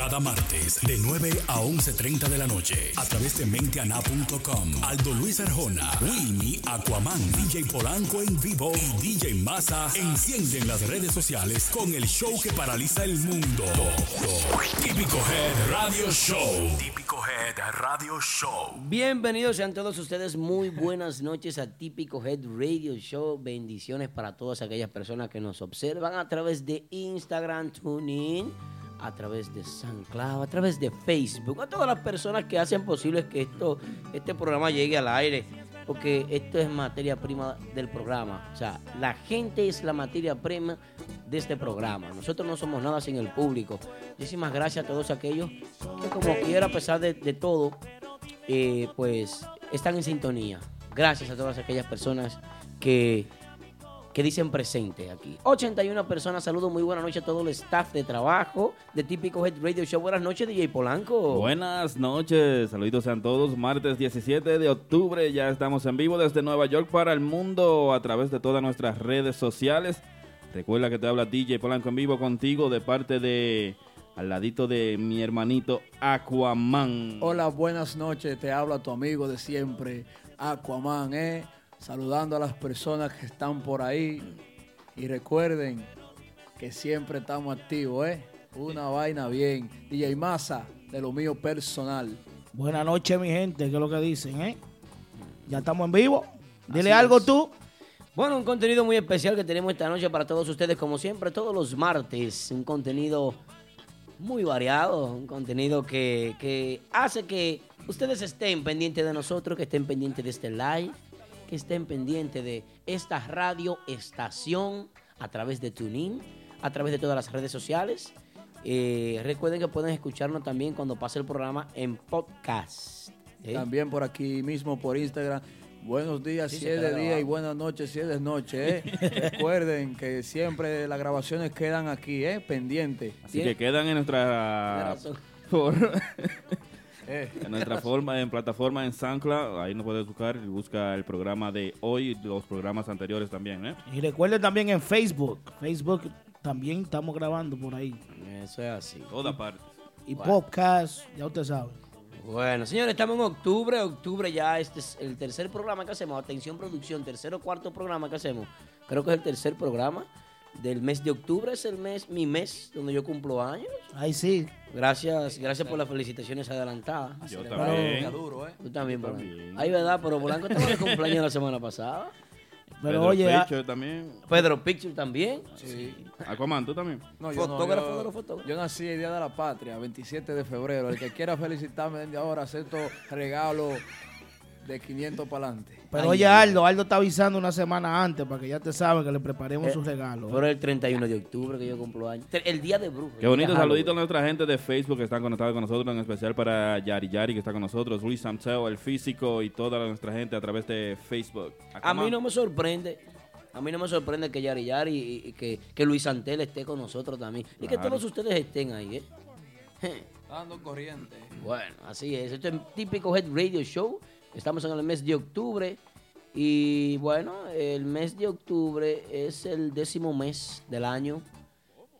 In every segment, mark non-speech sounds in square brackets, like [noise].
Cada martes de 9 a 11.30 de la noche a través de menteana.com. Aldo Luis Arjona, Winnie, Aquaman, DJ Polanco en vivo y DJ Massa encienden las redes sociales con el show que paraliza el mundo. Típico Head Radio Show. Típico Head Radio Show. Bienvenidos sean todos ustedes, muy buenas noches a Típico Head Radio Show. Bendiciones para todas aquellas personas que nos observan a través de Instagram, TuneIn, a través de SoundCloud, a través de Facebook, a todas las personas que hacen posible que esto, este programa llegue al aire, porque esto es materia prima del programa. O sea, la gente es la materia prima de este programa. Nosotros no somos nada sin el público. Muchísimas gracias a todos aquellos que como quiera, a pesar de, todo, eh, pues están en sintonía. Gracias a todas aquellas personas que, que dicen presente aquí. 81 personas, saludos, muy buenas noches a todo el staff de trabajo de Típico Head Radio Show. Buenas noches, DJ Polanco. Buenas noches, saluditos sean todos. Martes 17 de octubre, ya estamos en vivo desde Nueva York para el mundo a través de todas nuestras redes sociales. Recuerda que te habla DJ Polanco en vivo contigo de parte de al ladito de mi hermanito Aquaman. Hola, buenas noches. Te habla tu amigo de siempre, Aquaman, ¿eh? Saludando a las personas que están por ahí. Y recuerden que siempre estamos activos, ¿eh? Una vaina bien. DJ Massa, de lo mío personal. Buenas noches, mi gente, ¿qué es lo que dicen, eh? Ya estamos en vivo. Dile Así algo es. tú. Bueno, un contenido muy especial que tenemos esta noche para todos ustedes, como siempre, todos los martes. Un contenido muy variado, un contenido que, que hace que ustedes estén pendientes de nosotros, que estén pendientes de este live, que estén pendientes de esta radio estación a través de TuneIn, a través de todas las redes sociales. Eh, recuerden que pueden escucharnos también cuando pase el programa en podcast. ¿eh? También por aquí mismo, por Instagram. Buenos días Sí, si es de día y buenas noches si es de noche, ¿eh? [laughs] Recuerden que siempre las grabaciones quedan aquí, ¿eh? Pendientes. Así que quedan en nuestra por-. [laughs] en nuestra forma, en plataforma en SoundCloud, ahí nos puedes buscar y busca el programa de hoy y los programas anteriores también, ¿eh? Y recuerden también en Facebook. Facebook también estamos grabando por ahí. Eso es así. Toda parte. Y Bueno. podcast, ya usted sabe. Bueno, señores, estamos en octubre. Octubre ya este es el tercer programa que hacemos. Atención, producción, tercer o cuarto programa que hacemos. Creo que es el tercer programa del mes de octubre. Es el mes, mi mes, donde yo cumplo años. Ahí sí. Gracias, gracias por las felicitaciones adelantadas. Yo Pero- también. duro, ¿eh? Tú también, Yo Polanco. también. Ay, verdad, pero Polanco estaba de cumpleaños la semana pasada. Pero Pedro oye, ah, Picture también. Pedro Picture también. Sí. Aquaman, tú también. No, Fotógrafo yo, de los fotógrafos. Yo nací el Día de la Patria, 27 de febrero. El que quiera felicitarme desde ahora, acepto regalo de 500 para adelante. pero Ay, oye, Aldo, Aldo está avisando una semana antes para que ya te saben que le preparemos Eh, su regalo. Pero el 31 de octubre que yo cumplo años. El día de brujo. Qué bonito saludito a nuestra gente de Facebook que están conectados con nosotros, en especial para Yari Yari que está con nosotros, Luis Samseo, el físico y toda nuestra gente a través de Facebook. A mí no me sorprende. A mí no me sorprende que Yari Yari y, y que, que Luis Antel esté con nosotros también. Y que todos ustedes estén ahí, ¿eh? Dando corriente. Bueno, así es. Esto es típico Head Radio Show. Estamos en el mes de octubre. Y bueno, el mes de octubre es el décimo mes del año.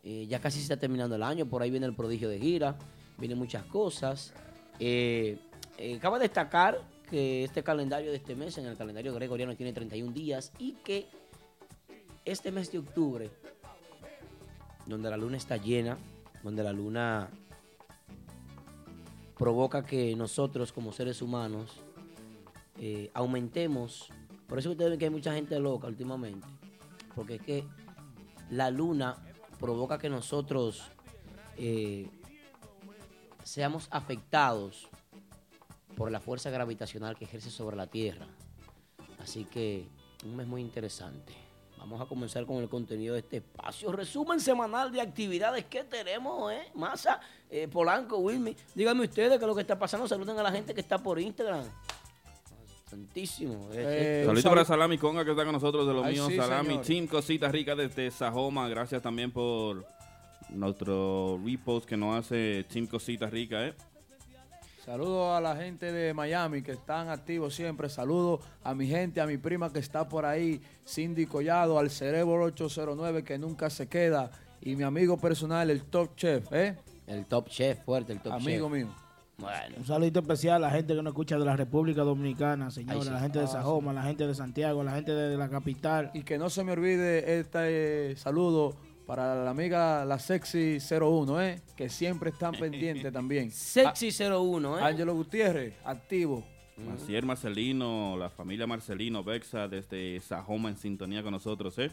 Eh, ya casi se está terminando el año. Por ahí viene el prodigio de gira. Vienen muchas cosas. Eh, eh, cabe destacar que este calendario de este mes, en el calendario gregoriano, tiene 31 días. Y que este mes de octubre, donde la luna está llena, donde la luna provoca que nosotros como seres humanos eh, aumentemos. Por eso ustedes ven que hay mucha gente loca últimamente. Porque es que la luna provoca que nosotros eh, seamos afectados por la fuerza gravitacional que ejerce sobre la Tierra. Así que un mes muy interesante. Vamos a comenzar con el contenido de este espacio. Resumen semanal de actividades que tenemos, ¿eh? Masa, eh, Polanco, Wilmy. Díganme ustedes qué es lo que está pasando. Saluden a la gente que está por Instagram. Santísimo. Eh, Saludito un para saludo- Salami Conga que está con nosotros de los Ay, míos. sí, Salami señor. Team Cositas Ricas desde Sajoma. Gracias también por nuestro repost que nos hace Team Cositas Ricas, ¿eh? Saludos a la gente de Miami que están activos siempre. Saludos a mi gente, a mi prima que está por ahí, Cindy Collado, al Cerebro 809 que nunca se queda. Y mi amigo personal, el Top Chef, ¿eh? El top chef fuerte, el top Amigo chef. mío. Bueno. Un saludito especial a la gente que nos escucha de la República Dominicana, señores, Ay, sí. la gente de Ah, Sajoma, la gente de Santiago, la gente de la capital. Y que no se me olvide este eh, saludo para la amiga La Sexy 01, ¿eh? Que siempre están pendientes [laughs] también. Sexy 01, ¿eh? Ángelo Gutiérrez, activo. Maciel Marcelino, la familia Marcelino Bexa desde Sajoma en sintonía con nosotros, ¿eh?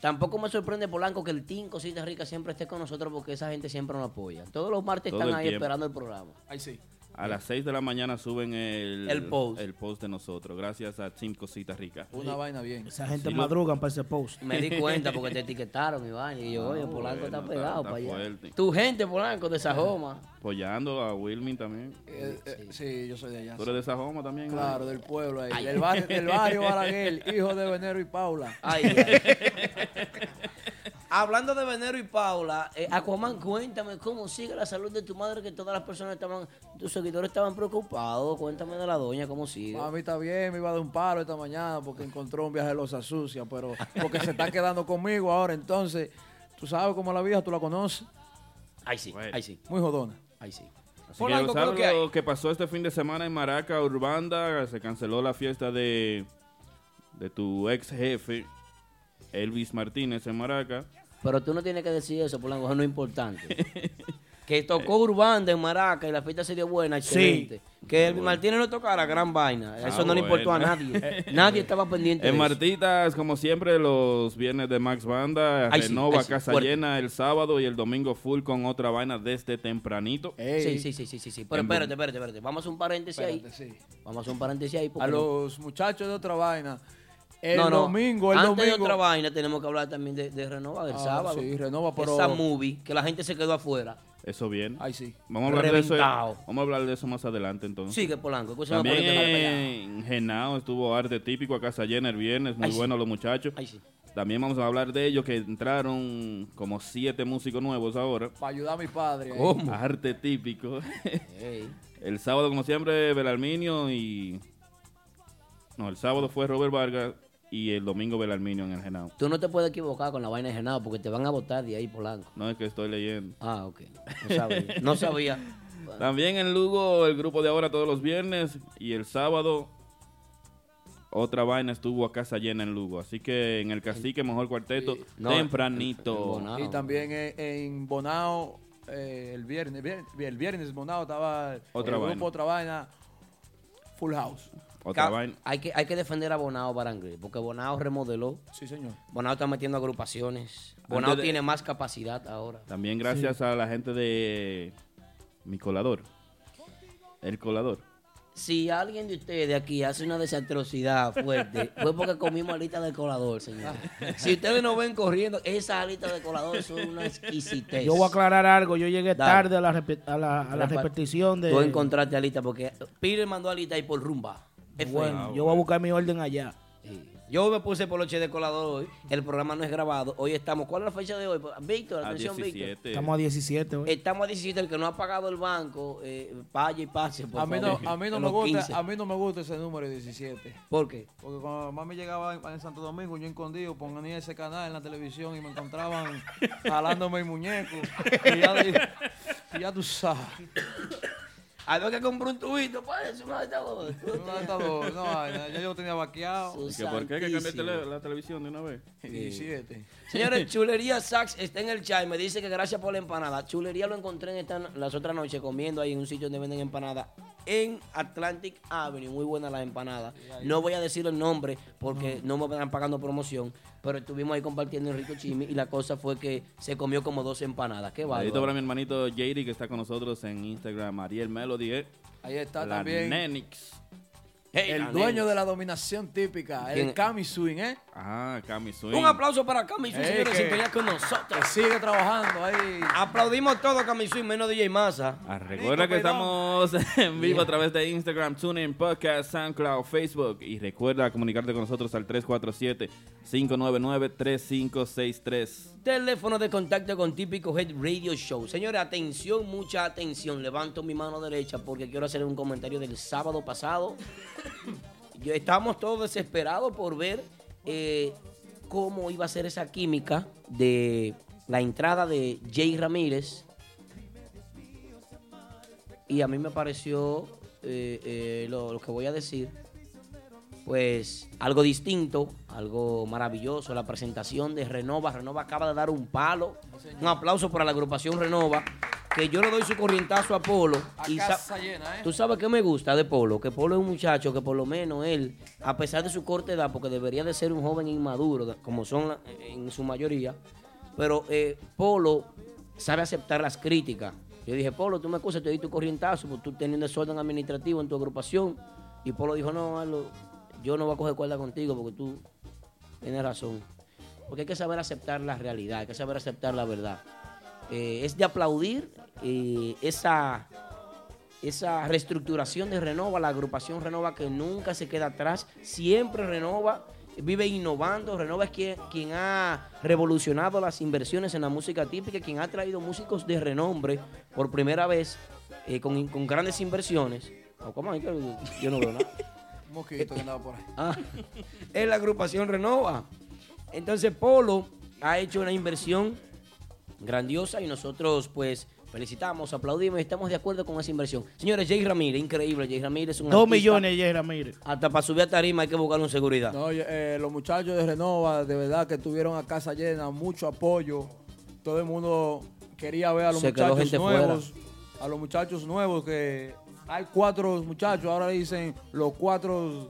Tampoco me sorprende, Polanco, que el Team Cositas Ricas siempre esté con nosotros porque esa gente siempre nos apoya. Todos los martes Todo están ahí tiempo. esperando el programa. Ahí sí. A las 6 de la mañana suben el, El post. el post de nosotros, gracias a Team Cositas Ricas. Una vaina bien. Esa gente Sí, lo- madrugan para ese post. Me di cuenta porque te [laughs] etiquetaron, Iván. Y yo, oye, Ah, Polanco está bueno, pegado está- para está allá. fuerte. Tu gente, Polanco, de Sajoma. [laughs] Apoyando a Wilmin también. Eh, eh, sí, yo soy de allá. ¿Tú eres de Sajoma también? Claro, del pueblo ahí. Ay. Del barrio, del barrio [laughs] hijo de Venero y Paula. Ay, ay. Hablando de Venero y Paula, eh, Aquaman, cuéntame cómo sigue la salud de tu madre, que todas las personas estaban, tus seguidores estaban preocupados. Cuéntame de la doña, cómo sigue. Mami está bien, me iba a dar un paro esta mañana porque encontró un viaje de losa sucia, pero [laughs] porque se está quedando conmigo ahora. Entonces, tú sabes cómo la vieja, tú la conoces. Ay, sí, Bueno. ay, sí, Muy jodona. ay, sí. Así que ¿qué es lo ¿sabes que que pasó este fin de semana en Maraca, Urbanda? Se canceló la fiesta de, de tu ex jefe, Elvis Martínez, en Maraca. Pero tú no tienes que decir eso, Polanco, eso no es importante. [laughs] que tocó Urbanda en Maraca y la fiesta se dio buena, excelente. Que el Martínez no tocara, gran vaina. Eso Ah, no le importó a nadie. [laughs] nadie estaba pendiente de En eso. Martitas, como siempre, los viernes de Max Banda, Ay, sí, renova ay, sí, Casa fuerte. Llena el sábado y el domingo full con otra vaina desde tempranito. Ey, Sí, sí, sí, sí, sí, sí. Pero En- espérate, espérate, espérate. Vamos a hacer un paréntesis espérate, ahí. sí. Vamos a hacer un paréntesis ahí. A no- los muchachos de otra vaina. El no, no. domingo, el Antes domingo. de otra vaina tenemos que hablar también de, de Renova del Ah, sábado. sí, Renova, pero- Esa movie, que la gente se quedó afuera. Eso bien. Ay, sí. Vamos a hablar de eso. Reventado. Vamos a hablar de eso más adelante entonces. Sigue, Polanco. escúchame También este- en Genao estuvo arte típico a Casa Llena el viernes, muy Ay, sí. bueno los muchachos. Ay, sí. También vamos a hablar de ellos que entraron como siete músicos nuevos ahora. Para ayudar a mi padre. ahí. ¿Cómo? Arte típico. [laughs] El sábado, como siempre, Belarminio y. No, el sábado fue Robert Vargas y el domingo Belarminio en el Genao. Tú no te puedes equivocar con la vaina de Genao porque te van a votar de ahí, Polanco. No es que estoy leyendo. Ah, ok. No sabía. [laughs] No sabía. [laughs] También en Lugo, el grupo de ahora todos los viernes y el sábado. Otra vaina estuvo a casa llena en Lugo. Así que en el cacique, mejor cuarteto, No, tempranito. en- en Bonao. Y también en, en Bonao, eh, el viernes, vier- el viernes Bonao estaba Otra el vaina. grupo Otra Vaina, Full House. Otra Ca- vaina. Hay que, hay que defender a Bonao Barangre porque Bonao remodeló. Sí, señor. Bonao está metiendo agrupaciones. Bonao de- tiene más capacidad ahora. También gracias a la gente de mi colador. El colador. Si alguien de ustedes aquí hace una desastrosidad fuerte, [laughs] fue porque comimos alita de colador, señor. Si ustedes no ven corriendo, esa alita de colador son una exquisitez. Yo voy a aclarar algo. Yo llegué Dale. tarde a la, a la, a la repetición de. Tú encontraste alita porque Peter mandó alita ahí por rumba. Bueno, feo. yo voy a buscar mi orden allá. Yo me puse poloche de colador hoy. El programa no es grabado. Hoy estamos. ¿Cuál es la fecha de hoy? Víctor, A atención, Víctor. 17. Estamos a 17 hoy. Estamos a 17. El que no ha pagado el banco, eh, vaya y pase. Por A mí, no, a, mí no me gusta, 15. a mí no me gusta ese número 17. ¿Por qué? Porque cuando mami llegaba en, en Santo Domingo, yo escondido, ponía ese canal en la televisión y me encontraban jalándome el muñeco. Y ya, y ya tú sabes. Había que comprar un tubito para eso. No, está bueno. No, no, ya yo lo tenía vaqueado. Su ¿Y que ¿Por qué que cambiaste la, la televisión de una vez? 17. Señores, [laughs] Chulería Sax está en el chat. Me dice que gracias por la empanada. Chulería lo encontré en esta, las otras noches comiendo ahí en un sitio donde venden empanadas en Atlantic Avenue. Muy buenas las empanadas. No voy a decir el nombre porque no me están pagando promoción. Pero estuvimos ahí compartiendo en Rico Chimi y la cosa fue que se comió como dos empanadas. Qué Saludito bárbaro. para mi hermanito JD que está con nosotros en Instagram, Ariel Melody, eh. Ahí está la también Nenix. Hey, el dueño nena. de la dominación típica, ¿Quién? el Cami Swing, ¿eh? Ah, Cami Swing. Un aplauso para Cami Swing, Ey, señores, que- sintonía con Que nosotros. sigue trabajando ahí. Aplaudimos todo Cami Swing, menos DJ Massa. Ah, recuerda que estamos [laughs] en vivo a través de Instagram, TuneIn, Podcast, SoundCloud, Facebook. Y recuerda comunicarte con nosotros al 347-599-3563. Teléfono de contacto con Típico Head Radio Show. Señores, atención, mucha atención. Levanto mi mano derecha porque quiero hacer un comentario del sábado pasado. [coughs] Yo, estamos todos desesperados por ver eh, cómo iba a ser esa química de la entrada de Jay Ramírez y a mí me pareció eh, eh, lo, lo que voy a decir, pues algo distinto, algo maravilloso, la presentación de Renova. Renova acaba de dar un palo. Un aplauso para la agrupación Renova, que yo le doy su corrientazo a Polo. A y sa- casa llena, ¿eh? Tú sabes qué me gusta de Polo, que Polo es un muchacho que por lo menos él, a pesar de su corta edad, porque debería de ser un joven inmaduro, como son la- en su mayoría, pero eh, Polo sabe aceptar las críticas. Yo dije, Polo, tú me acusas, te di tu corrientazo, porque tú teniendo desorden administrativo en tu agrupación. Y Polo dijo, no, yo no voy a coger cuerda contigo porque tú tienes razón. Porque hay que saber aceptar la realidad, hay que saber aceptar la verdad. Eh, es de aplaudir eh, esa esa reestructuración de Renova, la agrupación Renova que nunca se queda atrás, siempre Renova, vive innovando. Renova es quien, quien ha revolucionado las inversiones en la música típica, quien ha traído músicos de renombre por primera vez eh, con, con grandes inversiones. Oh, ¿Cómo es que yo no veo nada? [laughs] Mosquito que andaba por ahí. Ah, es la agrupación Renova. Entonces Polo ha hecho una inversión grandiosa y nosotros pues felicitamos, aplaudimos y estamos de acuerdo con esa inversión. Señores, Jay Ramírez, increíble, Jay Ramírez es un Dos artista. millones, Yera, mire. Hasta para subir a tarima hay que buscarle un seguridad. No, eh, los muchachos de Renova, de verdad que tuvieron a casa llena, mucho apoyo. Todo el mundo quería ver a los Se muchachos gente nuevos. A los muchachos nuevos que hay cuatro muchachos, ahora dicen los cuatro,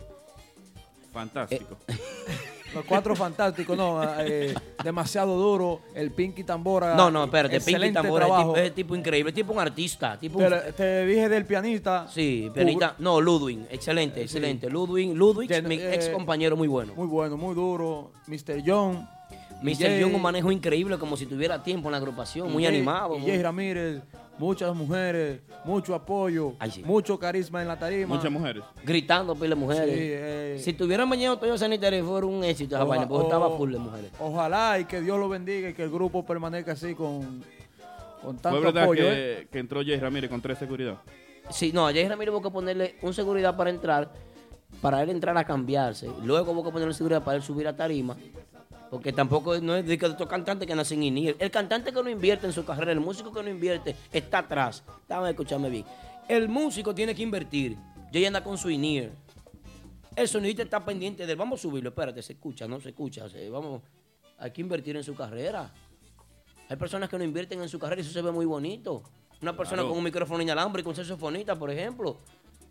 Fantástico. [laughs] los cuatro fantásticos, no, eh, demasiado duro. El Pinky Tambora. No, no, espérate, Pinky Tambora es tipo, es tipo increíble, es tipo un artista, tipo un- Te, te dije del pianista. Sí, pianista, no, Ludwig, excelente, excelente. Ludwig, Ludwig, Gen- mi eh, ex compañero muy bueno. Muy bueno, muy duro. Mr. John. Mr. John un manejo increíble como si tuviera tiempo en la agrupación, muy animado. y muy- Ramírez, muchas mujeres, mucho apoyo, Ay, sí. mucho carisma en la tarima. Muchas mujeres. gritando pile mujeres. Sí, eh. Si tuvieran bañado Toyo Sanitario fuera un éxito esa Oja- vaina, porque estaba full de mujeres. Ojalá y que Dios lo bendiga y que el grupo permanezca así con, con Fue tanto verdad apoyo. que, ¿eh? que entró Jay Ramírez con tres seguridad. Sí, no, a Jay Ramírez hubo que ponerle un seguridad para entrar, para él entrar a cambiarse. Luego hubo que ponerle seguridad para él subir a tarima. Porque tampoco no es de que estos cantantes que nacen in El cantante que no invierte en su carrera, el músico que no invierte, está atrás. Dame escucharme bien. El músico tiene que invertir. Jay anda con su in El sonidista está pendiente de él. Vamos a subirlo. Espérate, se escucha, no se escucha. se- vamos, hay que invertir en su carrera. Hay personas que no invierten en su carrera y eso se ve muy bonito. Una persona Claro. con un micrófono inalámbrico, un saxofonista, por ejemplo.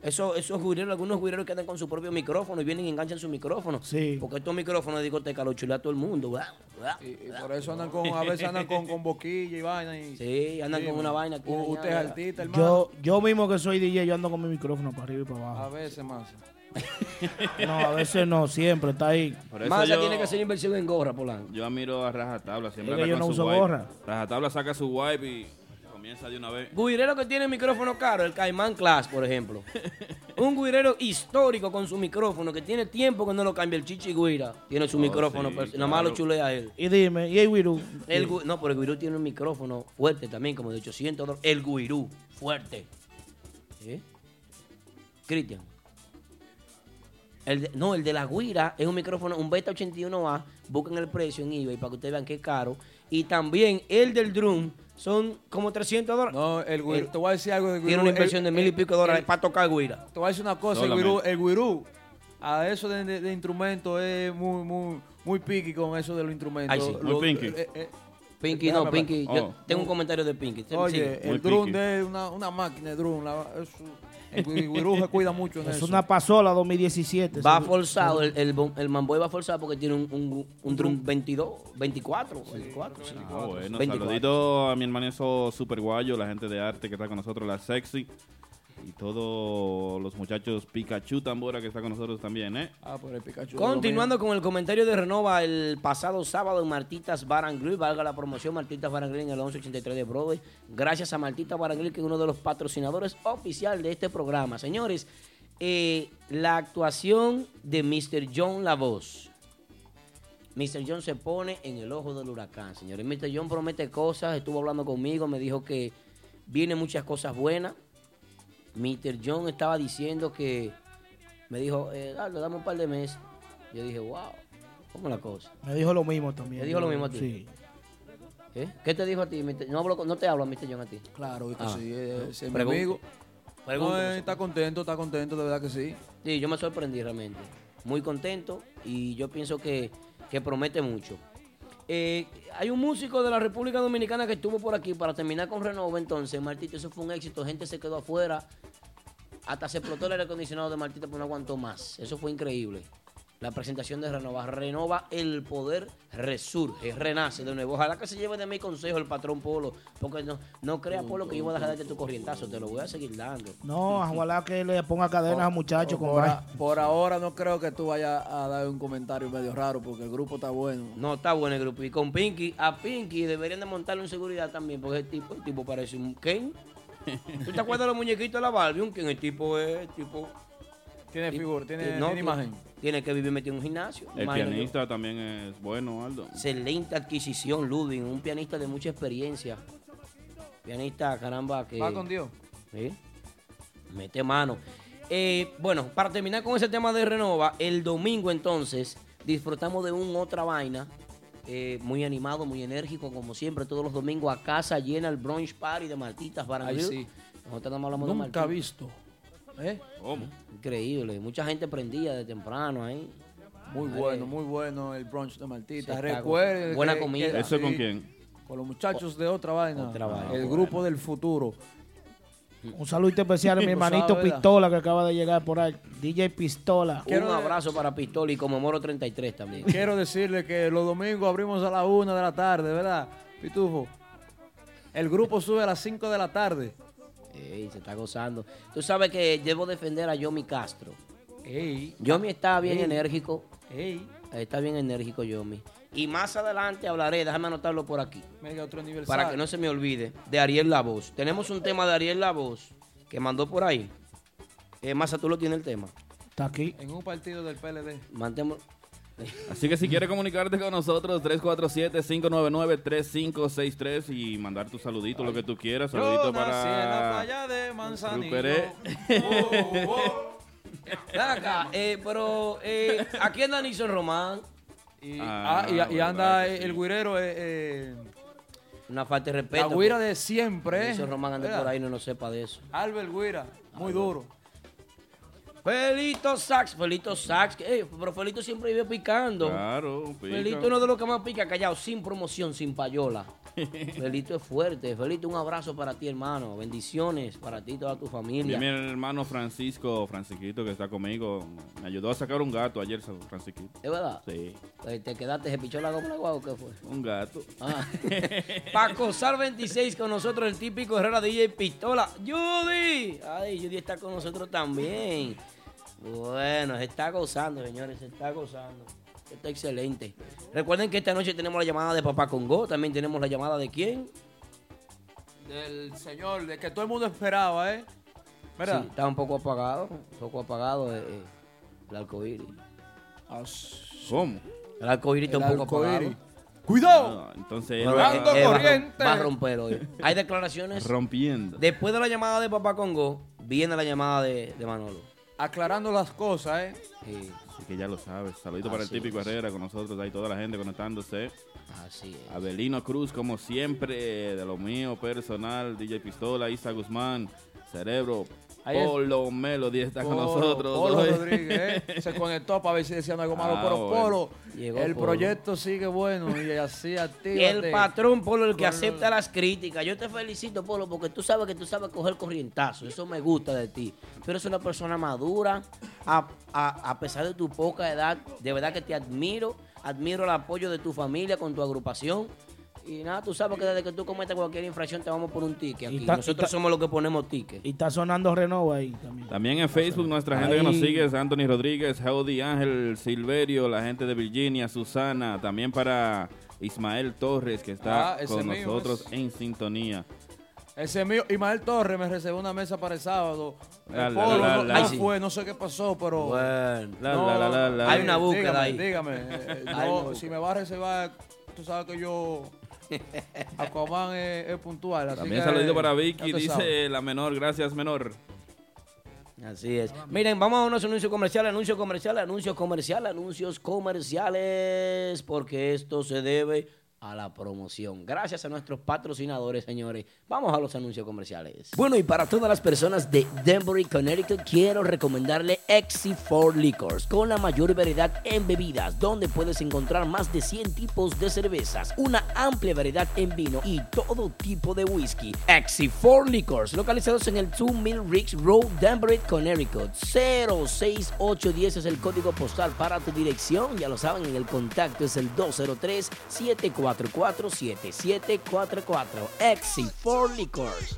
Eso, esos guireros, algunos guireros que andan con su propio micrófono y vienen y enganchan su micrófono. Sí. Porque estos micrófonos de discoteca los chulea a todo el mundo. Y, y por eso andan con, a veces andan con, con boquilla y vaina. Y, Sí, andan con una vaina aquí, Usted es artista, hermano. Yo, yo mismo que soy DJ, yo ando con mi micrófono para arriba y para A abajo. veces más. No, a veces no, siempre está ahí. Massa tiene que hacer inversión en gorra, Polanco. yo admiro a Rajatabla. Siempre Es que yo no su uso wipe. gorra. Rajatabla saca su wipe y comienza de una vez. Guirero que tiene micrófono caro, el Caimán Class, por ejemplo. [laughs] Un guirero histórico con su micrófono, que tiene tiempo que no lo cambia el Chichi Guira. Tiene su Oh, micrófono, sí, pero nada más lo claro. chulea él. Y dime, ¿y el Wiru? El gu- no, pero el Guirú tiene un micrófono fuerte también, como de 800 dólares. El Guirú, fuerte. ¿Sí? Cristian. El de- no, el de la Guira es un micrófono, un Beta 81A. Busquen el precio en eBay para que ustedes vean qué caro. Y también el del Drum son como 300 dólares. No, el El- te voy a decir algo de Tiene una inversión de mil y pico de dólares el- para tocar Guira. Te voy a decir una cosa, el güirú, el güirú, a eso de, de, de instrumentos es muy, muy, muy piqui con eso de los instrumentos. Ay, sí. Muy Lo- pinky. eh, eh, Pinky, Déjame no, Pinky. Yo Oh. tengo un comentario de Pinky. Oye, Sigue. Muy el drum picky. de una, una máquina de drum. la- eso- el [laughs] se cuida mucho en Es eso. una pasola 2017. Va Ese- forzado, el, el, el Mamboy va forzado porque tiene un, un, un drum 22, 24, 24. sí. Ah, bueno, 24. saludito a mi hermanazo Super Guayo, la gente de arte que está con nosotros, la Sexy. Y todos los muchachos Pikachu Tambora que está con nosotros también, ¿eh? Ah, por el Pikachu. Continuando con el comentario de Renova, el pasado sábado en Martitas Bar and Grill, valga la promoción, Martitas Bar and Grill en el 1183 de Broadway. Gracias a Martitas Bar and Grill, que es uno de los patrocinadores oficial de este programa. Señores, eh, la actuación de Mr. John La Voz. Mr. John se pone en el ojo del huracán, señores. Mr. John promete cosas, estuvo hablando conmigo, me dijo que vienen muchas cosas buenas. Mr. John estaba diciendo que me dijo, eh, dale, dame un par de meses. Yo dije, wow, ¿cómo la cosa? Me dijo lo mismo también. ¿Me dijo lo mismo a ti? Sí. ¿Eh? ¿Qué te dijo a ti? No, hablo no te hablo, Mr. John, a ti. Claro, que Ah. sí, es, es mi Pregunta. amigo. No, está contento, está contento, de verdad que sí. Sí, yo me sorprendí realmente. Muy contento y yo pienso que, que promete mucho. Eh, hay un músico de la República Dominicana que estuvo por aquí para terminar con Renova entonces. Martito, eso fue un éxito. Gente se quedó afuera. Hasta se explotó el aire acondicionado de Martita, pero no aguantó más. Eso fue increíble. La presentación de Renova. Renova el poder, resurge, renace de nuevo. Ojalá que se lleve de mi consejo el patrón Polo. Porque no, no creas, Polo, que yo voy a dejar de darte tu corrientazo. Te lo voy a seguir dando. No, ojalá que le ponga cadenas a muchachos por, a- por ahora no creo que tú vayas a dar un comentario medio raro porque el grupo está bueno. No, está bueno el grupo. Y con Pinky, a Pinky deberían de montarle un seguridad también, porque el tipo, el tipo parece un Ken. [laughs] ¿Tú te acuerdas de los muñequitos de la Barbie? Un Ken, el tipo es, el tipo... Tiene figura, tiene, no, tiene imagen. Tiene que vivir metido en un gimnasio. El pianista también es bueno, Aldo. Excelente adquisición, Ludwig, un pianista de mucha experiencia. Pianista, caramba, que... Va con Dios. ¿Sí? Mete mano. Eh, bueno, para terminar con ese tema de Renova, el domingo entonces disfrutamos de un otra vaina. eh, muy animado, muy enérgico, como siempre, todos los domingos a casa llena el brunch party de Martitas para sí. Nosotros no hablamos de Nunca Martitas. visto. ¿Eh? ¿Cómo? Increíble, mucha gente prendía de temprano ahí. Muy Ay, bueno, muy bueno el brunch de Martita. Recuerden. buena que- comida. que- ¿Eso con sí, quién? Con los muchachos de otra vaina. Otra vaina. El Bueno. grupo del futuro. Un saludo especial a mi hermanito. Pistola que acaba de llegar por ahí. DJ Pistola. Quiero un abrazo para Pistola y como Moro 33 también. Quiero decirle que los domingos abrimos a la una de la tarde, ¿verdad? Pitufo. El grupo sube a las 5 de la tarde. Ey, se está gozando. Tú sabes que debo defender a Yomi Castro. Ey, Yomi está bien Ey. enérgico. ey. Está bien enérgico, Yomi. Y más adelante hablaré, déjame anotarlo por aquí, Mega otro aniversario. para que no se me olvide, de Ariel La Voz. Tenemos un tema de Ariel La Voz que mandó por ahí. Eh, Masa, tú lo tienes el tema. Está aquí. En un partido del PLD. Mantemos. Así que si quieres comunicarte con nosotros, 347-599-3563 y mandar tu saludito, lo que tú quieras. Saludito Yo nací en la para... playa de Manzanillo. Ruperé. Oh, oh. Ven acá, eh, pero eh, aquí anda Nixon Román. Y, Ah, ah, y- y, verdad anda que sí. el guirero, eh, eh, Una falta de la respeto. guira de siempre. eh. Nixon Román anda ¿Verdad? por ahí no, no sepa de eso. Albert Guira, muy duro. Felito Sax, Felito Sax. eh, pero Felito siempre vive picando. Claro, pica. Felito es uno de los que más pica callado, sin promoción, sin payola. [laughs] Felito es fuerte. Felito, un abrazo para ti, hermano. Bendiciones para ti y toda tu Y familia. mi hermano Francisco, Francisquito, que está conmigo, me ayudó a sacar un gato ayer, Francisquito. ¿Es verdad? Sí, Eh, ¿Te quedaste, se pichó la goma o qué fue? un gato. Ah. [laughs] Paco Sar 26 con nosotros, el típico Herrera DJ Pistola. Judy. Ay, Judy está con nosotros también. Bueno, se está gozando, señores, se está gozando. Está excelente. Recuerden que esta noche tenemos la llamada de Papá Congo. También tenemos la llamada de quién. Del señor, de que todo el mundo esperaba, ¿eh? ¿Verdad? Sí, está un poco apagado. Un poco apagado eh, eh, el arcoíris. ¿Cómo? El arcoíris está El un poco arcoíris. apagado. ¡Cuidado! Ah, entonces, Bueno, eh, eh, corriente. Va a romper hoy. Hay declaraciones. [laughs] rompiendo. Después de la llamada de Papá Congo, viene la llamada de, de Manolo. Aclarando las cosas, ¿eh? Sí, Así que ya lo sabes. Saludito para el típico es. Herrera con nosotros, ahí toda la gente conectándose. así es. Abelino Cruz, como siempre, de lo mío personal, DJ Pistola, Isa Guzmán, Cerebro. Polo Melody está con nosotros. Polo hoy. Rodríguez, ¿eh? [laughs] Se conectó para ver si decían algo malo. Ah, pero bueno. Polo, Llegó el Polo. proyecto sigue bueno y así [laughs] activa. El patrón Polo, el que acepta las críticas. Yo te felicito, Polo, porque tú sabes que tú sabes coger corrientazo. Eso me gusta de ti. Tú eres una persona madura, a, a- a pesar de tu poca edad. De verdad que te admiro. Admiro el apoyo de tu familia con tu agrupación. Y nada, tú sabes que desde que tú cometas cualquier infracción te vamos por un ticket. Y Aquí. ta- Nosotros ta- somos los que ponemos ticket. Y está sonando Renova ahí también. También en Facebook, nuestra gente que nos sigue es Anthony Rodríguez, Jody Ángel Silverio, la gente de Virginia, Susana, también para Ismael Torres, que está Ah, con mío nosotros es. en sintonía. Ese es mío, Imael Torres me reservó una mesa para el sábado. El La, la, Polo la, no, la. no Ay, sí. fue, no sé qué pasó, pero. Bueno. La, no, la, la, la, la. Hay una búsqueda dígame, ahí. Dígame, eh, no, si me va a reservar, tú sabes que yo. [laughs] Aquaman es, es puntual. Así También que, saludito para Vicky, dice sabes. la menor, gracias menor. Así es. Miren, vamos a unos anuncios comerciales, anuncios comerciales, anuncios comerciales, anuncios comerciales, porque esto se debe a la promoción. Gracias a nuestros patrocinadores, señores. Vamos a los anuncios comerciales. Bueno, y para todas las personas de Denver, Connecticut, quiero recomendarle XC4 Liquors, con la mayor variedad en bebidas, donde puedes encontrar más de 100 tipos de cervezas, una amplia variedad en vino y todo tipo de whisky. XC4 Liquors, localizados en el 2 Mill Ricks Road, Denver, Connecticut. 06810 es el código postal para tu dirección. Ya lo saben, en el contacto es el 203-744-7744. XC4 Liquors.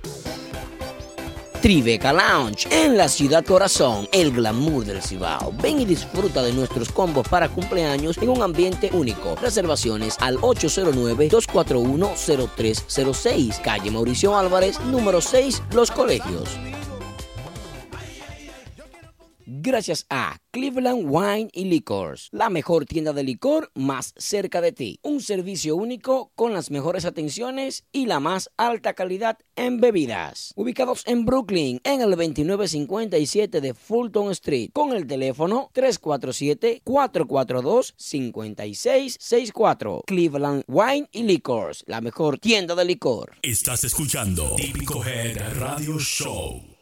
Tribeca Lounge en la ciudad corazón, el glamour del Cibao. Ven y disfruta de nuestros combos para cumpleaños en un ambiente único. Reservaciones al 809-241-0306, calle Mauricio Álvarez, número 6, Los Colegios. Gracias a Cleveland Wine y Liquors, la mejor tienda de licor más cerca de ti. Un servicio único con las mejores atenciones y la más alta calidad en bebidas. Ubicados en Brooklyn, en el 2957 de Fulton Street, con el teléfono 347-442-5664. Cleveland Wine y Liquors, la mejor tienda de licor. Estás escuchando Típico Head Radio Show.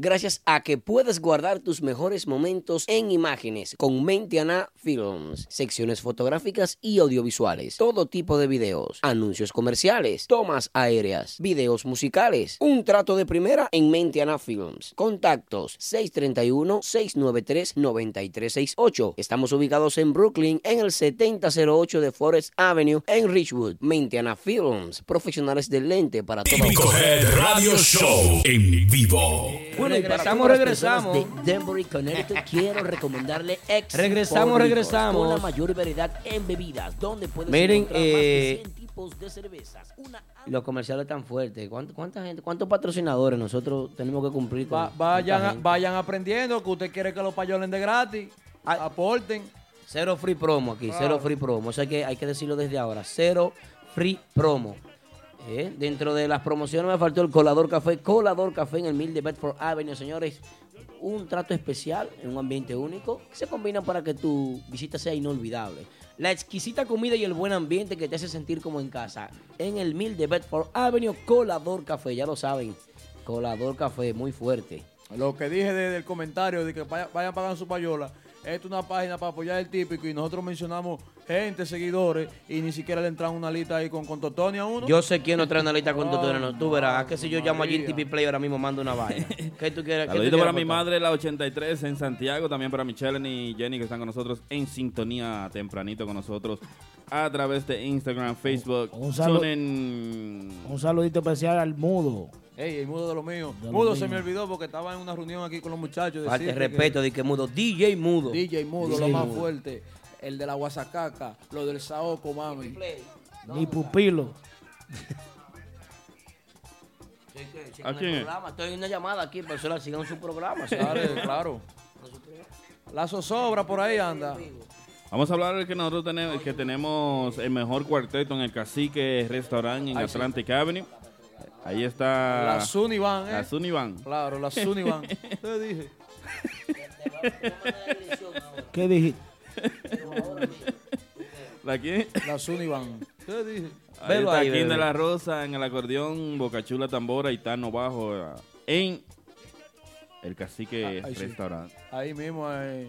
Gracias a que puedes guardar tus mejores momentos en imágenes con Mentiana Films, secciones fotográficas y audiovisuales, todo tipo de videos, anuncios comerciales, tomas aéreas, videos musicales, un trato de primera en Mentiana Films. Contactos. 631-693-9368. Estamos ubicados en Brooklyn en el 7008 de Forest Avenue en Richwood. Mentiana Films, profesionales del lente para toda Típico Head Radio Show. En vivo. Bueno, Regresamos, regresamos. De Denver Connecticut, [laughs] quiero recomendarle X. Regresamos, regresamos. Con la mayor variedad en bebidas, donde puedes Miren, encontrar más eh, de 100 tipos de cervezas. Una los comerciales tan fuertes. ¿Cuánta, cuánta gente, cuántos patrocinadores nosotros tenemos que cumplir con Va- vayan, a- vayan aprendiendo que usted quiere que los payolen de gratis. Ay. Aporten. Cero free promo aquí, cero free promo. Eso hay que, hay que decirlo desde ahora. Cero free promo. Dentro de las promociones me faltó el Colador Café. Colador Café en el Mil de Bedford Avenue, señores. Un trato especial en un ambiente único. Se combinan para que tu visita sea inolvidable. La exquisita comida y el buen ambiente que te hace sentir como en casa. En el Mil de Bedford Avenue, Colador Café. Ya lo saben. Colador Café, muy fuerte. Lo que dije desde el comentario de que vaya- vayan pagando su payola. Esta es una página para apoyar el típico y nosotros mencionamos gente, seguidores y ni siquiera le entran una lista ahí con, con Totoni a uno. Yo sé quién no trae una lista con tutorial. No, tú verás. que si yo llamo a. GTP Play ahora mismo mando una vaina. [laughs] ¿Qué tú quieres? qué tú Saludito quieres para mi madre, la 83 en Santiago, también para Michelle y Jenny que están con nosotros en sintonía tempranito con nosotros a través de Instagram, Facebook, Un saludo. TuneIn. Un saludito especial al mudo. Ey, el mudo de lo mío. De lo mudo se mío. me olvidó porque estaba en una reunión aquí con los muchachos. Falta de que respeto, de que mudo. DJ mudo. DJ Mudo, DJ lo más Mudo. fuerte. El de la Guasacaca, lo del Saoco, mami. Ni pupilo. ¿A quién es? Estoy en una llamada aquí, personal. Sigan su programa. [laughs] Claro. La zozobra por ahí anda. Vamos a hablar de que nosotros tenemos, que tenemos el mejor cuarteto en el Cacique Restaurant en. Atlantic Avenue. Ahí está La Sunivan, ¿eh? la Sunivan. Claro, la Sunivan. [laughs] Te dije. ¿Qué dijiste? ¿La quién? La Sunivan. Te dije. Ahí Velo está ahí, bebé. de la Rosa en el acordeón, Bocachula Tambora y Tano Bajo en el Cacique Ah, ahí sí. Restaurant. Ahí mismo eh,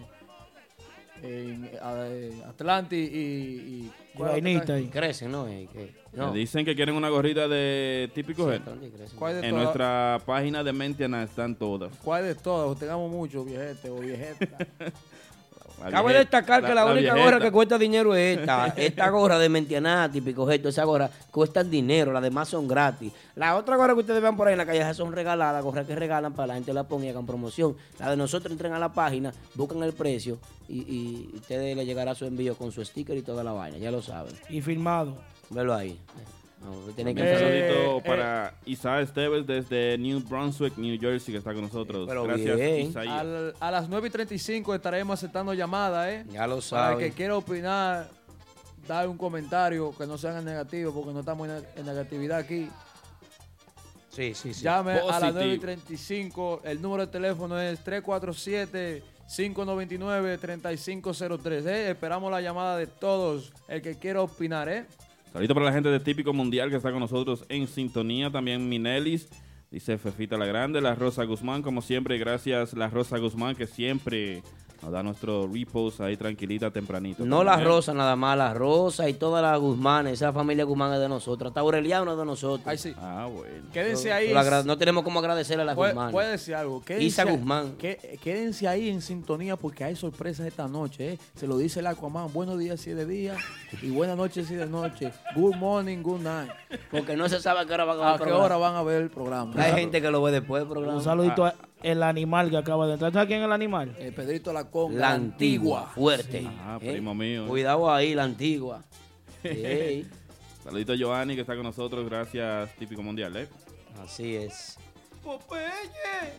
en eh, Atlanti y... y Y vainita ahí. Crecen, ¿no? Eh, que- no. Me dicen que quieren una gorrita de típico Sí, crecen. ¿Cuál de En todas? nuestra página de Mentiana están todas. ¿Cuál de todas? Tengamos mucho, viejete o viejeta. [laughs] Cabe destacar que la, única viejeta. gorra que cuesta dinero es esta. Esta gorra de Mentianá, típico gesto, esa gorra cuesta dinero, las demás son gratis. La otra gorra que ustedes vean por ahí en la calle esas son regaladas, gorras que regalan para la gente la ponga y hagan promoción. La de nosotros entren a la página, buscan el precio y, y ustedes le llegará su envío con su sticker y toda la vaina, ya lo saben. Y filmado. Velo ahí. No, tienen que Un Eh, saludito eh. para Isaac Esteves desde New Brunswick, New Jersey, que está con nosotros. Pero Gracias, bien. Isaías. Al- a las 9 y 35 estaremos aceptando llamadas, ¿eh? Ya lo Para el que quiera opinar, dar un comentario que no sea negativo, porque no estamos en, en negatividad aquí. Sí, sí, sí. Llame a las Positivo. 9 y 35. El número de teléfono es 347-599-3503. ¿eh? Esperamos la llamada de todos. El que quiera opinar, ¿eh? Saludito para la gente de Típico Mundial que está con nosotros en sintonía. También Minelis, dice Fefita la Grande, la Rosa Guzmán, como siempre, gracias la Rosa Guzmán que siempre nos da nuestro repost ahí tranquilita tempranito. No la También, ¿eh? Rosa nada más, la Rosa y toda la Guzmán, esa familia Guzmán es de nosotros. Hasta Aureliano es de nosotros. Ay, sí. Ah, bueno. Quédense ahí. Lo No tenemos como agradecerle a la Puede, Guzmán. puede decir algo. Quédense Isa Guzmán. que- quédense ahí en sintonía porque hay sorpresas esta noche. ¿eh? Se lo dice el Aquaman. Buenos días si es de día y buenas noches si es de noche. Good morning, good night. Porque no se sabe a qué hora van a ver ¿A el qué programa. hora van a ver el programa? Hay gente que lo ve después del programa. Un saludito Ah. a el animal que acaba de entrar. ¿Sabes quién es el animal? Eh, Pedrito la Conga. La antigua, fuerte. Ah, ¿eh? primo mío. Cuidado ahí, la antigua. [laughs] Ey, Saludito a Giovanni que está con nosotros, gracias Típico Mundial, ¿eh? así es.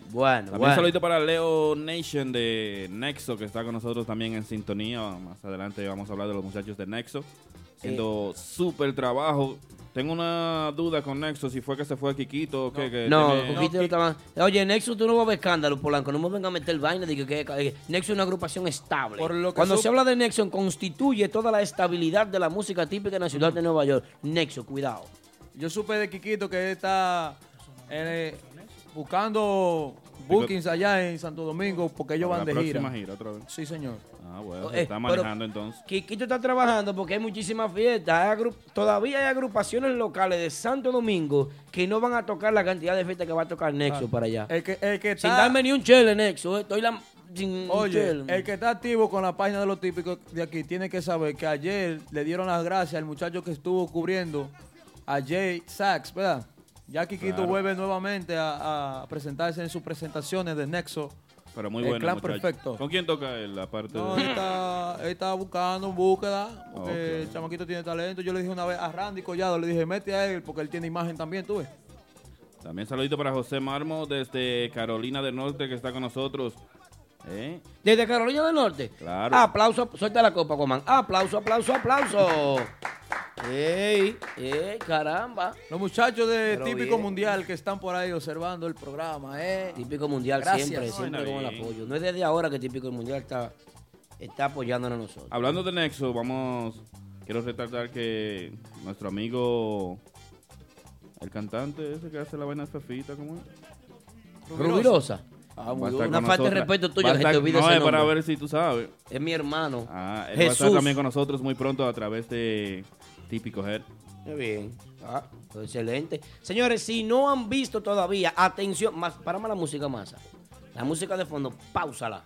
Bueno, También bueno. saludito para Leo Nation de Nexo, que está con nosotros también en sintonía. Más adelante vamos a hablar de los muchachos de Nexo. Haciendo súper trabajo. Tengo una duda con Nexo, si fue que se fue Kikito o qué. que No, tiene- Coquito no, está más- Oye, Nexus, tú no vas a ver escándalo, Polanco. No me venga a meter vaina de que, que- que Nexus es una agrupación estable. Por lo que Cuando sup- se habla de Nexus, constituye toda la estabilidad de la música típica en la ciudad de Nueva York. Nexus, cuidado. Yo supe de Kikito que él está eh, buscando bookings allá en Santo Domingo porque ellos van de gira. próxima gira otra vez. Sí, señor. Ah, bueno, Eh, está pero- manejando entonces. Quiquito está trabajando porque hay muchísimas fiestas. Hay agru- todavía hay agrupaciones locales de Santo Domingo que no van a tocar la cantidad de fiestas que va a tocar Nexus para allá. El que, el que Sin darme ni un chele, Nexus. eh. Estoy la, sin un Oye, chele. el que está activo con la página de los típicos de aquí tiene que saber que ayer le dieron las gracias al muchacho que estuvo cubriendo a Jay Sachs, ¿verdad? Ya Kikito Claro. vuelve nuevamente a, a presentarse en sus presentaciones de Nexo. Pero muy el bueno. clan muchacho. perfecto. ¿Con quién toca él, aparte No, de.? él está, él está buscando en búsqueda, porque Ok. el chamaquito tiene talento. Yo le dije una vez a Randy Collado, le dije, mete a él, porque él tiene imagen también, tú ves. También saludito para José Marmo desde Carolina del Norte que está con nosotros. ¿Eh? Desde Carolina del Norte. Claro. Aplauso, suelta la copa, Guamán. Aplauso, aplauso, aplauso. ¡Ey! ¡Ey! ¡Caramba! Los muchachos de Pero Típico bien. Mundial que están por ahí observando el programa, ¿eh? Típico Mundial Gracias. siempre, No, siempre con el apoyo. No es desde ahora que Típico Mundial está, está apoyándonos a nosotros. Hablando de Nexo, vamos. Quiero resaltar que nuestro amigo. El cantante ese que hace la vaina de Fefita, ¿cómo es? Rubirosa. Ah, muy duro. Una falta de respeto Va se te olvide No, ese es para nombre. ver si tú sabes. Es mi hermano. Ah, él va a estar Jesús. también con nosotros muy pronto a través de Típico Head. Muy bien. Ah, pues excelente. Señores, si no han visto todavía, atención, más, parame la música masa. La música de fondo, pausala.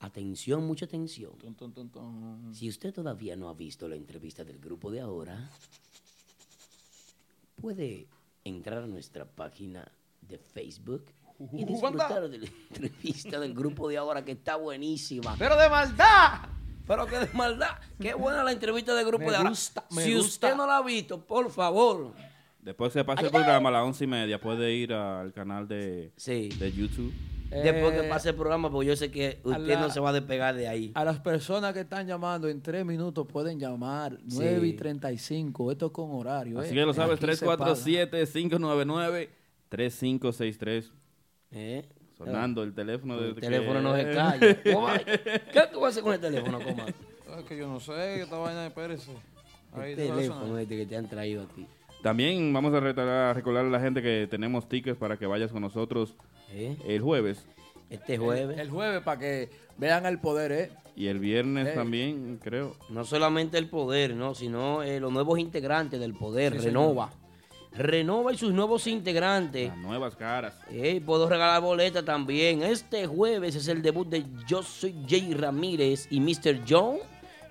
Atención, mucha atención. Si usted todavía no ha visto la entrevista del grupo de ahora, puede entrar a nuestra página de Facebook y disfrutar de la entrevista del grupo de ahora que está buenísima. Pero de maldad. Pero que de maldad, qué buena la entrevista del grupo Me de ahora. gusta, me si gusta. usted no la ha visto, por favor. Después que se pase el programa a las once y media, puede ir al canal de, Sí. de YouTube. Después que Eh, pase el programa, porque yo sé que usted la- no se va a despegar de ahí. A las personas que están llamando en tres minutos pueden llamar 9 y 35. Esto es con horario. Así ¿eh? que lo sabes, Aquí se paga. 347-599-3563. ¿Eh? Sonando el teléfono. El de teléfono no se [laughs] calla. ¿Qué tú vas a hacer con el teléfono, coma? Es que yo no sé, esta vaina de Pérez. Ahí El teléfono este que te han traído a ti. También vamos a retar- a recordar a la gente que tenemos tickets para que vayas con nosotros ¿Eh? el jueves. Este jueves. El jueves para que vean el poder, ¿eh? Y el viernes también, creo. No solamente el poder, ¿no? sino eh, los nuevos integrantes del poder, Sí, Renova. Renova y sus nuevos integrantes. Las nuevas caras. Ey, puedo regalar boleta también. Este jueves es el debut de Yo Soy Jay Ramírez y Mr. John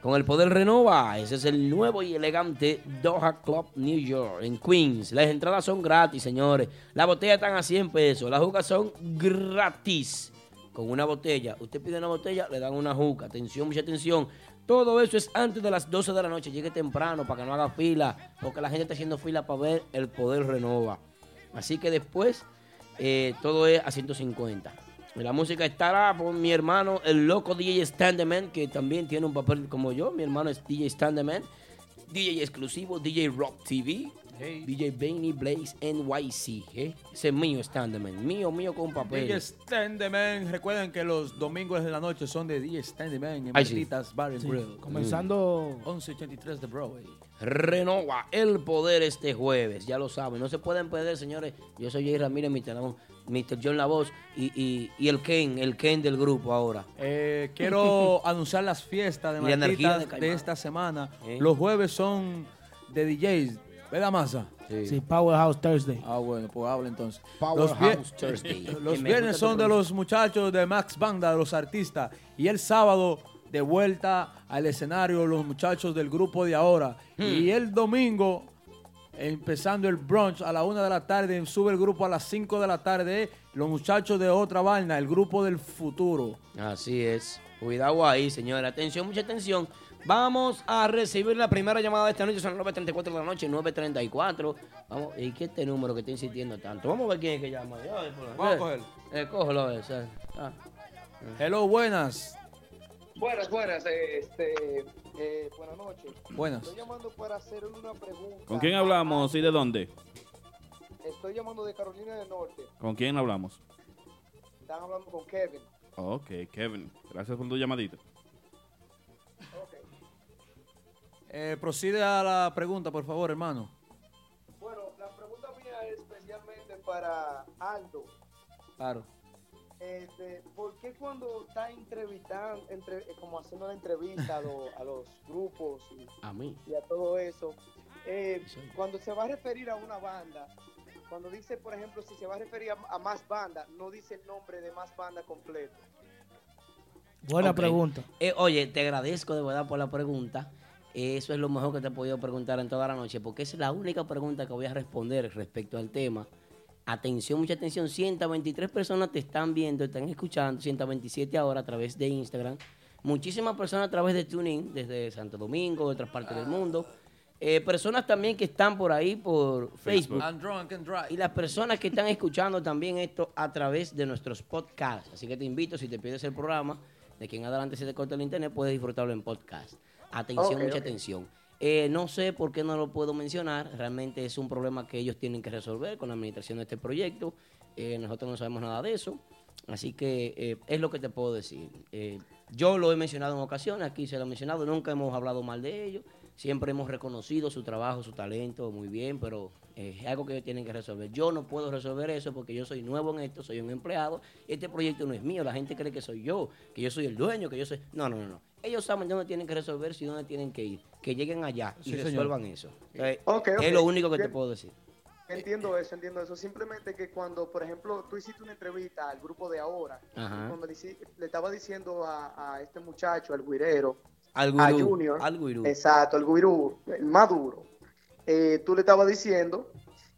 con el Poder Renova. Ese es el nuevo y elegante Doha Club New York en Queens. Las entradas son gratis, señores. Las botellas están a 100 pesos. Las jugas son gratis. Con una botella. Usted pide una botella, le dan una juca. Atención, mucha atención. Todo eso es antes de las 12 de la noche. Llegue temprano para que no haga fila. Porque la gente está haciendo fila para ver el Poder Renova. Así que después eh, todo es a 150. Y La música estará por mi hermano, el loco DJ Standeman, que también tiene un papel como yo. Mi hermano es DJ Standeman. DJ exclusivo, DJ Rock TV. DJ Benny Blaze NYC. ¿eh? Ese es mío Standeman. Mío, mío con papel. DJ Standeman. Recuerden que los domingos de la noche son de DJ Standeman en. Martitas Bar and Sí, Grill. comenzando 1183 de Broadway. renova el poder este jueves. Ya lo saben, no se pueden perder, señores. Yo soy Jay Ramírez, Mr. Mr. John La Voz y, y- y el Ken, el Ken del grupo ahora. Eh, quiero [laughs] anunciar las fiestas de Marquitas de esta semana. ¿Eh? Los jueves son de DJs. ¿Verdad, Masa? Sí, Powerhouse Thursday. Ah, bueno, pues habla entonces. Powerhouse Thursday. [laughs] los viernes son de los muchachos de Max Banda, de los artistas. Y el sábado, de vuelta al escenario, los muchachos del grupo de ahora. Hmm. Y el domingo, empezando el brunch a la una de la tarde, sube el grupo a las 5 de la tarde. Los muchachos de otra vaina, el grupo del futuro. Así es. Cuidado ahí, señora. Atención, mucha atención. Vamos a recibir la primera llamada de esta noche. Son las 9.34 de la noche, 9.34. Vamos, ¿y qué este número que está insistiendo tanto? Vamos a ver quién es que llama. Vamos a cogerlo. Eh, cógelo, ver, eh. Ah. Hello, buenas. Buenas, buenas, este, eh, buenas noches. Buenas. Estoy llamando para hacer una pregunta. ¿Con quién hablamos y de dónde? Estoy llamando de Carolina del Norte. ¿Con quién hablamos? Están hablando con Kevin. Ok, Kevin. Gracias por tu llamadita. Eh, procede a la pregunta, por favor, hermano. Bueno, la pregunta mía es especialmente para Aldo. Claro. Este, ¿Por qué cuando está entrevistando, entre, eh, como haciendo la entrevista a, lo- a los grupos y, A mí. y a todo eso, eh, cuando se va a referir a una banda, cuando dice, por ejemplo, si se va a referir a, a más banda, no dice el nombre de más banda completo? Buena pregunta. Eh, oye, te agradezco de verdad por la pregunta. Eso es lo mejor que te he podido preguntar en toda la noche, porque es la única pregunta que voy a responder respecto al tema. Atención, mucha atención. 123 personas te están viendo, están escuchando, 127 ahora a través de Instagram. Muchísimas personas a través de TuneIn, desde Santo Domingo, de otras partes del mundo. Eh, personas también que están por ahí por Facebook. I'm drunk and dry. Y las personas que están escuchando también esto a través de nuestros podcasts. Así que te invito, si te pides el programa, de aquí en adelante se te corta el internet, puedes disfrutarlo en podcast. Atención, mucha atención. Eh, no sé por qué no lo puedo mencionar. Realmente es un problema que ellos tienen que resolver con la administración de este proyecto. Eh, nosotros no sabemos nada de eso. Así que eh, es lo que te puedo decir. Eh, yo lo he mencionado en ocasiones, aquí se lo he mencionado, nunca hemos hablado mal de ellos. Siempre hemos reconocido su trabajo, su talento, muy bien, pero es algo que ellos tienen que resolver. Yo no puedo resolver eso porque yo soy nuevo en esto, soy un empleado. Este proyecto no es mío, la gente cree que soy yo, que yo soy el dueño, que yo soy... No, no, no, no. Ellos saben dónde tienen que resolverse y dónde tienen que ir. Que lleguen allá y Sí, señor. resuelvan eso. Eh. Es lo único que te puedo decir. Entiendo eso, entiendo eso. Simplemente que cuando, por ejemplo, tú hiciste una entrevista al grupo de ahora, cuando le, le estaba diciendo a, a este muchacho, al guirero, Al a. Junior, Al gurú. exacto, al gurú, el más duro, eh, tú le estabas diciendo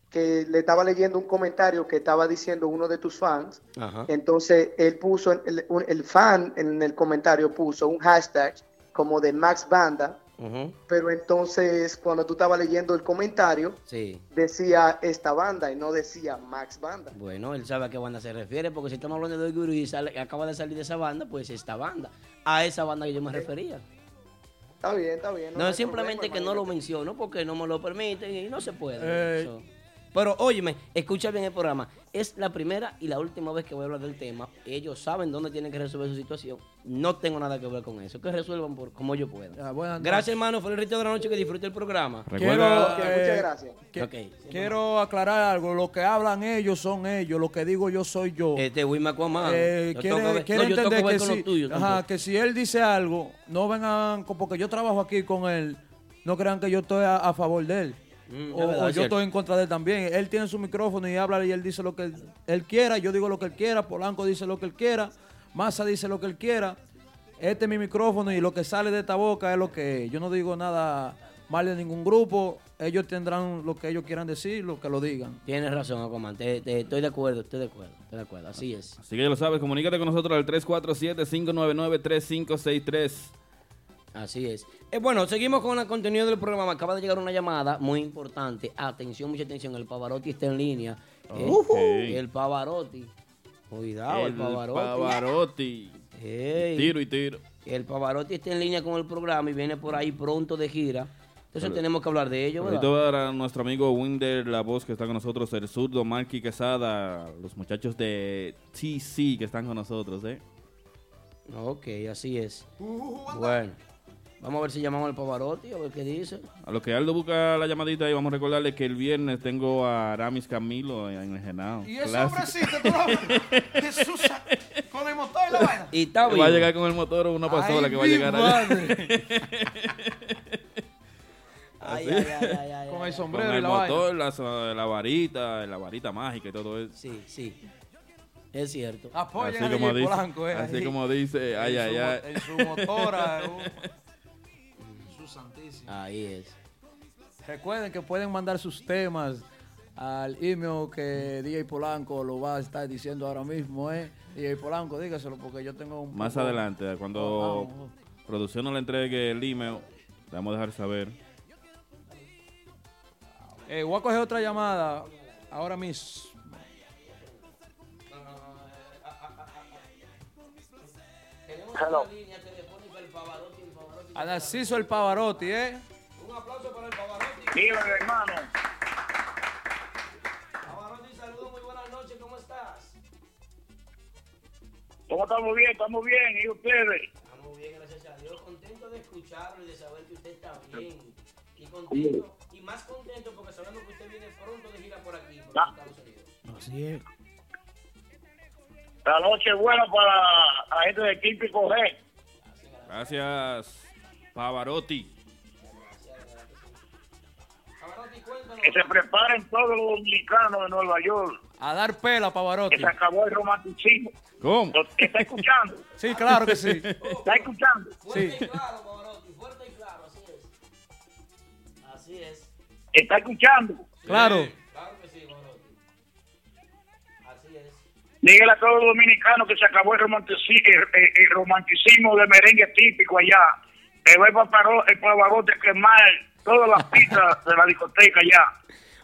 que le estaba leyendo un comentario que estaba diciendo uno de tus fans, Ajá. entonces él puso, el, un- el fan en el comentario puso un hashtag como de Max Banda, pero entonces cuando tú estabas leyendo el comentario, Sí. decía esta banda y no decía Max Banda. Bueno, él sabe a qué banda se refiere, porque si estamos hablando de Guru y sale- acaba de salir de esa banda, pues esta banda. A esa banda que yo me refería. Está bien, está bien. No, es simplemente problema, que no lo menciono porque no me lo permiten y no se puede. Eh. Pero óyeme, escucha bien el programa. Es la primera y la última vez que voy a hablar del tema. Ellos saben dónde tienen que resolver su situación. No tengo nada que ver con eso. Que resuelvan por como yo pueda. Buenas Gracias, hermano. Feliz resto de la noche. Que disfrute el programa. Recuerda, Eh, muchas gracias. Que-. Quiero aclarar algo. Lo que hablan ellos son ellos. Lo que digo yo soy yo. Este Wilma Aquaman. Eh, quiere, quiere no, entender que con si, los tuyos ajá, que si él dice algo, no vengan, porque yo trabajo aquí con él, no crean que yo estoy a, a favor de él. Mm, o es verdad, o es yo cierto. estoy en contra de él también. Él tiene su micrófono y habla y él dice lo que él, él quiera, yo digo lo que él quiera, Polanco dice lo que él quiera, Massa dice lo que él quiera. Este es mi micrófono y lo que sale de esta boca es lo que es. Yo no digo nada mal de ningún grupo. Ellos tendrán lo que ellos quieran decir, lo que lo digan. Tienes razón, Aquaman. Te- te- estoy de acuerdo, estoy de acuerdo. Estoy de acuerdo. Así es. así que ya lo sabes, comunícate con nosotros al 347-599-3563. Así es. Eh, bueno, seguimos con el contenido del programa. Me acaba de llegar una llamada muy importante. Atención, mucha atención. El Pavarotti está en línea. Eh, el Pavarotti. Cuidado, el, el Pavarotti. Tiro y tiro. El Pavarotti está en línea con el programa y viene por ahí pronto de gira. Entonces tenemos que hablar de ello, Ahorita ¿verdad? voy a dar a nuestro amigo Winder, la voz que está con nosotros, el zurdo, Marky Quesada, los muchachos de TC que están con nosotros, ¿eh? Ok, así es. Bueno. Vamos a ver si llamamos al Pavarotti, a ver qué dice. A lo que Aldo busca la llamadita y vamos a recordarle que el viernes tengo a Aramis Camilo en el Genao. Y ese tú lo ves. [laughs] Jesús, con el motor y la vaina. Y está Va a llegar con el motor o una pasola Ay, que va a llegar allá. madre. [laughs] Ay, ay, ay, ay, ay, Con el Con sombrero y el la vaina. motor, la, la varita, la varita mágica y todo eso. Sí, sí. Es cierto. Apoyen Así a como dice, Polanco, eh, así ahí. como dice, ay, en ay, su, ay. En su motora. [laughs] uh, Jesús santísimo. Ahí es. Recuerden que pueden mandar sus temas al email que DJ Polanco lo va a estar diciendo ahora mismo, ¿eh? DJ Polanco, dígaselo porque yo tengo un... Más poco- adelante, cuando Oh, producción nos le entregue el email, le vamos a dejar saber. Eh, voy a coger otra llamada ahora mismo. Hello. A Narciso el Pavarotti, ¿eh? Un aplauso para el Pavarotti. Dígame, hermano. Pavarotti, saludos, muy buenas noches, ¿cómo estás? ¿Cómo estamos bien? Estamos bien. ¿Y ustedes? Estamos bien, gracias a Dios. Contento de escucharlo y de saber que usted está bien. Y contento, y más contento porque sabemos que usted viene pronto de gira por aquí, por los Estados Unidos. Así es. La noche es buena para la gente de Típico G. Gracias, Pavarotti. Pavarotti, cuéntanos. Que se preparen todos los dominicanos de Nueva York. A dar pela, Pavarotti. Que se acabó el romanticismo. ¿Cómo? ¿Lo- ¿Está escuchando? [laughs] Sí, claro que sí. ¿Está escuchando? Fuerte Sí. y claro, Pavarotti, fuerte y claro, así es. Así es. ¿Está escuchando? Claro. Claro que sí, Pavarotti. Así es. Dígale a todos los dominicanos que se acabó el romanticismo, el, el- el romanticismo de merengue típico allá. Que va el el pavarote a quemar todas las pistas de la discoteca allá.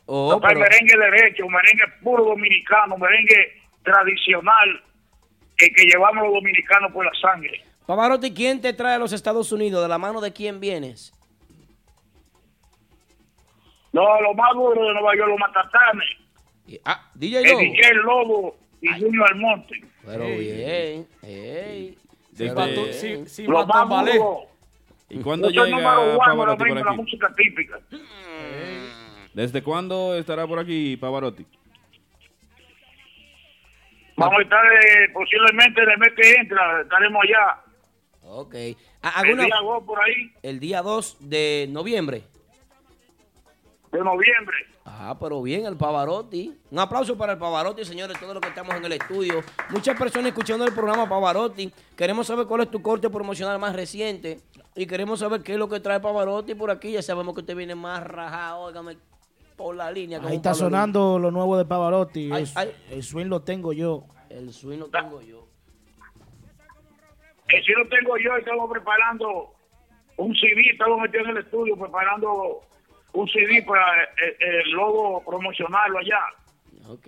Oh, Tocar pero, merengue derecho, merengue puro dominicano, merengue tradicional que, que llevamos los dominicanos por la sangre. Pavarotti, ¿quién te trae a los Estados Unidos? ¿De la mano de quién vienes? No, lo más duro de Nueva York, los matatanes, Ah, DJ el Lobo. DJ Lobo y Junior Almonte. Pero bien. Ey. Desde- Pero Mató- bien. sí, sí, Los más Malé. ¿Y cuándo número llega Pavarotti por en la aquí? música típica. ¿Desde cuándo estará por aquí Pavarotti? Vamos a estar eh, posiblemente en el mes que entra, estaremos allá. Ok. Ah, El ¿alguna- día 2 por ahí, el día 2 de noviembre. de noviembre. Ah, pero bien, el Pavarotti. Un aplauso para el Pavarotti, señores, todos los que estamos en el estudio. Muchas personas escuchando el programa Pavarotti. Queremos saber cuál es tu corte promocional más reciente. Y queremos saber qué es lo que trae Pavarotti por aquí. Ya sabemos que usted viene más rajado, óigame, por la línea. Ahí está Pablo sonando lo nuevo de Pavarotti. Ay, El- ay. El swing lo tengo yo. El swing lo tengo yo. Que si lo tengo yo, estamos preparando un CD, estamos metidos en el estudio preparando un CD para eh, eh, el logo promocionarlo allá. Ok.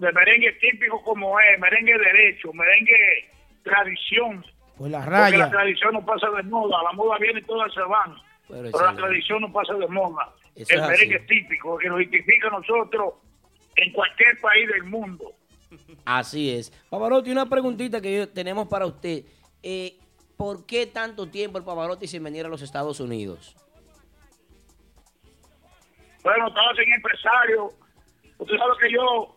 De merengue típico como es, merengue derecho, merengue tradición. Pues la Porque la raya. tradición no pasa de moda, la moda viene y todas se van. Pero Pero la tradición no pasa de moda. Eso el es merengue así. típico que nos identifica a nosotros en cualquier país del mundo. Así es. Pavarotti, una preguntita que yo- tenemos para usted. Eh, ¿Por qué tanto tiempo el Pavarotti sin venir a los Estados Unidos? Bueno, estaba sin empresario. Usted sabe que yo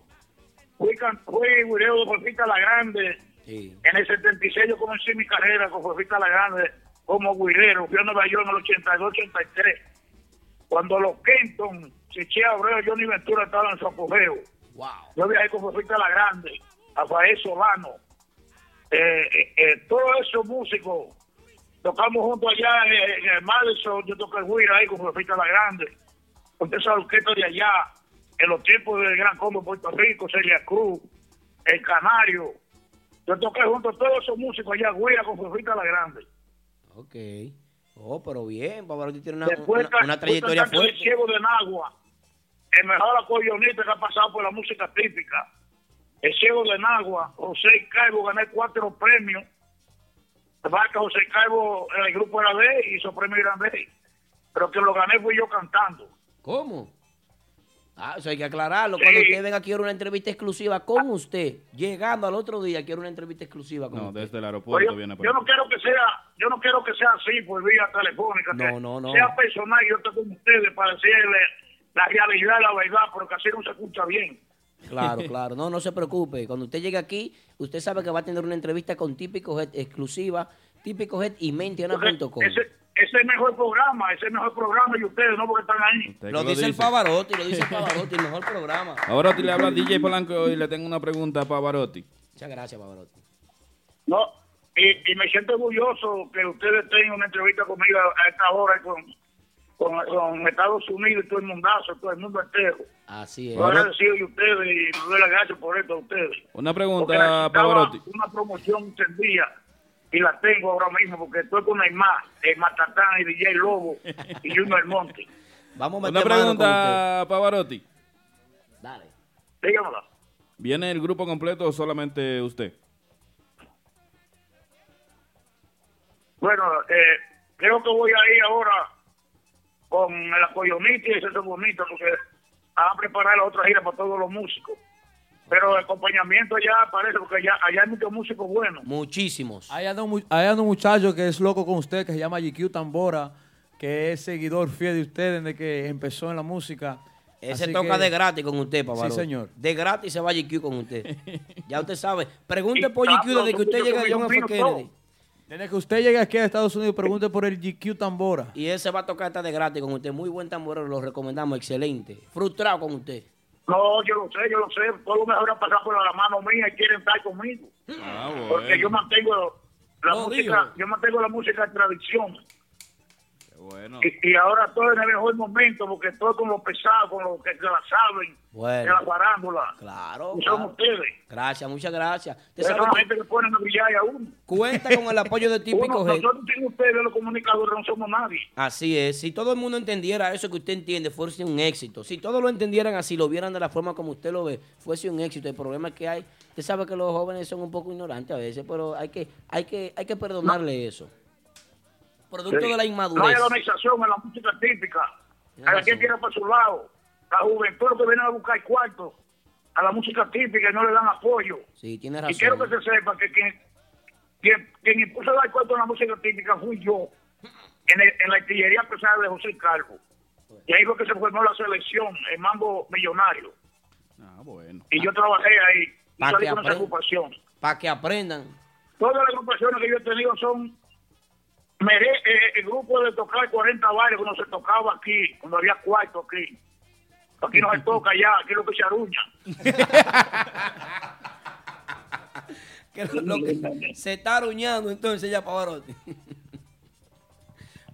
fui, fui guireo de Fuerfita La Grande. Sí. En el 76 yo comencé mi carrera con Fuerfita La Grande como guirero. Fui a Nueva York en el 82-83. Cuando los Kenton, Chiché Abreu y Johnny Ventura estaban en su apogeo. Wow. Yo viajé con Fuerfita La Grande, Rafael Solano. Eh, eh, eh, todos esos músicos tocamos juntos allá en, en el Madison. Yo toqué el guira ahí con Fuerfita La Grande. Con esa orquesta de allá, en los tiempos del Gran Combo Puerto Rico, Celia Cruz, El Canario. Yo toqué junto a todos esos músicos allá, guira con Fuerfita La Grande. Ok. Oh, pero bien, Pavarotti tiene una, Después, una- una trayectoria fuerte. El Ciego de Nagua, el mejor acordeonista que ha pasado por la música típica. El Ciego de Nagua, José Caibo, gané cuatro premios. Que José Caibo en el grupo era de hizo premio grande. Pero que lo gané fui yo cantando. ¿Cómo? Ah, eso hay que aclararlo. Sí. Cuando usted venga, quiero una entrevista exclusiva con usted. Llegando al otro día, quiero una entrevista exclusiva con No, usted. desde el aeropuerto yo, viene por yo no quiero que sea, yo no quiero que sea así por vía telefónica, No, que no, no. sea personal, yo estoy con ustedes para decirle la realidad, la verdad, porque así no se escucha bien. Claro, [laughs] claro. No, no se preocupe. Cuando usted llegue aquí, usted sabe que va a tener una entrevista con Típico Head exclusiva, Típico Head y mentiana.com. ese, ese es el mejor programa, ese es el mejor programa y ustedes no porque están ahí. Lo dice el Pavarotti, lo dice el Pavarotti, el mejor programa. Ahora le habla DJ Polanco y le tengo una pregunta a Pavarotti. Muchas gracias, Pavarotti. No, y, y me siento orgulloso que ustedes tengan una entrevista conmigo a esta hora con, con, con Estados Unidos y todo el mundazo, todo el mundo entero. Así es. Yo agradecido de ustedes y me doy las gracias por esto a ustedes. Una pregunta, Pavarotti. Una promoción encendida y la tengo ahora mismo porque estoy con Neymar, el Matatán y DJ Lobo y Junior Monte. [laughs] Vamos a Una meter con pregunta, Pavarotti. Dale. Dígamela. ¿Viene el grupo completo o solamente usted? Bueno, eh, creo que voy a ir ahora con el apoyonista y eso es bonito porque van a preparar la otra gira para todos los músicos. Pero el acompañamiento ya parece porque allá, allá hay muchos músicos buenos. Muchísimos. Hay anda un, hay un muchacho que es loco con usted, que se llama GQ Tambora, que es seguidor fiel de usted desde que empezó en la música. Ese Así toca que- de gratis con usted, Pavarotti. Sí, señor. De gratis se va GQ con usted. [laughs] ya usted sabe. Pregunte por GQ desde que usted llega a John F. Kennedy. Desde que usted llegue aquí a Estados Unidos, pregunte por el GQ Tambora. Y ese va a tocar hasta de gratis con usted. Muy buen tamborero, lo recomendamos. Excelente. Frustrado con usted. No, yo lo sé, yo lo sé. Todo lo mejor ha pasado por la mano mía y quieren estar conmigo. Ah, Porque yo mantengo la música, yo mantengo la música en tradición. Bueno. Y, y ahora estoy en el mejor momento porque estoy con los pesados, con los que se la saben, Bueno. de la farándula. Claro. Y son claro. ustedes. Gracias, muchas gracias. Usted sabe la gente que ponen a brillar a uno. cuenta con el apoyo de [laughs] Típico Uno, nosotros sin ustedes, los comunicadores, no somos nadie. Así es. Si todo el mundo entendiera eso que usted entiende, fuese un éxito. Si todos lo entendieran así, lo vieran de la forma como usted lo ve, fuese un éxito. El problema es que hay, usted sabe que los jóvenes son un poco ignorantes a veces, pero hay que, hay que, hay que perdonarle eso. Producto Sí. de la No inmadurez. hay organización en la música típica. Tienes Cada quien razón. tira para su lado. La juventud lo que viene a buscar cuarto a la música típica y no le dan apoyo. Sí, tiene Y quiero que razón. se sepa que quien, quien, quien impuso dar cuarto a la música típica fui yo, en, el- en la artillería pesada de José Calvo. Y ahí fue que se formó la selección, el Mambo Millonario. Ah, bueno. Y yo trabajé ahí. Y Pa' salí que agrupación. Para que aprendan. Todas las agrupaciones que yo he tenido son el grupo de tocar 40 bailes cuando se tocaba aquí, cuando había cuarto aquí. Aquí no se toca ya, aquí lo que se aruña. [laughs] Que lo- lo que- se está aruñando entonces ya Pavarotti.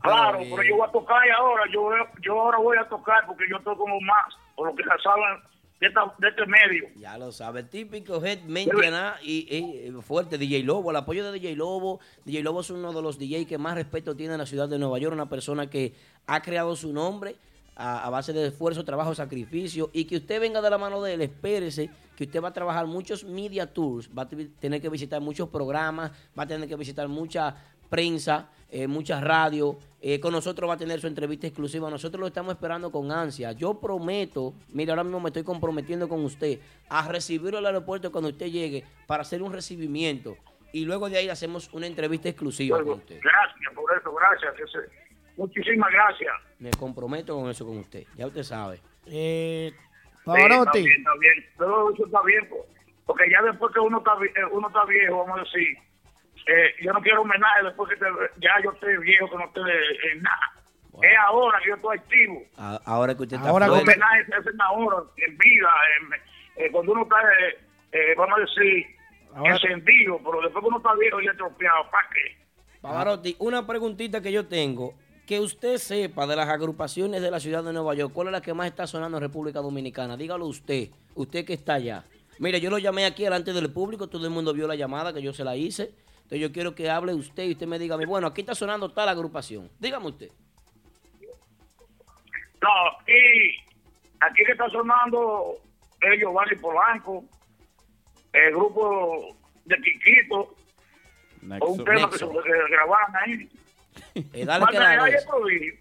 Claro, pero yo voy a tocar y ahora, yo, yo ahora voy a tocar porque yo toco más, por lo que se saben de, esta- de este medio. Ya lo sabe, típico head Mentiana y, y- fuerte DJ Lobo, el apoyo de DJ Lobo. DJ Lobo es uno de los DJ que más respeto tiene en la ciudad de Nueva York, una persona que ha creado su nombre a, a base de esfuerzo, trabajo, sacrificio y que usted venga de la mano de él, espérese que usted va a trabajar muchos media tours, va a te- tener que visitar muchos programas, va a tener que visitar mucha prensa, eh, mucha radio. eh, con nosotros va a tener su entrevista exclusiva. Nosotros lo estamos esperando con ansia. Yo prometo, mire, ahora mismo me estoy comprometiendo con usted a recibirlo al aeropuerto cuando usted llegue para hacer un recibimiento. Y luego de ahí hacemos una entrevista exclusiva con usted. gracias por eso, gracias. ese- Muchísimas gracias. Me comprometo con eso con usted. Ya usted sabe. Eh, Sí, Pavarotti, está bien, está bien. Todo eso está bien, porque ya después que uno está, eh, uno está viejo, vamos a decir, eh, yo no quiero homenaje después que te- ya yo estoy viejo, que no esté en nada. Es ahora que yo estoy activo. A- ahora que usted está Ahora fuerte, homenajes se hacen ahora, en vida, en- eh, cuando uno está, eh, eh, vamos a decir, Ahora- encendido, pero después que uno está viejo y estropeado, ¿para qué? Pavarotti, una preguntita que yo tengo. Que usted sepa de las agrupaciones de la ciudad de Nueva York, ¿cuál es la que más está sonando en República Dominicana? Dígalo usted, usted que está allá. Mire, yo lo llamé aquí delante del público, todo el mundo vio la llamada que yo se la hice. Entonces yo quiero que hable usted y usted me diga, a mí, bueno, aquí está sonando tal agrupación. Dígame usted. No, y aquí que está sonando es Giovanni Polanco, el grupo de Quiquito, Nexo. un tema que, se, grabaron ahí. Eh, dale que prodigio.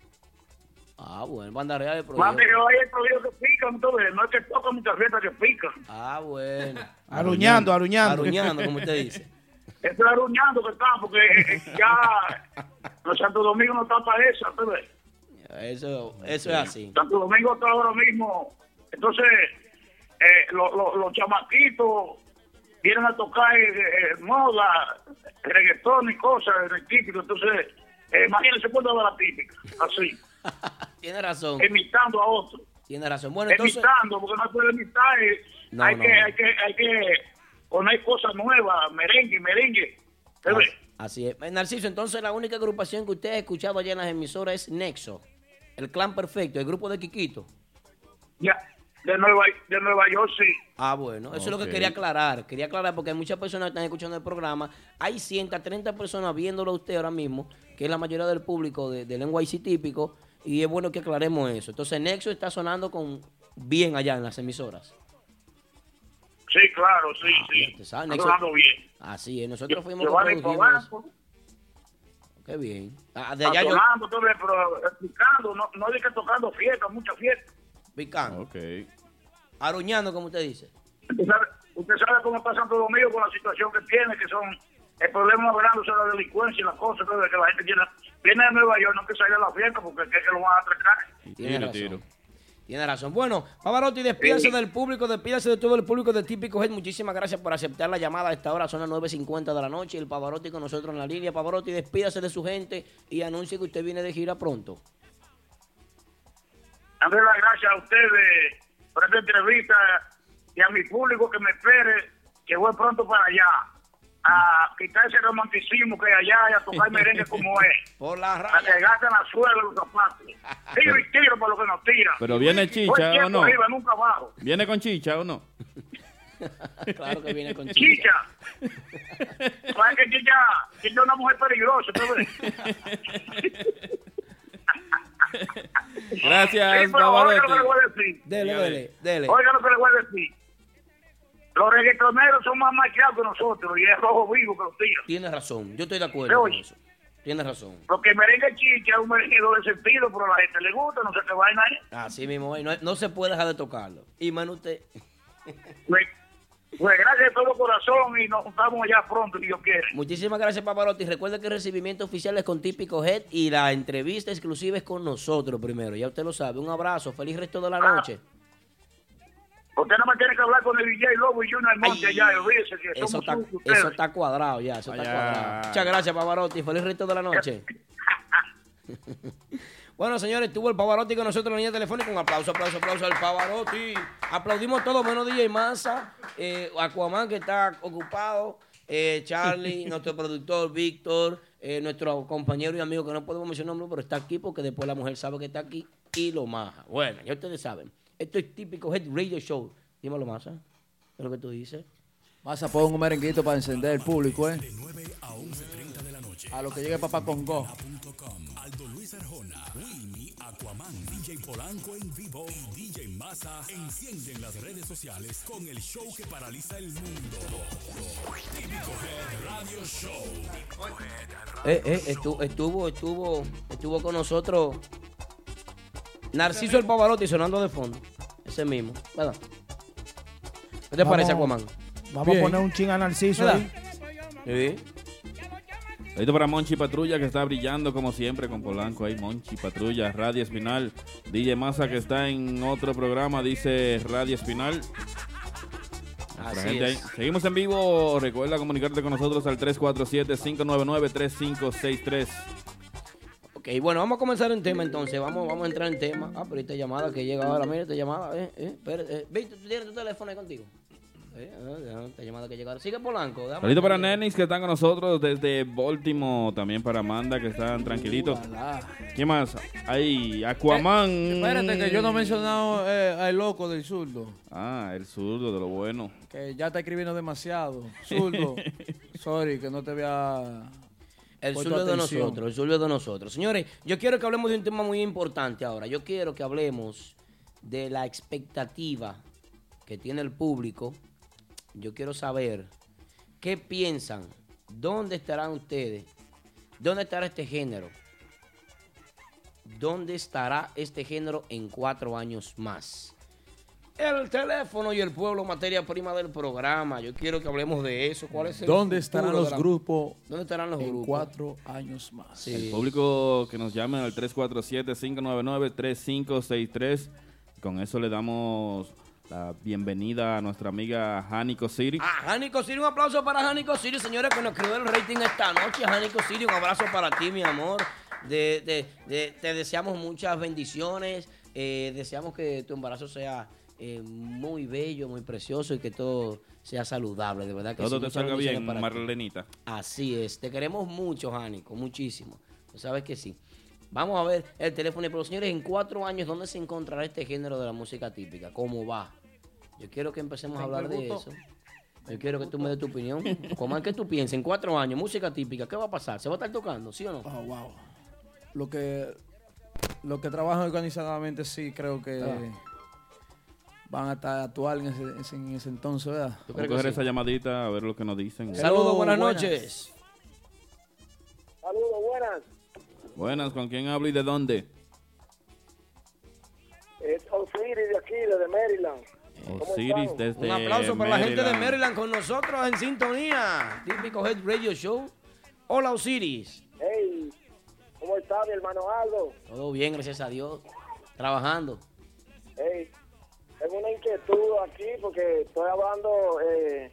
Ah, bueno, banda real de prohibido. que yo hay prohibido que pican, ves, no es que tocan muchas fiestas que pican. Ah, bueno. Aruñando, aruñando. Aruñando, como usted dice. Esto es aruñando que están, porque eh, ya los Santo Domingo no está para eso. Eso, eso es así. Santo Domingo está ahora mismo. Entonces, eh, lo- lo- los chamaquitos vienen a tocar eh, eh, moda, reggaetón y cosas, el típico. Entonces, eh, imagínense cuando va la típica, así, [laughs] Tiene razón. imitando a otro. Tiene razón. Bueno, entonces. Imitando, porque no se puede imitar. eh, No, hay, no, que, hay, que, hay que poner cosas nuevas, merengue, merengue. Así es. Eh, Narciso, entonces la única agrupación que usted ha escuchado allá en las emisoras es Nexo. El clan perfecto, el grupo de Quiquito. Ya, de Nueva, de Nueva York, sí. Ah, bueno, eso es lo que quería aclarar. Quería aclarar porque hay muchas personas que están escuchando el programa. Hay 130 personas viéndolo a usted ahora mismo, que es la mayoría del público de, del NYC típico, y es bueno que aclaremos eso. Entonces, Nexo está sonando con bien allá en las emisoras. Sí, claro, sí, Ah, sí. Nexo- sonando bien. Así es, nosotros fuimos Giovanni que Qué bien. Ah, de allá yo... sonando, tú ves, pero explicando, no, no que tocando fiestas, muchas fiestas. Picando. Ok. Aruñando, como usted dice. Usted sabe, usted sabe cómo está Santo Domingo con la situación que tiene, que son el problema hablando sobre la delincuencia y las cosas, que la gente viene, viene de Nueva York, no que salga a la fiesta porque es que lo van a atracar. Tiene tiro, razón. tiro. Tiene razón. Bueno, Pavarotti, despídase Sí. del público, despídase de todo el público de Típico Head. Muchísimas gracias por aceptar la llamada a esta hora, son las 9.50 de la noche. El Pavarotti con nosotros en la línea. Pavarotti, despídase de su gente y anuncie que usted viene de gira pronto. Darle las gracias a ustedes por esta entrevista y a mi público que me espere, que voy pronto para allá. A quitar ese romanticismo que hay allá y a tocar merengue como es. [laughs] Por la A que raya. gasten la suela de los zapatos. [laughs] Tiro y tiro por lo que nos tira. Pero viene chicha o no? arriba, nunca abajo. ¿Viene con chicha o no? [laughs] claro que viene con chicha. Chicha. ¿Sabes que Chicha, Chicha es una mujer peligrosa? Gracias, Sí, oiga lo que le Pavarotti. voy a decir. Dele, dele, dele. Oiga lo que le voy a decir. Los reggaetoneros son más maquiados que nosotros y es rojo vivo que los tiran. Tiene razón. Yo estoy de acuerdo con eso. Tiene razón. Porque merengue chicha es un merengue de sentido, pero a la gente le gusta, no sé qué vaina es. Así mismo, no, no se puede dejar de tocarlo. Y mano usted. Pues, pues gracias de todo corazón y nos juntamos allá pronto, si Dios quiere. Muchísimas gracias, Pavarotti. Recuerda que el recibimiento oficial es con Típico Head y la entrevista exclusiva es con nosotros primero. Ya usted lo sabe. Un abrazo. Feliz resto de la Ah. noche. Usted nada más tiene que hablar con el DJ Lobo y Junior Monte Ay, allá, olvídese que Eso está, eso está cuadrado ya, eso está cuadrado. Muchas gracias, Pavarotti. Feliz resto de la noche. [laughs] bueno, señores, estuvo el Pavarotti con nosotros en la línea telefónica. Un aplauso, aplauso, aplauso al Pavarotti. Aplaudimos todos, menos DJ Massa, eh, Aquaman que está ocupado, eh, Charlie, [laughs] nuestro productor Víctor, eh, nuestro compañero y amigo que no podemos mencionar nombre, pero está aquí porque después la mujer sabe que está aquí y lo maja. Bueno, ya ustedes saben. Esto es típico Head Radio Show. Dímelo, Massa. ¿Qué es lo que tú dices? Vas a poner un merenguito para encender el público, ¿eh? De 9 a 11.30 de la noche. A lo que llegue papá Congo. Aldo Luis Arjona, Winnie, Aquaman, DJ Polanco en vivo y DJ Massa encienden las redes sociales con el show que paraliza el mundo. Típico Head Radio Show. Eh, eh, estuvo, estuvo, estuvo, estuvo con nosotros Narciso el Pavarotti sonando de fondo. Ese mismo, ¿verdad? ¿Qué te Vamos. parece, Aquaman? Vamos Bien. a poner un ching a Narciso ¿Verdad? ahí. Sí. Saludito para Monchi Patrulla que está brillando como siempre con Polanco ahí. Monchi Patrulla, Radio Espinal. DJ Massa que está en otro programa, dice Radio Espinal. Nuestra Así gente ahí. es. Seguimos en vivo. Recuerda comunicarte con nosotros al 347-599-3563. Ok, bueno, vamos a comenzar en tema entonces. Vamos, vamos a entrar en tema. Ah, pero esta llamada que llega ahora, mira esta llamada. Eh, eh, espérate, eh. Víctor, ¿tú tienes tu teléfono ahí contigo? Eh, ah, esta llamada que llega ahora. Sigue Polanco. Saludito para Nenis que están con nosotros desde Baltimore. También para Amanda que están tranquilitos. ¿Quién más? Ahí, Aquaman. Espérate, que yo no he mencionado eh, al loco del zurdo. Ah, el zurdo de lo bueno. Que ya está escribiendo demasiado. Zurdo. [laughs] Sorry, que no te había. El sur de nosotros, el sur de nosotros. Señores, yo quiero que hablemos de un tema muy importante ahora. Yo quiero que hablemos de la expectativa que tiene el público. Yo quiero saber qué piensan, dónde estarán ustedes, dónde estará este género, ¿dónde estará este género en cuatro años más? El teléfono y el pueblo, materia prima del programa. Yo quiero que hablemos de eso. ¿Cuál es el ¿Dónde estarán los la- grupos ¿Dónde estarán los en grupos? cuatro años más? Sí. El público que nos llame al 347-599-3563. Con eso le damos la bienvenida a nuestra amiga Jánico City. Ah, Jánico Siri, un aplauso para Jánico Siri, señores, que nos creó el rating esta noche. Jánico Siri, un abrazo para ti, mi amor. De, de- de- te deseamos muchas bendiciones. eh, deseamos que tu embarazo sea eh, muy bello, muy precioso y que todo sea saludable. De verdad que sí, Todo te salga bien, para ti. Marlenita. Así es, te queremos mucho, Jánico, muchísimo. Tú sabes que sí. Vamos a ver el teléfono. Pero señores, en cuatro años, ¿dónde se encontrará este género de la música típica? ¿Cómo va? Yo quiero que empecemos a hablar de eso. Yo quiero que tú me des tu opinión. ¿Cómo ¿qué tú piensas? En cuatro años, música típica, ¿qué va a pasar? ¿Se va a estar tocando, sí o no? Oh, wow. Lo que, lo que trabajan organizadamente sí creo que Ah. Van a estar actual en ese, ese- en ese entonces, ¿verdad? ¿Tú Vamos a coger esa llamadita a ver lo que nos dicen. Saludos, buenas, buenas. noches. Saludos, buenas. Buenas, ¿con quién hablo y de dónde? Es Osiris de aquí, de Maryland. ¿Cómo Osiris desde Un aplauso para la gente de Maryland. Maryland con nosotros en sintonía. Típico Head Radio Show. Hola, Osiris. Hey, ¿cómo está mi hermano Aldo? Todo bien, gracias a Dios. Trabajando. Hey, tengo una inquietud aquí porque estoy hablando, eh,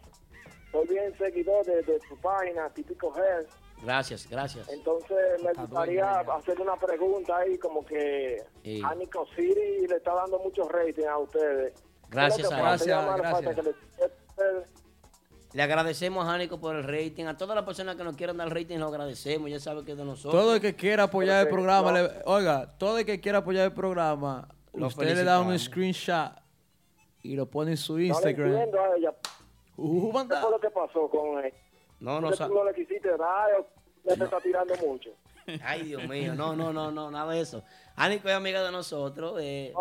soy bien seguidor de, de tu página, Típico Head. Gracias, gracias. Entonces me gustaría hacerle una pregunta ahí, como que Sí. a Nico City le está dando mucho rating a ustedes. Gracias ¿Qué es a? Gracias, le- Le agradecemos a Jánico por el rating. A todas las personas que nos quieran dar rating, lo agradecemos. Ya sabe que es de nosotros. Todo el que quiera apoyar el programa, no. le- oiga, todo el que quiera apoyar el programa, Lo usted le da un screenshot y lo pone en su No le Instagram. entiendo a ella. Uh, ¿Qué fue lo que pasó con él? No, no, ¿Qué sa- tú no le quisiste dar o ya te está tirando mucho? [laughs] Ay, Dios mío. No, no, no, no, nada de eso. Jánico es amiga de nosotros. eh,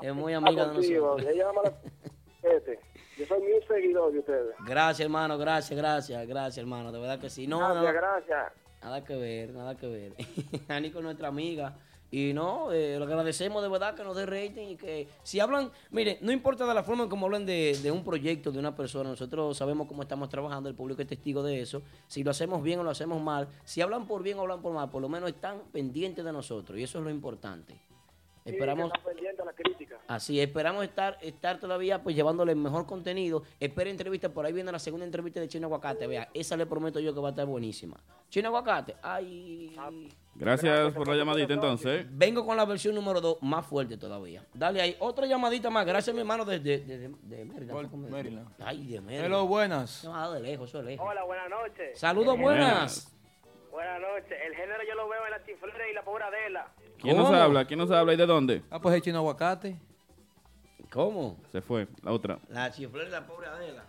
es muy amiga de contigo. nosotros. Ella la- [laughs] este. Yo soy muy seguidor de ustedes. Gracias, hermano. Gracias, gracias, gracias, hermano. De verdad que sí. No, gracias, nada, gracias. nada que ver, nada que ver. [laughs] Jánico es nuestra amiga. Y no, eh, lo agradecemos de verdad que nos dé rating y que si hablan, mire, no importa de la forma en como hablan de, de un proyecto, de una persona, nosotros sabemos cómo estamos trabajando, el público es testigo de eso. Si lo hacemos bien o lo hacemos mal, si hablan por bien o hablan por mal, por lo menos están pendientes de nosotros y eso es lo importante. Sí, Esperamos, que. Así, esperamos estar, estar todavía pues llevándole el mejor contenido. Espera entrevista, por ahí viene la segunda entrevista de Chino Aguacate, vea, esa le prometo yo que va a estar buenísima. Chino Aguacate, ay... Gracias por la llamadita entonces. Vengo con la versión número 2 más fuerte todavía. Dale ahí, otra llamadita más. Gracias, mi hermano, desde de, de, de. Ay, de Maryland. Hello, buenas. Llamada de lejos, eso es lejos. Hola, buenas noches. Saludos, buenas. Buenas noches. El género yo lo veo en la chiflera y la pobre Adela. ¿Quién nos habla? ¿Quién nos habla y de dónde? Ah, pues el chino aguacate. ¿Cómo? Se fue, la otra. La chiflera la pobre Adela.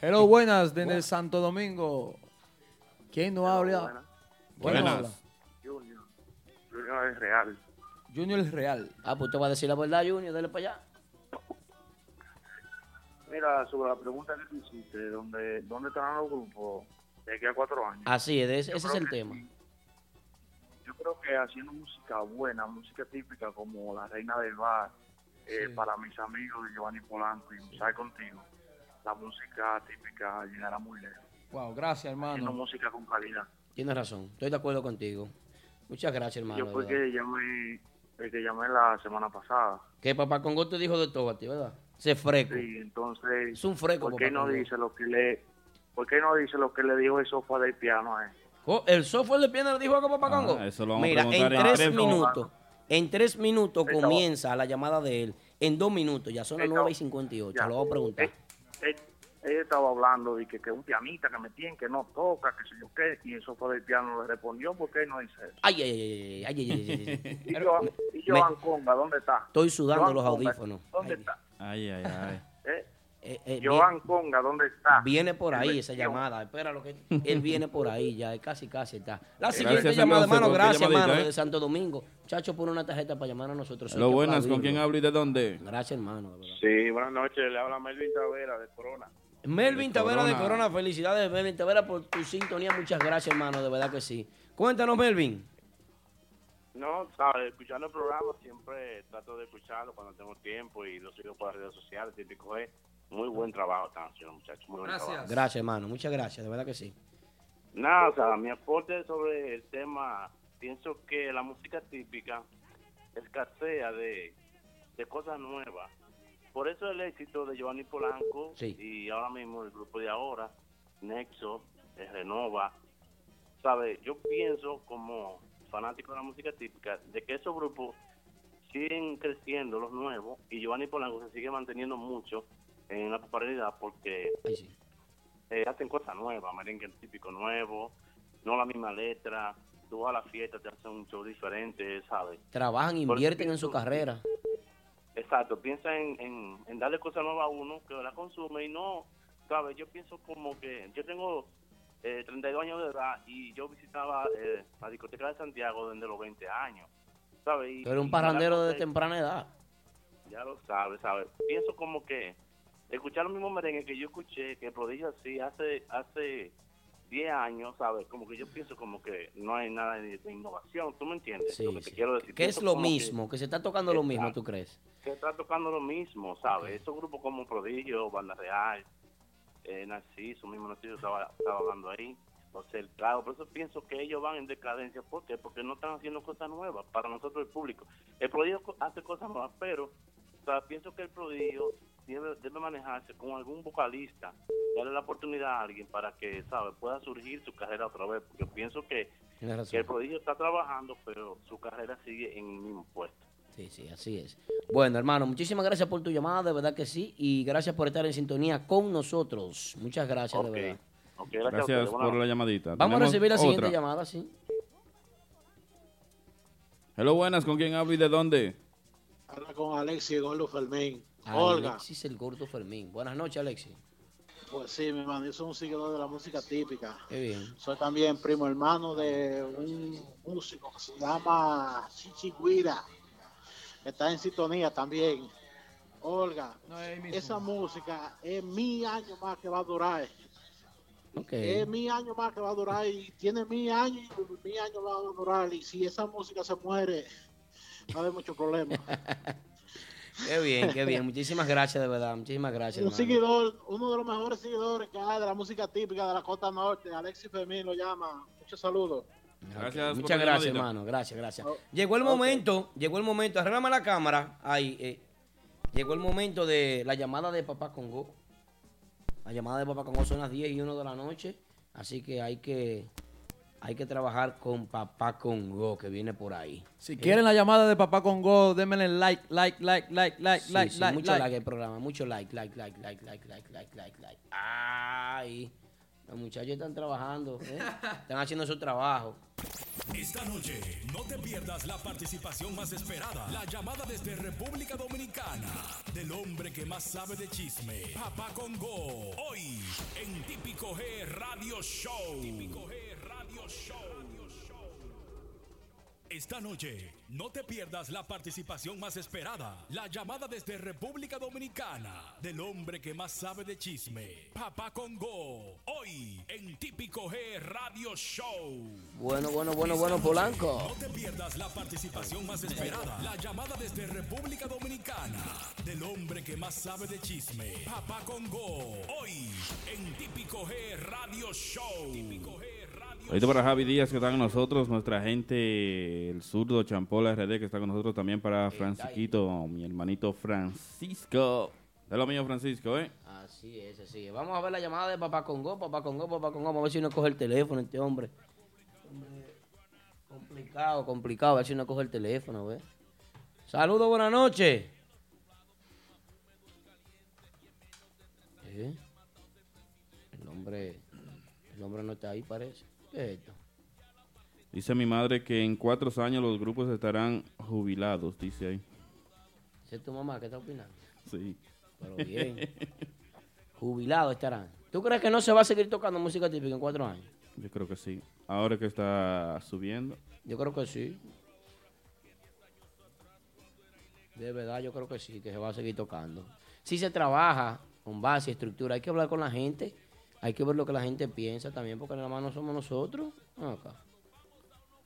Hello, buenas, desde Santo Domingo. ¿Quién no habla? ¿Quién no Buenas. habla? Junior. Junior es real. Junior es real. Ah, pues te va a decir la verdad, Junior, dale para allá. Mira, sobre la pregunta que tú hiciste, ¿dónde, dónde estarán los grupos de aquí a cuatro años? Así es, ese, es el tema. sí. Yo creo que haciendo música buena, música típica como La Reina del Bar, eh, para mis amigos de Giovanni Polanco y Usar Contigo, la música típica llegará muy lejos. Wow, gracias, Haciendo hermano. música con calidad. Tienes razón, estoy de acuerdo contigo. Muchas gracias, hermano. Yo fue que llamé, el que llamé la semana pasada. Que papá Congo te dijo de todo a ti, ¿verdad? Se freco. Sí, entonces, Es un freco, ¿por qué papá no Congo. dice lo que le... ¿Por qué no dice lo que le dijo el sofá del piano a él? El software de piano le dijo algo a Papá Ah, Congo. eso lo vamos a Mira, en preguntar en tres tres minutos, en tres minutos comienza la llamada de él. En dos minutos, ya son las 9 y 58. Ya. Lo voy a preguntar. Eh, eh, él, él estaba hablando de que, que, un pianista que me tiene, que no toca, que sé yo qué. Y eso fue del piano, le respondió, ¿por qué no dice eso? Ay, ay, ay, ay, ay, ay, ay. [laughs] y yo, y me, ¿dónde está? Estoy sudando los audífonos. ¿Dónde ay. está? Ay, ay, ay. ¿Eh? Eh, Joan Conga, ¿dónde está? Viene por ahí esa llamada. Espera lo que él viene por ahí ya, casi casi está. La siguiente Gracias, llamada, hermano, tu gracias, hermano, ¿eh? de Santo Domingo. Muchacho, pone una tarjeta para llamar a nosotros. Lo buenas, ¿con quién hablo y de dónde? Gracias, hermano. de verdad. Sí, buenas noches, le habla Melvin Tavera de Corona. Melvin De Tavera de Corona. Corona, felicidades Melvin Tavera por tu sintonía, muchas gracias hermano, de verdad que sí. Cuéntanos Melvin. No, sabes, escuchando el programa siempre trato de escucharlo cuando tengo tiempo y lo sigo por las redes sociales. Típico es muy buen trabajo están haciendo, muchachos. Muy buen trabajo. Gracias, hermano. Muchas gracias, de verdad que sí. Nada, o sea, mi aporte sobre el tema, pienso que la música típica escasea de, de cosas nuevas. Por eso el éxito de Giovanni Polanco Sí. y ahora mismo el grupo de ahora, Nexo, Renova, ¿sabe? Yo pienso como fanático de la música típica de que esos grupos siguen creciendo, los nuevos, y Giovanni Polanco se sigue manteniendo mucho en la popularidad porque eh, hacen cosas nuevas, merengue típico nuevo, no la misma letra, tú vas a la fiesta, te hacen un show diferente, ¿sabes? Trabajan, invierten en su carrera. Exacto, piensa en, en, en darle cosas nuevas a uno que la consume y no, ¿sabes? Yo pienso como que yo tengo eh, 32 años de edad y yo visitaba eh, la discoteca de Santiago desde los 20 años, ¿sabes? Y- eres un parrandero de temprana edad. ya lo sabes, ¿sabes? Pienso como que escuchar los mismos merengues que yo escuché, que prodigio así hace hace 10 años, ¿sabes? Como que yo pienso como que no hay nada de, de innovación, ¿tú me entiendes? Sí, lo que te quiero decir. ¿Qué es lo que- mismo? Que se está tocando lo mismo, Exacto. ¿tú crees? que está tocando lo mismo, ¿sabes? Esos grupos como Prodigio, Banda Real, eh, Narciso, mismo Narciso estaba, estaba hablando ahí, o sea, el claro, por eso pienso que ellos van en decadencia, ¿por qué? Porque no están haciendo cosas nuevas para nosotros el público. El Prodigio hace cosas nuevas, pero o sea, pienso que el Prodigio debe, debe manejarse con algún vocalista, darle la oportunidad a alguien para que, ¿sabes? Pueda surgir su carrera otra vez, porque pienso que, que el Prodigio está trabajando, pero su carrera sigue en el mismo puesto. Sí, sí, así es. Bueno, hermano, muchísimas gracias por tu llamada, de verdad que sí. Y gracias por estar en sintonía con nosotros. Muchas gracias, de verdad. Gracias, por la llamadita. Vamos a recibir la siguiente otra. llamada, sí. Hello, buenas. ¿Con quién hablo y de dónde? Habla con Alexis Gordo Fermín. Ah, Olga, Alexis el gordo Fermín. Buenas noches, Alexis. pues sí, mi hermano, yo soy un seguidor de la música típica. Qué bien. Soy también primo hermano de un músico que se llama Chichi Guira, que está en sintonía también. Olga, esa música es mi año más que va a durar. Ok. Es mi año más que va a durar y tiene mi año y mi año va a durar. Y si esa música se muere, va a haber mucho problema. [laughs] Qué bien, qué bien. Muchísimas gracias, de verdad. Muchísimas gracias, Un hermano. seguidor, uno de los mejores seguidores que hay de la música típica de la costa norte, Alexis Fermín lo llama. Muchos saludos. Gracias Muchas gracias, hermano. Gracias, gracias. Oh, Llegó el momento, llegó el momento. Arréglame la cámara. Ahí, eh. Llegó el momento de la llamada de Papá Congo. La llamada de Papá Congo son las 10 y 1 de la noche. Así que hay que, hay que trabajar con Papá Congo que viene por ahí. Si quieren la llamada de Papá Congo, denme like, like, like, like, like, Sí, like, sí, like, mucho like. like. el programa, mucho like, like, like, like, like, like, like, like, like. Ay, los muchachos están trabajando, ¿eh? están haciendo su trabajo. Esta noche no te pierdas la participación más esperada, la llamada desde República Dominicana del hombre que más sabe de chisme, Papá Congo, hoy en Típico G Radio Show. Típico G Radio Show. Esta noche no te pierdas la participación más esperada, la llamada desde República Dominicana del hombre que más sabe de chisme, Papá Congo, hoy en Típico G Radio Show. Bueno, bueno, bueno, bueno, Polanco. No te pierdas la participación más esperada, la llamada desde República Dominicana del hombre que más sabe de chisme, Papá Congo, hoy en Típico G Radio Show. Típico G Ahorita para Javi Díaz que está con nosotros, nuestra gente, el zurdo Champola RD que está con nosotros también para Francisquito, mi hermanito Francisco. De lo mío, Francisco, ¿eh? Así es, así es. Vamos a ver la llamada de Papá Congo, Papá Congo, Papá Congo. Vamos a ver si no coge el teléfono este hombre. Hombre, Complicado, complicado. A ver si no coge el teléfono, ¿ves? Saludos, buenas noches. ¿Eh? El hombre, el hombre no está ahí, parece. Dice mi madre que en cuatro años los grupos estarán jubilados, dice ahí. ¿Esa es tu mamá que está opinando? Sí. Pero bien. [laughs] Jubilados estarán. ¿Tú crees que no se va a seguir tocando música típica en cuatro años? Yo creo que sí. Ahora que está subiendo. Yo creo que sí. De verdad, yo creo que sí, que se va a seguir tocando. Si se trabaja con base y estructura, hay que hablar con la gente, hay que ver lo que la gente piensa también, porque nada más no somos nosotros. Acá.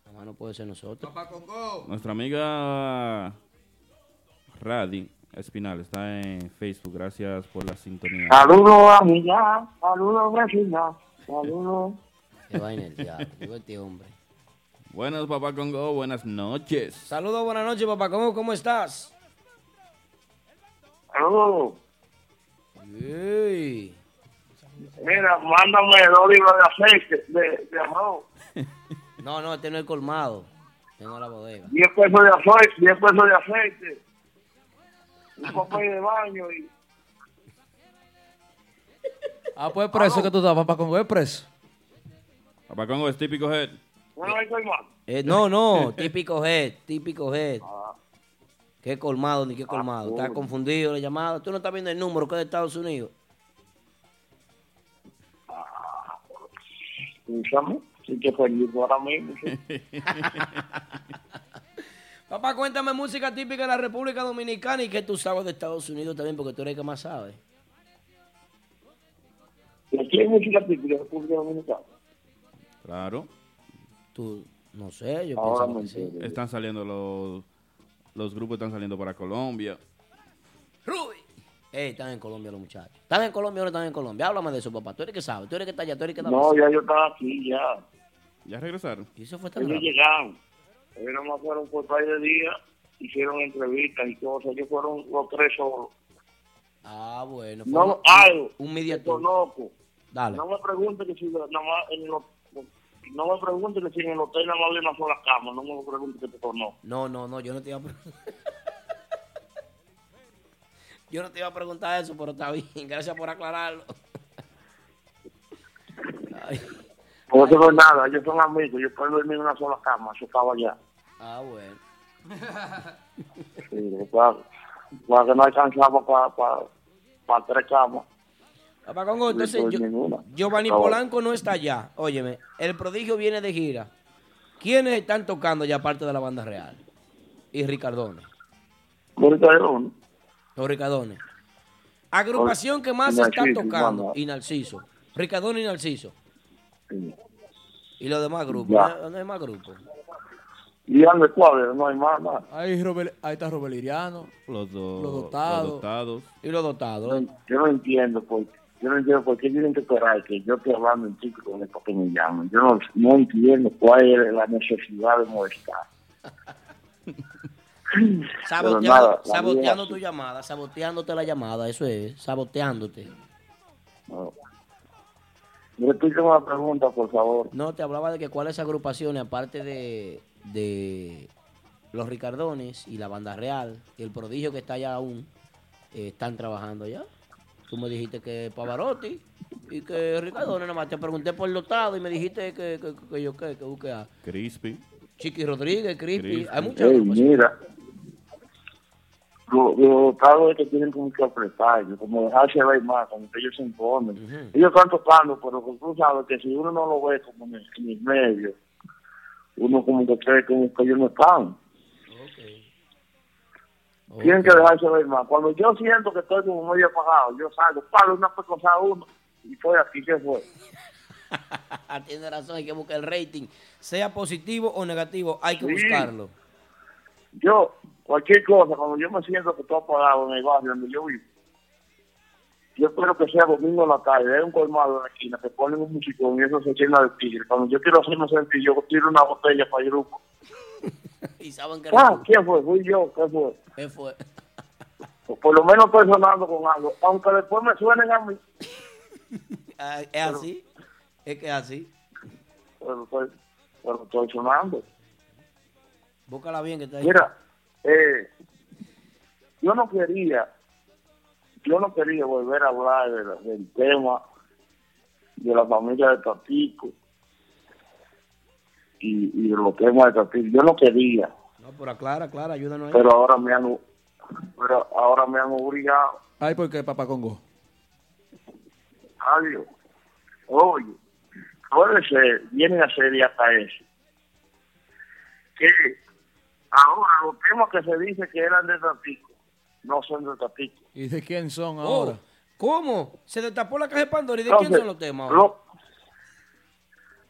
Nada más no puede ser nosotros. Papá Congo. Nuestra amiga Radi Espinal está en Facebook. Gracias por la sintonía. Saludos, amiga. Saludos, vecina. Saludos. [laughs] Qué vaina el diablo. Digo, este hombre. Buenas, papá Congo. Buenas noches. Saludos, buenas noches, papá. ¿Cómo, cómo estás? Saludos. Ey. Mira, mándame dos libros de aceite, de, de arroz. [laughs] No, no, este no es colmado. Este no es la bodega. 10 pesos de aceite, 10 pesos de aceite. Un papel de baño y... [laughs] Ah, pues preso que tú estás, papá Congo, es preso. Papá Congo es típico head. Bueno, ahí estoy mal. Eh, no, no, típico head, típico head. Ah. ¿Qué colmado ni qué colmado? Estás confundido la llamada. Tú no estás viendo el número que es de Estados Unidos. Escúchame, sí que feliz ahora mismo. [laughs] Papá, cuéntame música típica de la República Dominicana y que tú sabes de Estados Unidos también, porque tú eres el que más sabe. ¿Y aquí hay música típica de República Dominicana? Claro. Tú, no sé, yo Ahora que sí. Están saliendo los, los grupos están saliendo para Colombia. Ruby. Ey, están en Colombia los muchachos. ¿Están en Colombia o no están en Colombia? Háblame de eso, papá. Tú eres que sabe, tú eres que está allá, tú eres que está No, ya yo estaba aquí, ya. ¿Ya regresaron? ¿Y eso fue tan Ellos llegaron. Ellos nomás fueron por par de días, hicieron entrevistas y cosas. Ellos fueron los tres solos. Ah, bueno. fue No, un- algo. Un media conozco. Dale. No me pregunte que si nada más en el, no me pregunte que si en el hotel nada más había una sola cama. No me pregunte que te conozco. No, no, no, yo no te iba a preguntar. [laughs] yo no te iba a preguntar eso, pero está bien. [laughs] Gracias por aclararlo. [laughs] Ay. Por eso no es nada. Ellos son amigos. Yo puedo dormir en una sola cama. Eso estaba allá. Ah, bueno. [laughs] Sí, para, para que no alcanzaba para, para, para tres camas. Papá Congo, entonces No yo-. Giovanni. Polanco no está allá. Óyeme, el prodigio viene de gira. ¿Quiénes están tocando ya aparte de la banda real? Y era uno. Los Ricardones. Agrupación que más Y está tocando. Y Narciso. Ricardones y Narciso. Sí. Y los demás grupos. Ya. ¿No hay- no hay más grupos? Y ande cuadro, no hay más nada. Ahí, Robel- ahí está Robert Liriano. Los, do- Los dotados. los dotados. Y los dotados. Yo no entiendo por yo no entiendo por qué tienen que esperar que yo esté hablando en chico con esto que me llaman. Yo no, no entiendo cuál es la necesidad de molestar. [laughs] [clears throat] Saboteando, nada, la saboteando vida- tu llamada, saboteándote la llamada, eso es, saboteándote. No. Me repite una pregunta, por favor. No, te hablaba de que cuáles agrupaciones, aparte de, de los Ricardones y la Banda Real y el prodigio que está allá aún, eh, están trabajando allá. Tú me dijiste que Pavarotti y que Ricardones, nada más te pregunté por el dotado y me dijiste que, que, que yo qué, que busque a Crispy. Chiqui Rodríguez, Crispy. Crispy. Hay muchas Ey, agrupaciones. mira, lo, lo claro es que tienen como que apretar, como dejarse ver más, como que ellos se imponen. Ujú. Ellos están tocando, pero tú sabes que si uno no lo ve como en el, en el medio, uno como que cree como que ellos no están. Tienen que dejarse ver más. Cuando yo siento que estoy como medio apagado, yo salgo, paro una cosa a uno y estoy aquí, ¿qué fue? [laughs] Tiene razón, hay que buscar el rating. Sea positivo o negativo, hay que Sí. buscarlo. Yo, cualquier cosa, cuando yo me siento que estoy apagado en el barrio donde yo vivo, yo espero que sea domingo en la tarde, hay un colmado en la esquina, que ponen un musicón y eso se llena de tigre. Cuando yo quiero hacerme sentir, yo tiro una botella para el grupo. [laughs] y saben que Ah, ¿quién fue? Fui yo, ¿qué fue? ¿Qué fue? Pues por lo menos estoy sonando con algo, aunque después me suenen a mí, [laughs] Ah, es así, es que es así. pero estoy, pero estoy sonando. Búscala bien que está ahí. Mira, eh, yo no quería, yo no quería volver a hablar de la- del tema de la familia de Tatico y, y de los temas de Tatico. Yo no quería, No, pero aclara, aclara, ayúdanos ahí. pero ahora me han, pero ahora me han obligado. Ay, ¿por qué, papá Congo? Adiós. Oye, puede ser, viene a ser y hasta eso, que ahora los temas que se dice que eran de Tatico no son de Tatico. ¿Y de quién son Oh, ahora? ¿Cómo? Se destapó la caja de Pandora. ¿Y de Entonces, quién son los temas? ahora?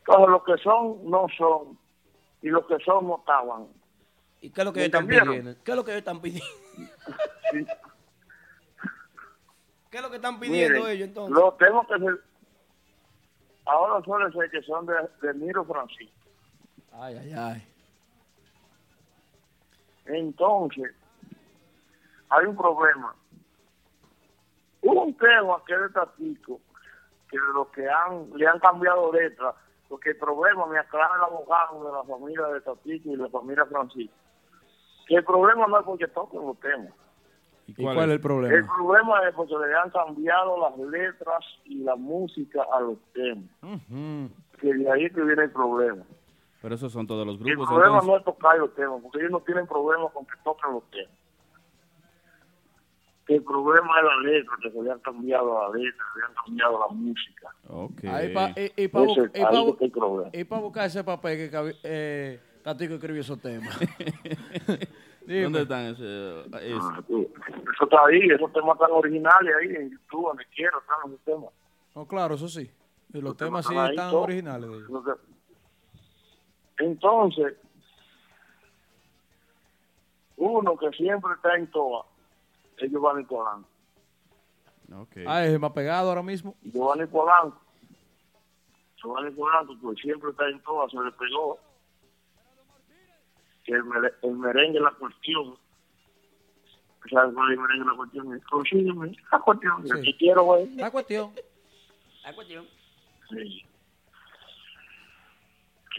lo- los que son, no son. y los que son no estaban. ¿Y qué es lo que ¿Me ellos están pidiendo? ¿Qué es lo que ellos están pidiendo? Sí. [laughs] ¿Qué es lo que están pidiendo Miren, ellos entonces? Los temas que se... Ahora suele ser que son de, de Miro Francisco. Ay, ay, ay. Entonces, hay un problema. Hubo un tema que de Tatico, que de los que han, le han cambiado letras, porque el problema, me aclara el abogado de la familia de Tatico y de la familia Francisco, que el problema no es porque toquen los temas. ¿Y cuál, es el El problema? problema es porque le han cambiado las letras y la música a los temas. Que de ahí que viene el problema. Pero esos son todos los El grupos. problema entonces. no es tocar los temas, porque ellos no tienen problema con que toquen los temas. El problema es la letra, que se le han cambiado la letra, se le han cambiado la música. Ok. Ahí pa- y, y para es el problema. buscar ese papel que eh, Tatico escribió esos temas. [laughs] Dime. ¿Dónde están ese? ese? Ah, Eso está ahí, esos temas están originales ahí en YouTube, donde quiera, están esos temas. No, claro, eso sí. Y los temas sí están originales de ellos. Entonces, uno que siempre está en toa es Giovanni Polanco. Ok. Ah, es el más pegado ahora mismo. Giovanni Polanco. Giovanni Polanco, pues siempre está en toa, se le pegó. Que el, mere- el merengue es la cuestión. ¿Sabes cuál es el merengue la cuestión? Consígueme la cuestión. Sí. que quiero, güey. La cuestión. La cuestión. Sí.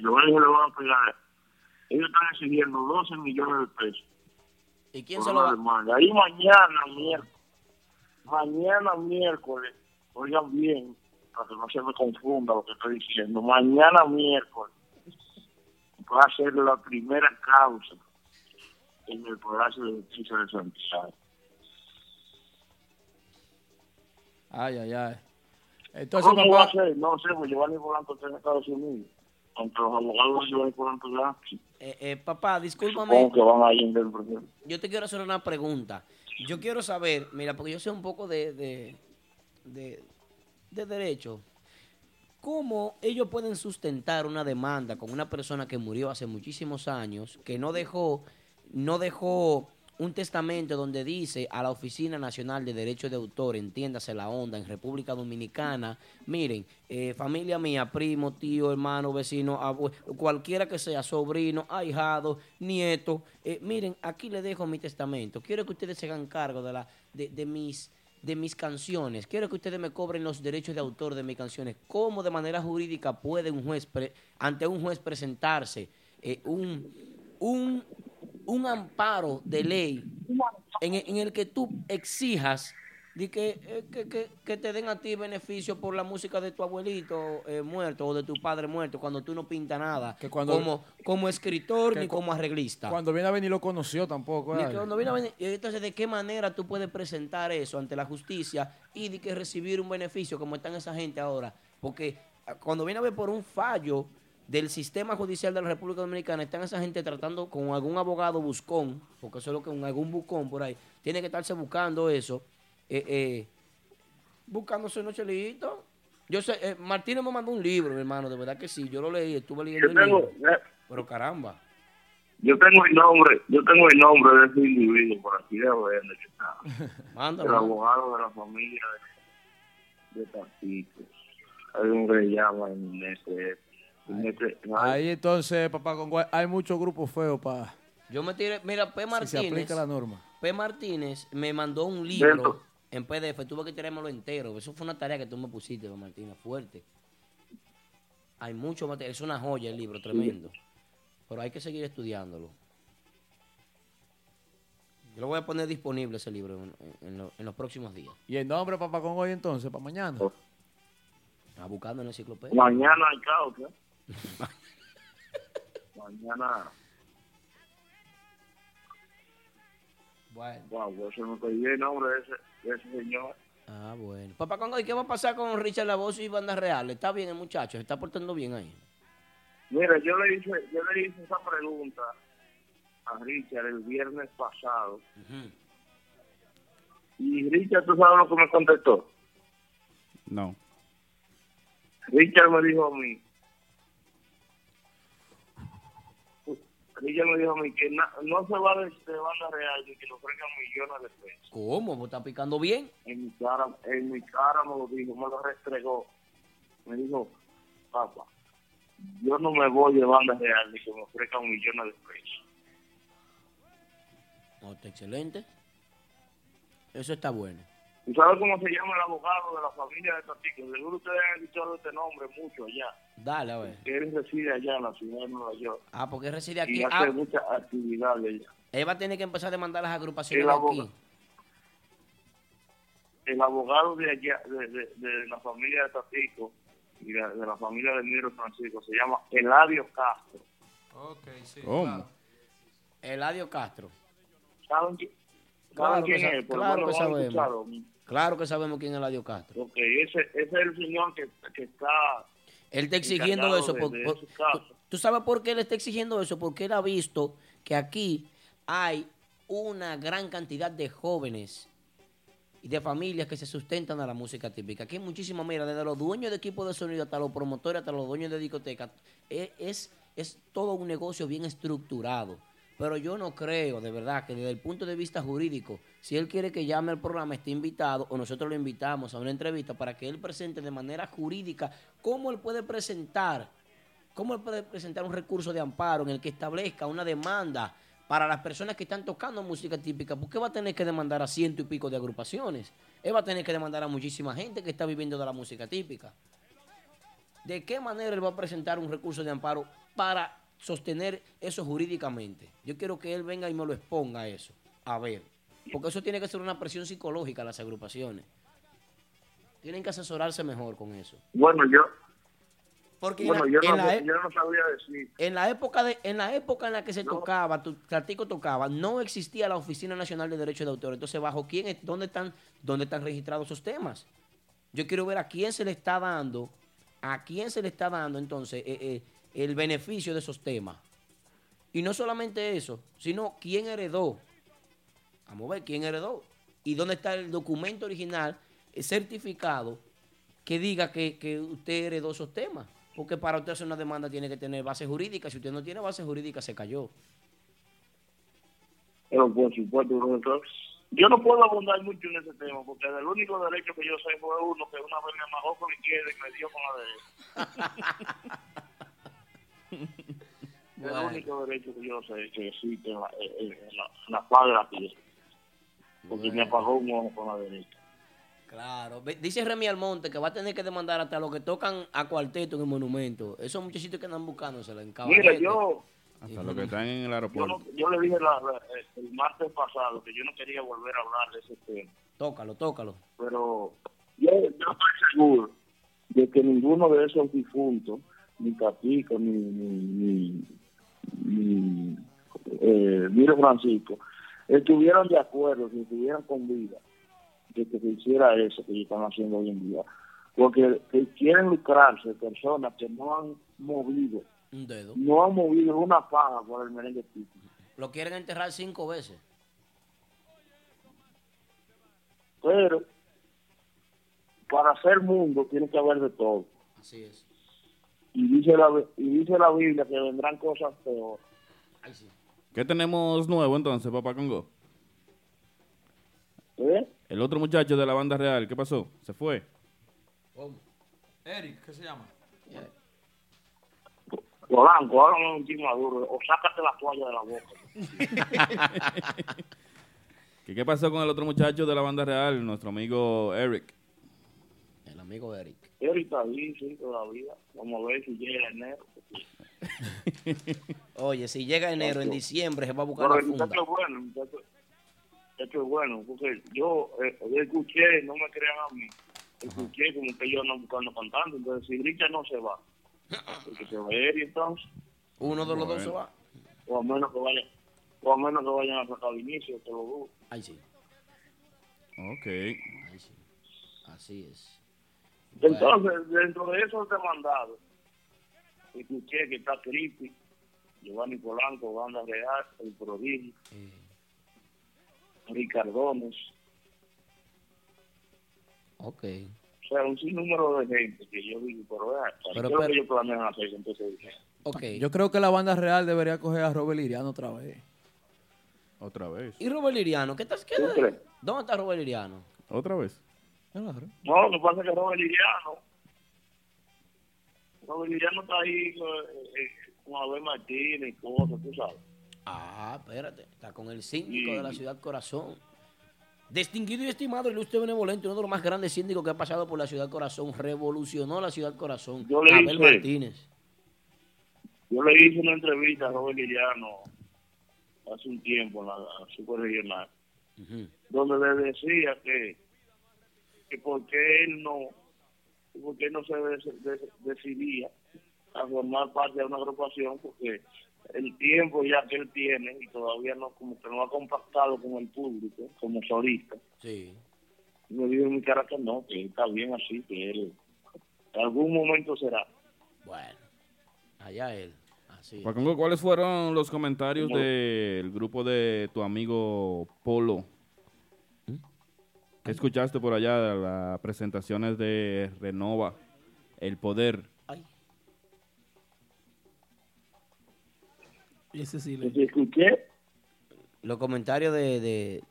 Giovanni se le van a pegar. Ellos están exigiendo 12 millones de pesos. ¿Y quién se lo va? demanda. Ahí mañana, miércoles, mañana, miércoles, oigan bien, para que no se me confunda lo que estoy diciendo, mañana, miércoles, va a ser la primera causa en el Palacio de Justicia de Santiago. Ay, ay, ay. Entonces, ¿Cómo va a papá, ser? No sé, pues Giovanni Polanco está en Estados Unidos. Aunque los abogados ya, Eh, eh, papá, discúlpame. que van yo te quiero hacer una pregunta. Yo quiero saber, mira, porque yo sé un poco de, de, de, de derecho. ¿Cómo ellos pueden sustentar una demanda con una persona que murió hace muchísimos años, que no dejó, no dejó un testamento donde dice a la Oficina Nacional de Derechos de Autor, entiéndase la onda, en República Dominicana, miren, eh, familia mía, primo, tío, hermano, vecino, abue- cualquiera que sea, sobrino, ahijado, nieto, eh, miren, aquí le dejo mi testamento. Quiero que ustedes se hagan cargo de, la, de, de mis de mis canciones. Quiero que ustedes me cobren los derechos de autor de mis canciones. ¿Cómo de manera jurídica puede un juez pre- ante un juez presentarse eh, un, un, un amparo de ley en, el- en el que tú exijas de que, eh, que, que- que te den a ti beneficio por la música de tu abuelito eh, muerto o de tu padre muerto cuando tú no pintas nada Que cuando- como, como escritor ni como arreglista. cuando viene a venir lo conoció tampoco. Ni cuando viene a venir- y entonces, ¿de qué manera tú puedes presentar eso ante la justicia y de que recibir un beneficio como están esa gente ahora? Porque ah, cuando viene a ver por un fallo del sistema judicial de la República Dominicana, están esa gente tratando con algún abogado buscón, porque eso es lo que un algún buscón por ahí, tiene que estarse buscando eso, eh, eh, buscándose unos chelitos. Yo sé, eh, Martínez me mandó un libro, mi hermano, de verdad que sí, yo lo leí, estuve leyendo Yo el tengo, libro, eh, pero caramba. yo tengo el nombre, yo tengo el nombre de ese individuo por aquí de. [laughs] Mándalo. el abogado de la familia de, de. Hay un que llama en este, Ahí entonces, papá Congo, hay muchos grupos feos para Yo me tiré, mira, P. si se Martínez. aplica la norma. P. Martínez me mandó un libro Dentro. en PDF, tuve que tirármelo entero. Eso fue una tarea que tú me pusiste, P. Martínez, fuerte. Hay mucho material, es una joya el libro, tremendo. Pero hay que seguir estudiándolo. Yo lo voy a poner disponible ese libro en, en lo- en los próximos días. ¿Y el nombre, papá Congo, hoy entonces, para mañana? A buscando en la enciclopedia. Mañana hay causa. Mañana. Bueno. Wow, me pedí el nombre de ese, de ese señor. Ah, bueno. Papá Congo, ¿y qué va a pasar con Richard Lavoz y Banda Real? ¿Está bien el muchacho? ¿Se está portando bien ahí? Mira, yo le hice, yo le hice esa pregunta a Richard el viernes pasado. Y Richard, ¿tú sabes lo que me contestó? No. Richard me dijo a mí, ella me dijo a mí que na- no se va de, de banda real ni que le ofrezcan millones de pesos. ¿Cómo? ¿Vos estás picando bien? En mi cara, en mi cara me lo dijo, me lo restregó. Me dijo, papá, yo no me voy de banda real ni que me ofrezcan millones de pesos. No, está excelente. Eso está bueno. ¿Y sabes cómo se llama el abogado de la familia de Tatico? Seguro ustedes han escuchado este nombre mucho allá. Dale, a ver. Que él reside allá en la ciudad de Nueva York. Ah, porque reside Y aquí. hace Ah, muchas actividades allá. él va a tener que empezar a demandar las agrupaciones El abogado. aquí. el abogado de allá, de, de, de la familia de Tatico y de, de la familia de Miro Francisco, se llama Eladio Castro. Ok, sí. ¿Cómo? claro. Eladio Castro. ¿Saben, Claro saben que, quién es? Por lo claro menos que lo han sabemos. Claro que sabemos quién es Eladio Castro. Ok, ese, ese es el señor que, que está... Él está exigiendo eso. de- por- de por-. ¿tú, tú sabes por qué él está exigiendo eso? Porque él ha visto que aquí hay una gran cantidad de jóvenes y de familias que se sustentan a la música típica. Aquí hay muchísimas, mira, desde los dueños de equipos de sonido hasta los promotores, hasta los dueños de discotecas. Es, es, es todo un negocio bien estructurado. Pero yo no creo, de verdad, que desde el punto de vista jurídico, si él quiere que llame al programa, esté invitado, o nosotros lo invitamos a una entrevista para que él presente de manera jurídica cómo él puede presentar, cómo él puede presentar un recurso de amparo en el que establezca una demanda para las personas que están tocando música típica, porque va a tener que demandar a ciento y pico de agrupaciones. Él va a tener que demandar a muchísima gente que está viviendo de la música típica. ¿De qué manera él va a presentar un recurso de amparo para sostener eso jurídicamente? Yo quiero que él venga y me lo exponga eso. A ver. Porque eso tiene que ser una presión psicológica a las agrupaciones. Tienen que asesorarse mejor con eso. Bueno, yo, Porque en la- yo, en no, la e- yo no sabría decir. en la época de, en la época en la que se tocaba, tu Tatico tocaba, no existía la Oficina Nacional de Derechos de Autor. Entonces, bajo quién, es- dónde están, dónde están registrados esos temas. Yo quiero ver a quién se le está dando, a quién se le está dando entonces eh, eh, el beneficio de esos temas. Y no solamente eso, sino quién heredó. Vamos a ver quién heredó. Y dónde está el documento original certificado que diga que, que usted heredó esos temas. Porque para usted hacer una demanda tiene que tener base jurídica. Si usted no tiene base jurídica, se cayó. Pero por supuesto, profesor. Yo no puedo abundar mucho en ese tema, porque el único derecho que yo sé fue uno que una vez me amagó con la izquierda y me dio con la derecha. [laughs] [laughs] Bueno. el único derecho que yo sé que existe en la, en, la, en la la tierra. Porque me apagó un ojo con la derecha. Claro. Dice Remy Almonte que va a tener que demandar hasta los que tocan a cuarteto en el monumento. Esos muchachitos que andan buscándosela en Mira, cabarete. yo, Hasta los que están en el yo, aeropuerto. yo le dije la- la- el martes pasado que yo no quería volver a hablar de ese tema. Tócalo, tócalo. pero yo, yo estoy seguro de que ninguno de esos difuntos, ni Capico, ni, ni, ni, eh, Miro Francisco, estuvieran de acuerdo, si estuvieran con vida, de que se hiciera eso que están haciendo hoy en día. Porque que quieren lucrarse personas que no han movido, Un dedo. no han movido una paga por el merengue típico. Lo quieren enterrar cinco veces. Pero para hacer mundo tiene que haber de todo. Así es. Y dice la y dice la Biblia que vendrán cosas peores. ¿Qué tenemos nuevo entonces, papá Congo? ¿Eh? El otro muchacho de la banda real, ¿qué pasó? ¿Se fue? Eric, ¿qué se llama? Polanco, háblame un maduro o sácate la toalla de la boca. [laughs] [laughs] ¿Qué, ¿Qué pasó con el otro muchacho de la banda real, nuestro amigo Eric? El amigo Eric. Eric está ahí, sí, todavía. Vamos a ver si llega enero. [laughs] Oye, si llega enero, en diciembre se va a buscar Pero la el funda. muchacho es bueno, muchacho, muchacho es bueno, porque yo, eh, yo escuché, no me crean a mí, escuché como que ellos andan buscando cantantes, entonces si Richard no se va, porque se va Eric entonces, Uno de los dos se va. o a menos que vayan, o a menos que vayan a sacar inicio, te lo dudo. Ay, sí. Ok. Sí. Así es. Entonces, dentro de esos demandados, escuché que está Creepy, Giovanni Polanco, Banda Real, El Prodigio, Eh, Ricardones, ok. O sea, un sinnúmero de gente que yo digo, pero vea, Pero, ¿qué es lo pero- que ellos planean hacer con todo ese dinero? Ok. Yo creo que la banda real debería coger a Robert Liriano otra vez. Otra vez. ¿Y Robert Liriano? ¿Qué estás ¿Tú crees? ¿Dónde está Robert Liriano? Otra vez. No, lo que pasa es que Robert Liriano, Robert Liriano está ahí eh, eh, con Abel Martínez y cosas, tú sabes. Ah, espérate. Está con el síndico Sí. de la ciudad Corazón. Distinguido y estimado, ilustre y benevolente, uno de los más grandes síndicos que ha pasado por la ciudad Corazón. Revolucionó la ciudad Corazón. Yo le Abel hice- Martínez. Yo le hice una entrevista a Robert Liriano hace un tiempo en la, la Super Regional, donde le decía que, que por qué él no, por qué él no se decidía a formar parte de una agrupación, porque el tiempo ya que él tiene y todavía no como que no ha compactado con el público como solista. Sí. Me dijo en mi cara que no, que está bien así, que él en algún momento será. Bueno, allá él. Así. Pacongo, ¿cuáles fueron los comentarios No. del grupo de tu amigo Polo? ¿Qué escuchaste por allá de las presentaciones de Renova, El Poder? Y ese sí le... escuché? Los comentarios de, de-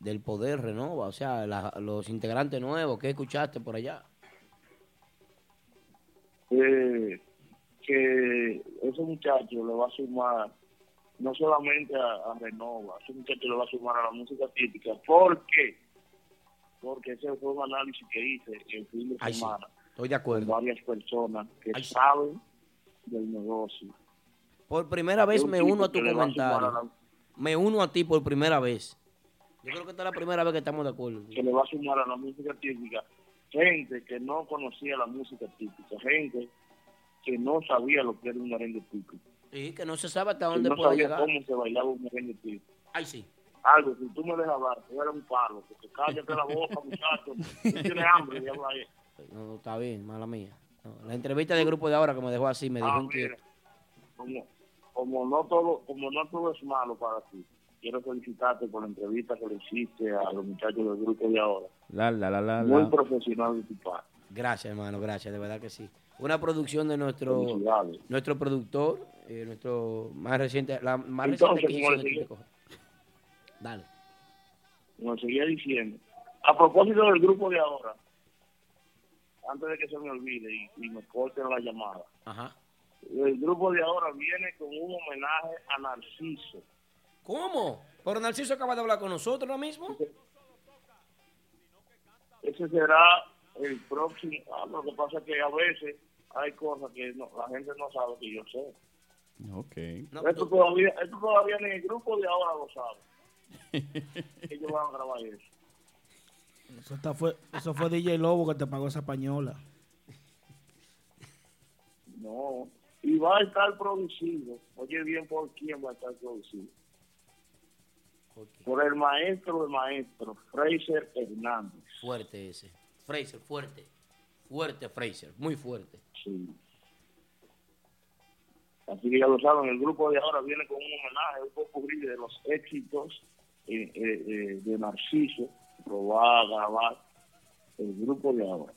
del Poder Renova, o sea, la- los integrantes nuevos, ¿qué escuchaste por allá? eh, que ese muchacho le va a sumar no solamente a, a Renova, ese muchacho le va a sumar a la música típica. ¿Por qué? Porque ese fue un análisis que hice el fin de Ay, sí. semana Estoy de acuerdo. con varias personas que saben del negocio. Por primera vez me uno a tu comentario. a la- Me uno a ti por primera vez. Yo creo que esta es la primera vez que estamos de acuerdo. que le va a sumar a la música típica gente que no conocía la música típica, gente que no sabía lo que era un merengue típico, Y que no se sabe hasta que dónde no puede sabía llegar. cómo se bailaba un merengue típico. Ay, sí. Algo, si tú me dejas hablar, tú eres un palo, porque cállate la boca, [laughs] muchacho, tú tienes hambre, ya habla ahí. No, no, está bien, mala mía. No, la entrevista del grupo de ahora que me dejó así, me dejó Ah, inquieto. mira, como, como no todo, como no todo es malo para ti, quiero felicitarte por la entrevista que le hiciste a los muchachos del grupo de ahora. La, la, la, la, Muy la. profesional de tu parte. Gracias, hermano, gracias, de verdad que sí. Una producción de nuestro nuestro productor, eh, nuestro más reciente, la más Entonces, reciente adquisición le de dije- Típico. Dale. como seguía diciendo. A propósito del grupo de ahora, antes de que se me olvide y, y me corten la llamada, Ajá. el grupo de ahora viene con un homenaje a Narciso. ¿Cómo? Pero Narciso acaba de hablar con nosotros ahora mismo. Ese será el próximo. Ah, lo que pasa es que a veces hay cosas que no- la gente no sabe que yo sé. Ok. esto, todavía, esto todavía ni el grupo de ahora lo sabe. Ellos van a grabar eso. Eso, está fue, eso fue DJ Lobo que te pagó esa pañola. No. Y va a estar producido. Oye bien por quién va a estar producido. Por el maestro de maestros, Fraser Hernández. Fuerte ese. Fraser, fuerte. Fuerte Fraser, muy fuerte. Sí. Así que ya lo saben, el grupo de ahora viene con un homenaje, un poco de los éxitos eh, eh, de Narciso. Lo va a grabar el grupo de ahora.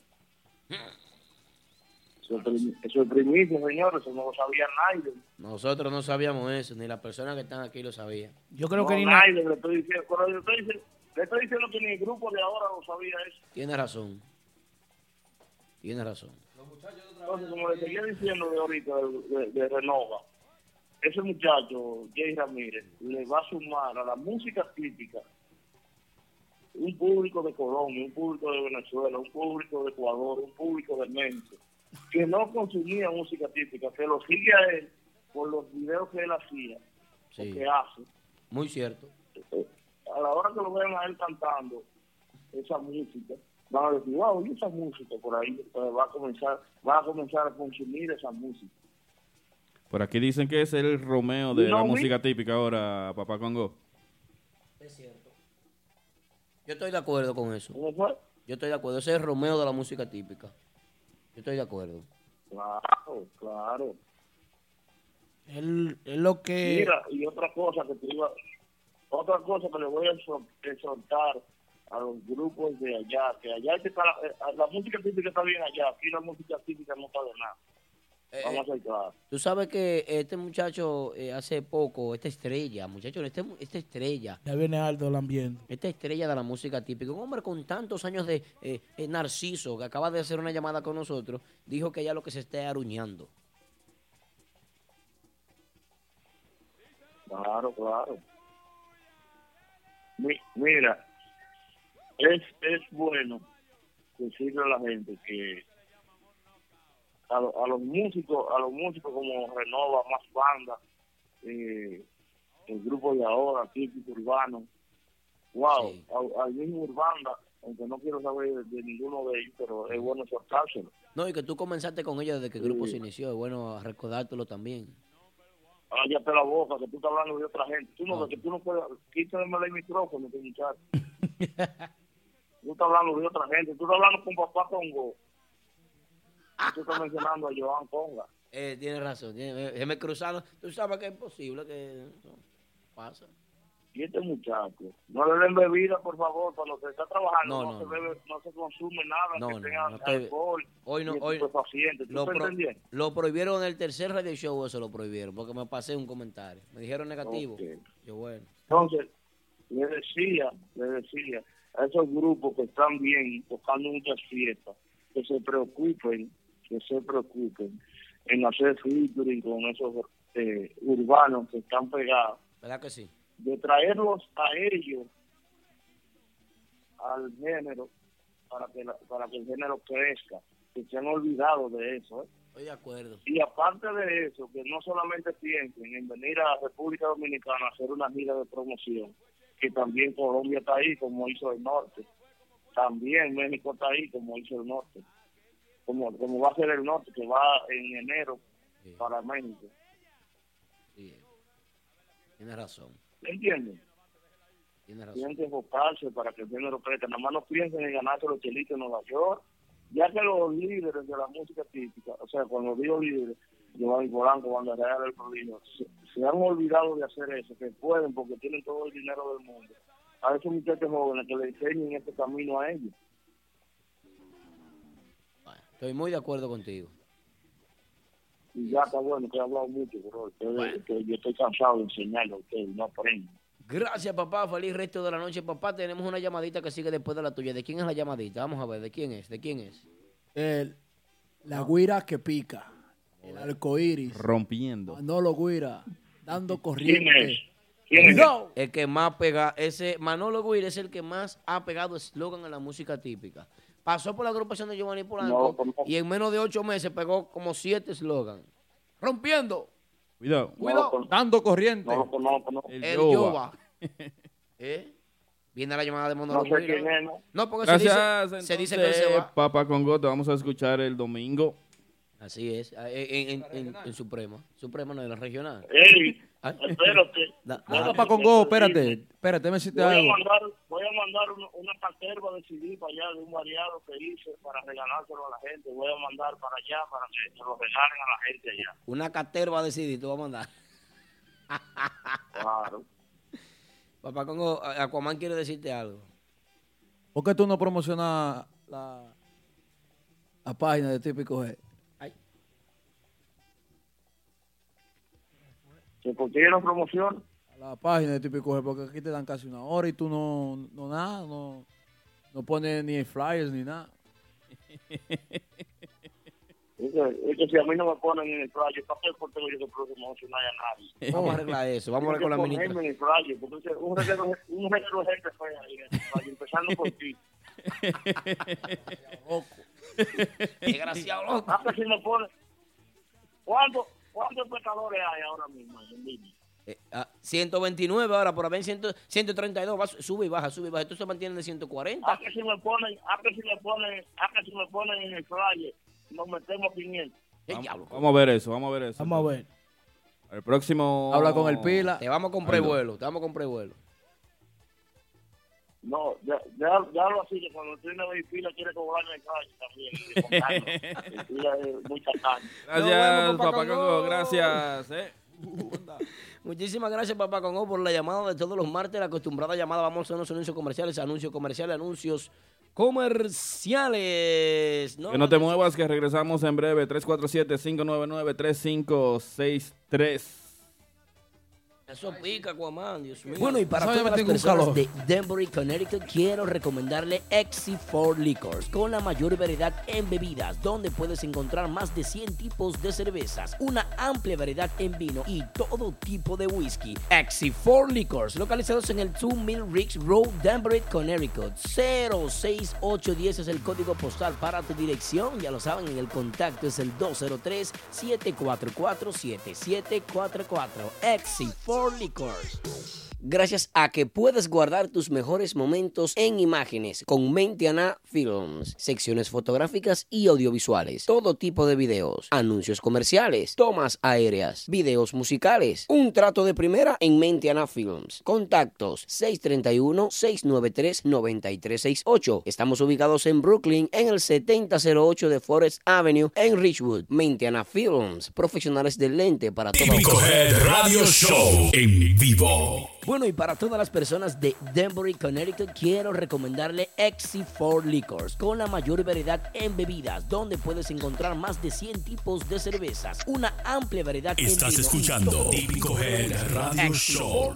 Eso es primicia, señores, eso no lo sabía nadie. Nosotros no sabíamos eso, ni las personas que están aquí lo sabían. Yo creo No, que ni na- nadie le estoy diciendo, pero le estoy diciendo, le estoy diciendo que ni el grupo de ahora lo sabía eso. Tiene razón. Tiene razón. Entonces, como le seguía diciendo de ahorita, de, de- de Renova, ese muchacho, Jay Ramírez, le va a sumar a la música típica un público de Colombia, un público de Venezuela, un público de Ecuador, un público de México, que no consumía música típica, que lo sigue a él por los videos que él hacía, Sí. o que hace. Muy cierto. A la hora que lo vean a él cantando esa música, van a decir, wow, y esa música por ahí, Entonces va a comenzar, va a comenzar a consumir esa música. Por aquí dicen que es el Romeo de No, la música típica ahora, Papá Congo. Es cierto. Yo estoy de acuerdo con eso. ¿Cómo fue? Yo estoy de acuerdo. Ese es Romeo de la música típica. Yo estoy de acuerdo. Claro, claro. él, él lo que... Mira, y otra cosa que te iba, otra cosa que le voy a exhor- exhortar a los grupos de allá, que allá es que está la, eh, la música típica está bien allá, aquí la música típica no está de nada. Eh, Vamos a ser claros. Tú sabes que este muchacho eh, hace poco, esta estrella, muchacho, este, esta estrella, Ya viene alto el ambiente. esta estrella de la música típica, un hombre con tantos años de eh, eh, Narciso, que acaba de hacer una llamada con nosotros, dijo que ya lo que se está aruñando. Claro, claro. Mi- mira, es, es bueno decirle a la gente que a, lo- a los músicos, a los músicos como Renova, Más Banda, eh, el grupo de ahora, típico urbano, wow, a- al mismo Urbanda, aunque no quiero saber de, de ninguno de ellos, pero es bueno soltárselo. No, y que tú comenzaste con ellos desde que el grupo Sí. se inició, es bueno recordártelo también. Cállate la boca, que tú estás hablando de otra gente. Tú no, que tú no puedes, quítame el micrófono, este muchacho. [laughs] tú estás hablando de otra gente, tú estás hablando con papá Congo. Tú estás mencionando a Joan Conga. Eh, tienes razón, tiene- eh, déjeme cruzarlo. Tú sabes que es posible que eso pasa. Y este muchacho, no le den bebida, por favor, cuando se está trabajando, No, no, no, se no. bebe, no se consume nada No, que no, tenga no alcohol. Hoy no, hoy estupefacientes. ¿Tú lo, pro- lo prohibieron en el tercer radio show, eso lo prohibieron, porque me pasé un comentario. Me dijeron negativo. Yo, bueno. Entonces, le decía, le decía a esos grupos que están bien tocando muchas fiestas, que se preocupen, que se preocupen en hacer featuring con esos eh, urbanos que están pegados, ¿Verdad que sí? de traerlos a ellos al género para que, la- para que el género crezca, que se han olvidado de eso. ¿eh? Estoy de acuerdo. Y aparte de eso, que no solamente piensen en venir a República Dominicana a hacer una gira de promoción, que también Colombia está ahí como hizo el norte, también México está ahí como hizo el norte, como, como va a ser el norte, que va en enero para México. Tienes razón. ¿Entienden? Tienes razón. Tienen que enfocarse para que el género crezca. Nada más no piensen en ganarse los chelitos en Nueva York, ya que los líderes de la música típica, o sea, cuando digo líderes, Giovanni Polanco, Banda Real, El Prodigio, se, se han olvidado de hacer eso, que pueden porque tienen todo el dinero del mundo. A esos muchachos jóvenes que le enseñen este camino a ellos. Estoy muy de acuerdo contigo. Y ya está bueno, que he hablado mucho, bro. Yo estoy cansado de enseñarle a ustedes, no aprenden. Gracias, papá. Feliz resto de la noche, papá. Tenemos una llamadita que sigue después de la tuya. ¿De quién es la llamadita? Vamos a ver, ¿de quién es? ¿De quién es? El- la guira que pica. El arcoíris. Rompiendo. Manolo Guira. Dando corriente. El, Cuidado. el que más pega, ese Manolo Guira es el que más ha pegado eslogan en la música típica. Pasó por la agrupación de Giovanni Polanco No, no. y en menos de ocho meses pegó como siete eslogan. Rompiendo. Cuidado. Cuidado. Dando corriente. No. El El Yoba. [laughs] Yoba. ¿Eh? Viene la llamada de Manolo No sé quién es, ¿no? No, porque Gracias. se dice, se dice que él se va. Papá Congo, te vamos a escuchar el domingo. Así es, en, en, en, en Suprema. Suprema no es la regional. Ey, Ah. espérate. No, papá Congo, espérate. Espérate, me hiciste Voy a algo. mandar, voy a mandar una, una caterva de CD para allá de un variado que hice para regalárselo a la gente. Voy a mandar para allá para que se lo regalen a la gente allá. Una caterva de CD, tú vas a mandar. [laughs] Claro. Papá Congo, a- Aquaman quiere decirte algo. ¿Por qué tú no promocionas la, la página de Típico G? ¿Se consiguieron promoción? La página de Típico G, porque aquí te dan casi una hora y tú no, no nada, no, no pones ni flyers ni nada. [laughs] Es que, es que si a mí no me ponen en el flyer, ¿para qué por tengo yo que promocionar a nadie? [laughs] Vamos a arreglar eso, vamos a ver con la ministra. en el flyer, porque un reguero, un reguero de gente fue ahí en el flyer, empezando por ti. [laughs] Desgraciado loco. Ah, que si me pone... ¿Cuántos cuántos espectadores hay ahora mismo en línea? Eh, ah, 129 ahora, por haber 100 132, va, sube y baja, sube y baja. Esto se mantiene de 140. Ah, que si me ponen, ah, que si me ponen, ah, que si me ponen en el flyer, nos metemos 500. Vamos, vamos a ver eso, vamos a ver eso. Vamos a ver. El próximo. Habla con el Pila. Te vamos a comprar vuelo, te vamos a comprar vuelo. No, ya, ya, ya lo así, que cuando tiene la pila quiere cobrarme [laughs] el flyer también. El pila es muy tacaño. Gracias, Papá Congo. gracias. eh. [laughs] Muchísimas gracias, papá Congo, por la llamada de todos los martes, la acostumbrada llamada. Vamos a unos anuncios comerciales, anuncios comerciales, anuncios comerciales. Que no te muevas, que regresamos en breve. 347-599-3563. Eso pica, Aquaman, Dios mío. Bueno, y para todas las personas de Denver, Connecticut, quiero recomendarle Exi4 Liquors, con la mayor variedad en bebidas, donde puedes encontrar más de 100 tipos de cervezas, una amplia variedad en vino y todo tipo de whisky. Exi4 Liquors, localizados en el 2 Mill Ricks Road, Denver, Connecticut. 06810 es el código postal para tu dirección, ya lo saben, en el contacto es el 203-744-7744. Exi4 Liquors. Gracias a que puedes guardar tus mejores momentos en imágenes con Mentiana Films, secciones fotográficas y audiovisuales, todo tipo de videos, anuncios comerciales, tomas aéreas, videos musicales, un trato de primera en Mentiana Films. Contactos 631-693-9368. Estamos ubicados en Brooklyn en el 7008 de Forest Avenue en Richwood. Mentiana Films, profesionales del lente para todo. Típico Head Radio Show en vivo. Bueno, y para todas las personas de Denver, Connecticut, quiero recomendarle Exi4 Liquors, con la mayor variedad en bebidas, donde puedes encontrar más de 100 tipos de cervezas, una amplia variedad Estás en escuchando Típico Head Radio Show.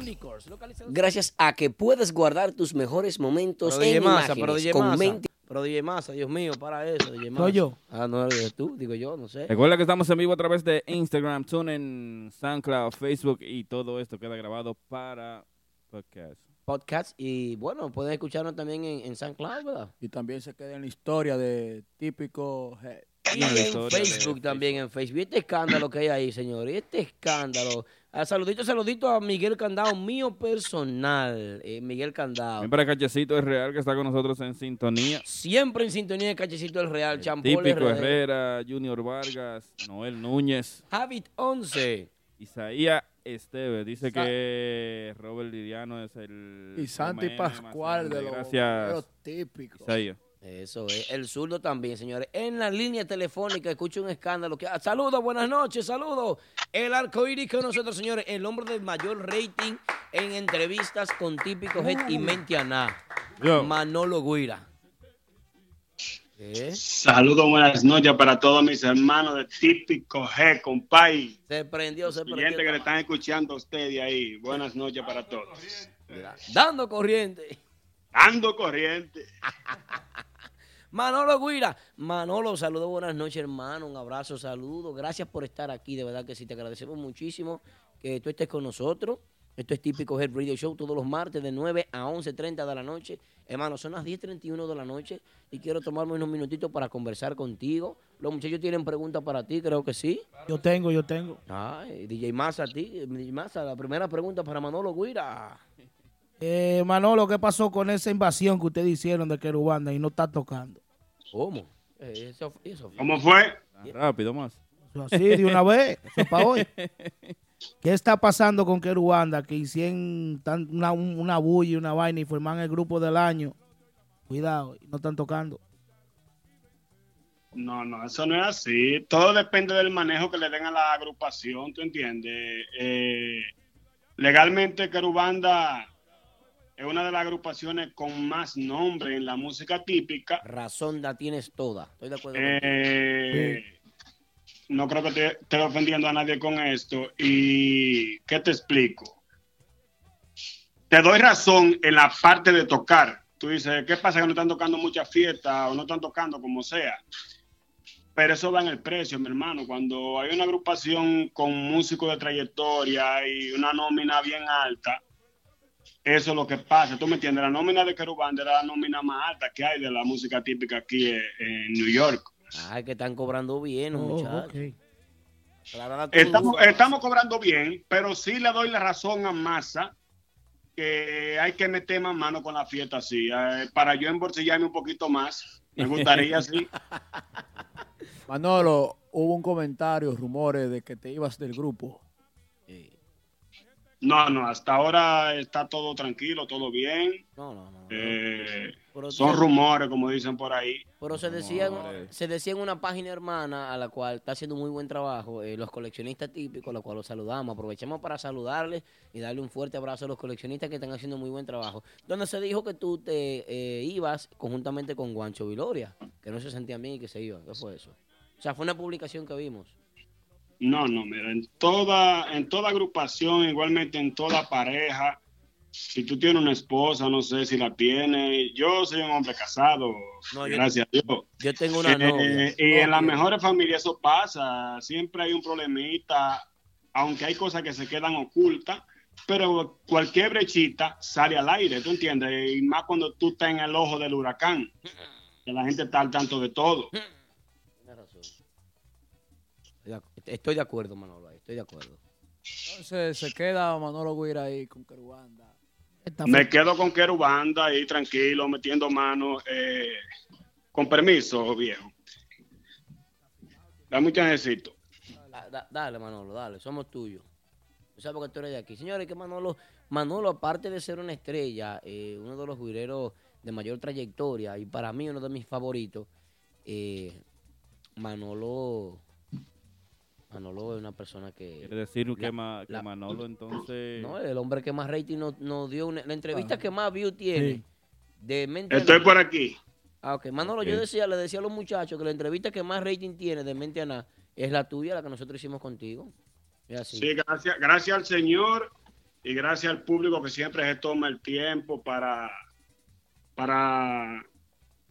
Gracias a que puedes guardar tus mejores momentos Pero en imágenes con Massa. Pero DJ Massa, Dios mío, para eso, DJ Massa. Soy yo. Ah, no eres tú, digo yo, no sé. Recuerda que estamos en vivo a través de Instagram, TuneIn, SoundCloud, Facebook y todo esto queda grabado para podcast. Podcast y bueno, pueden escucharnos también en, en SoundCloud, ¿verdad? Y también se queda en la historia de típico. Y en Facebook también, en Facebook. Y este escándalo que hay ahí, señor. y Este escándalo. Ah, saludito, saludito a Miguel Candado, mío personal. eh, Miguel Candado. Para Cachecito es real que está con nosotros en sintonía. Siempre en sintonía de Cachecito el Real, Champol Típico Herrera. Herrera, Junior Vargas, Noel Núñez, Habit 11. Isaías Esteve. Dice que Robert Lidiano es el. Y Santi Pascual de los, Gracias. de los típicos. Isaías. Eso es. El zurdo también, señores. En la línea telefónica escucho un escándalo. que Saludos, buenas noches, saludos. El arco iris con nosotros, señores. El hombre de mayor rating en entrevistas con Típico Head y Mentiana. Yo. Manolo Guira. Saludos, buenas noches para todos mis hermanos de Típico G, compay. Se prendió, se prendió. que le están escuchando a usted de ahí. Buenas noches para todos. Dando corriente. Dando corriente. [laughs] Manolo Guira. Manolo, saludos, buenas noches, hermano. Un abrazo, saludos. Gracias por estar aquí. De verdad que sí, te agradecemos muchísimo que tú estés con nosotros. Esto es típico Head Radio Show todos los martes de 9 a 11.30 de la noche. Hermano, son las 10.31 de la noche y quiero tomarme unos minutitos para conversar contigo. Los muchachos tienen preguntas para ti, creo que sí. Yo tengo, yo tengo. Ay, DJ Massa, a ti. DJ Massa, la primera pregunta para Manolo Guira. Eh, Manolo, ¿qué pasó con esa invasión que ustedes hicieron de Querubanda y no está tocando? ¿Cómo? Eh, eso- eso- ¿Cómo fue? Rápido más. Eso así, de una vez, eso para hoy. [laughs] ¿Qué está pasando con Querubanda? Que hicieron tan- una, una bulla y una vaina y forman el grupo del año. Cuidado, y no están tocando. No, no, eso no es así. Todo depende del manejo que le den a la agrupación, ¿tú entiendes? Eh, legalmente, Querubanda es una de las agrupaciones con más nombre en la música típica. Razón la tienes toda. Estoy de acuerdo. Eh, no creo que te esté ofendiendo a nadie con esto. ¿Y qué te explico? Te doy razón en la parte de tocar. Tú dices, ¿qué pasa que no están tocando muchas fiestas o no están tocando como sea? Pero eso va en el precio, mi hermano. Cuando hay una agrupación con músicos de trayectoria y una nómina bien alta, eso es lo que pasa. ¿Tú me entiendes? La nómina de Querubanda era la nómina más alta que hay de la música típica aquí en, en New York. Ay, que están cobrando bien, los Oh, muchachos. Estamos, estamos cobrando bien, pero sí le doy la razón a Massa que hay que meter más mano con la fiesta así. Eh, para yo embolsillarme un poquito más, me gustaría así. [laughs] Manolo, hubo un comentario, rumores de que te ibas del grupo. No, no, hasta ahora está todo tranquilo, todo bien. No, no, no. Eh, Pero son rumores, como dicen por ahí. Pero se decía, se decía en una página hermana a la cual está haciendo muy buen trabajo, eh, los coleccionistas típicos, a los cuales los saludamos. Aprovechamos para saludarles y darle un fuerte abrazo a los coleccionistas que están haciendo muy buen trabajo. Donde se dijo que tú te eh, ibas conjuntamente con Guancho Viloria, que no se sentían bien y que se iban. ¿Qué fue eso? O sea, fue una publicación que vimos. No, no, mira, en toda, en toda agrupación, igualmente en toda pareja, si tú tienes una esposa, no sé si la tienes, yo soy un hombre casado, No, yo- gracias a Dios. Yo tengo una Eh, novia. y en las mejores familias eso pasa, siempre hay un problemita, aunque hay cosas que se quedan ocultas, pero cualquier brechita sale al aire, ¿tú entiendes? Y más cuando tú estás en el ojo del huracán, que la gente está al tanto de todo. [laughs] Estoy de acuerdo, Manolo, ahí, estoy de acuerdo. Entonces se queda Manolo Guira ahí con Querubanda. Me quedo con Querubanda ahí tranquilo, metiendo manos. eh, con permiso, viejo. Da mucho necesito. Da- da- dale, Manolo, dale, somos tuyos. Tú sabes que tú eres de aquí. Señores, que Manolo, Manolo, aparte de ser una estrella, eh, uno de los guireros de mayor trayectoria y para mí uno de mis favoritos, eh, Manolo, Manolo es una persona que... Quiere decir que, La- Ma- que la- Manolo [clears throat] entonces... No, el hombre que más rating nos, nos dio, una- la entrevista que más view tiene. Sí. De mente Estoy por aquí. Ah, ok. Manolo, yo decía, le decía a los muchachos que la entrevista que más rating tiene de mente a nada es la tuya, la que nosotros hicimos contigo. Es así. Sí, gracias, gracias al Señor y gracias al público que siempre se toma el tiempo para, para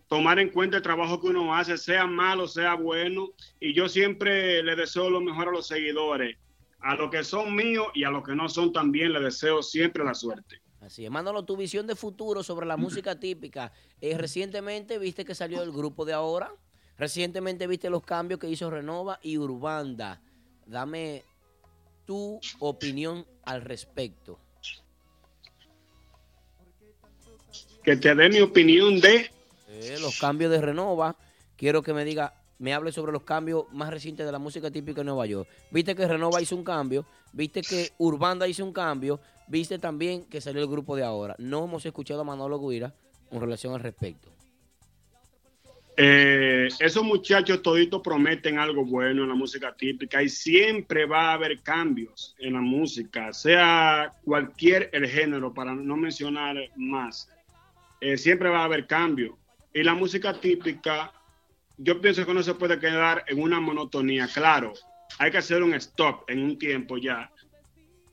tomar en cuenta el trabajo que uno hace, sea malo, sea bueno. Y yo siempre le deseo lo mejor a los seguidores, a los que son míos y a los que no son también, le deseo siempre la suerte. Así es. Manolo, tu visión de futuro sobre la música típica. Eh, recientemente viste que salió el grupo de ahora. Recientemente viste los cambios que hizo Renova y Urbanda. Dame tu opinión al respecto. Que te dé mi opinión de... Eh, los cambios de Renova. Quiero que me diga, me hable sobre los cambios más recientes de la música típica en Nueva York. Viste que Renova hizo un cambio, viste que Urbanda hizo un cambio, viste también que salió el grupo de ahora. No hemos escuchado a Manolo Guira con relación al respecto. Eh, esos muchachos toditos prometen algo bueno en la música típica y siempre va a haber cambios en la música, sea cualquier el género, para no mencionar más. Eh, siempre va a haber cambios. Y la música típica, yo pienso que no se puede quedar en una monotonía. Claro, hay que hacer un stop en un tiempo ya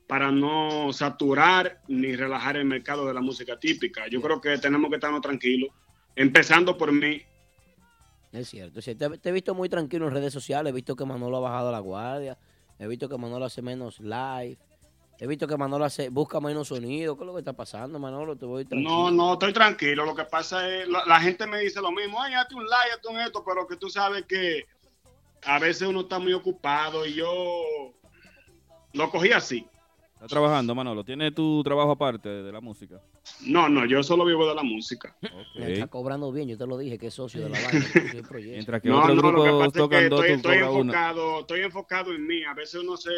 para no saturar ni relajar el mercado de la música típica. Yo creo que tenemos que estarnos tranquilos, empezando por mí, Es cierto, sí, te, te he visto muy tranquilo en redes sociales, he visto que Manolo ha bajado la guardia, he visto que Manolo hace menos live, he visto que Manolo hace, busca menos sonido. ¿Qué es lo que está pasando, Manolo? Te voy tranquilo. No, no, estoy tranquilo. Lo que pasa es, la, la gente me dice lo mismo, ay, hazte un like, hazte un esto, pero que tú sabes que a veces uno está muy ocupado y yo lo cogí así. Está trabajando, Manolo. ¿Tiene tu trabajo aparte de la música? No, no, yo solo vivo de la música. Me está cobrando bien, yo te lo dije, que es socio de la banda. [laughs] Mientras que No, otros no, lo que grupos pasa es que estoy, estoy enfocado, estoy enfocado en mí. A veces uno se,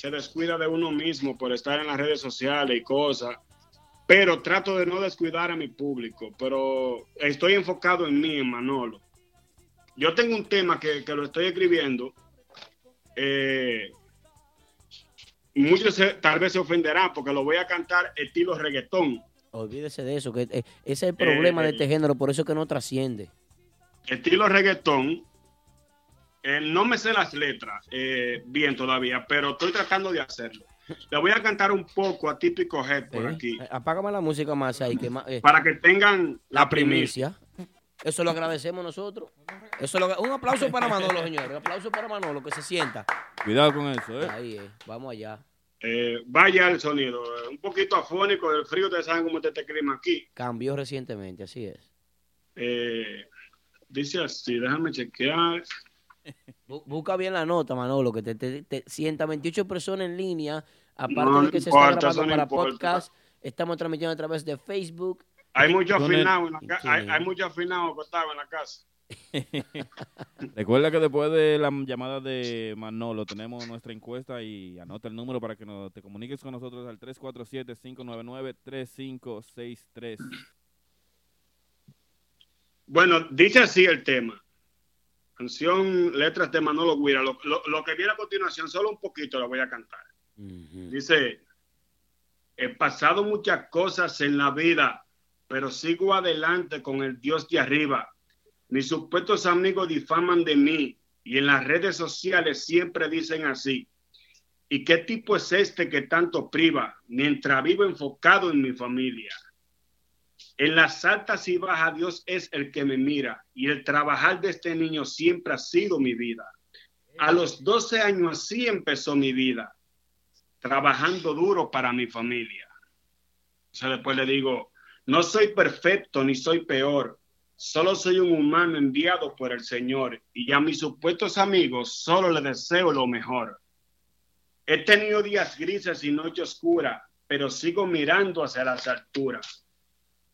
se descuida de uno mismo por estar en las redes sociales y cosas. Pero trato de no descuidar a mi público. Pero estoy enfocado en mí, en Manolo. Yo tengo un tema que, que lo estoy escribiendo. Eh, muchos se- tal vez se ofenderán porque lo voy a cantar estilo reggaetón. Olvídese de eso, que eh, ese es el problema de Eh, este género, por eso es que no trasciende. estilo reggaetón. Eh, no me sé las letras eh, bien todavía, pero estoy tratando de hacerlo. Le voy a cantar un poco a Típico Head por Eh, aquí, eh, Apágame la música más ahí, que más, eh, para que tengan la, la primicia. primicia. Eso lo agradecemos nosotros. Eso lo- un aplauso para Manolo, señores. Un aplauso para Manolo, que se sienta. Cuidado con eso, ¿eh? Ahí es, vamos allá. Eh, vaya el sonido, un poquito afónico del frío, ustedes saben cómo está este clima aquí. Cambió recientemente, así es. Eh, dice así, déjame chequear. Bu- Busca bien la nota, Manolo, que te, te, te sienta 28 personas en línea. Aparte No de que se importa, está grabando para importa. podcast, estamos transmitiendo a través de Facebook. Hay mucho afinado en la hay, hay mucho afinado en la casa. [laughs] Recuerda que después de la llamada de Manolo tenemos nuestra encuesta y anota el número para que nos, te comuniques con nosotros al 347-599-3563. Bueno, dice así el tema. Canción, letras de Manolo Guira. Lo, lo- lo que viene a continuación, solo un poquito lo voy a cantar. Dice, he pasado muchas cosas en la vida, pero sigo adelante con el Dios de arriba. Mis supuestos amigos difaman de mí y en las redes sociales siempre dicen así. ¿Y qué tipo es este que tanto priva mientras vivo enfocado en mi familia? En las altas y bajas Dios es el que me mira y el trabajar de este niño siempre ha sido mi vida. A los 12 años así empezó mi vida, trabajando duro para mi familia. O sea, después le digo, no soy perfecto ni soy peor, solo soy un humano enviado por el Señor y a mis supuestos amigos solo les deseo lo mejor. He tenido días grises y noche oscura, pero sigo mirando hacia las alturas.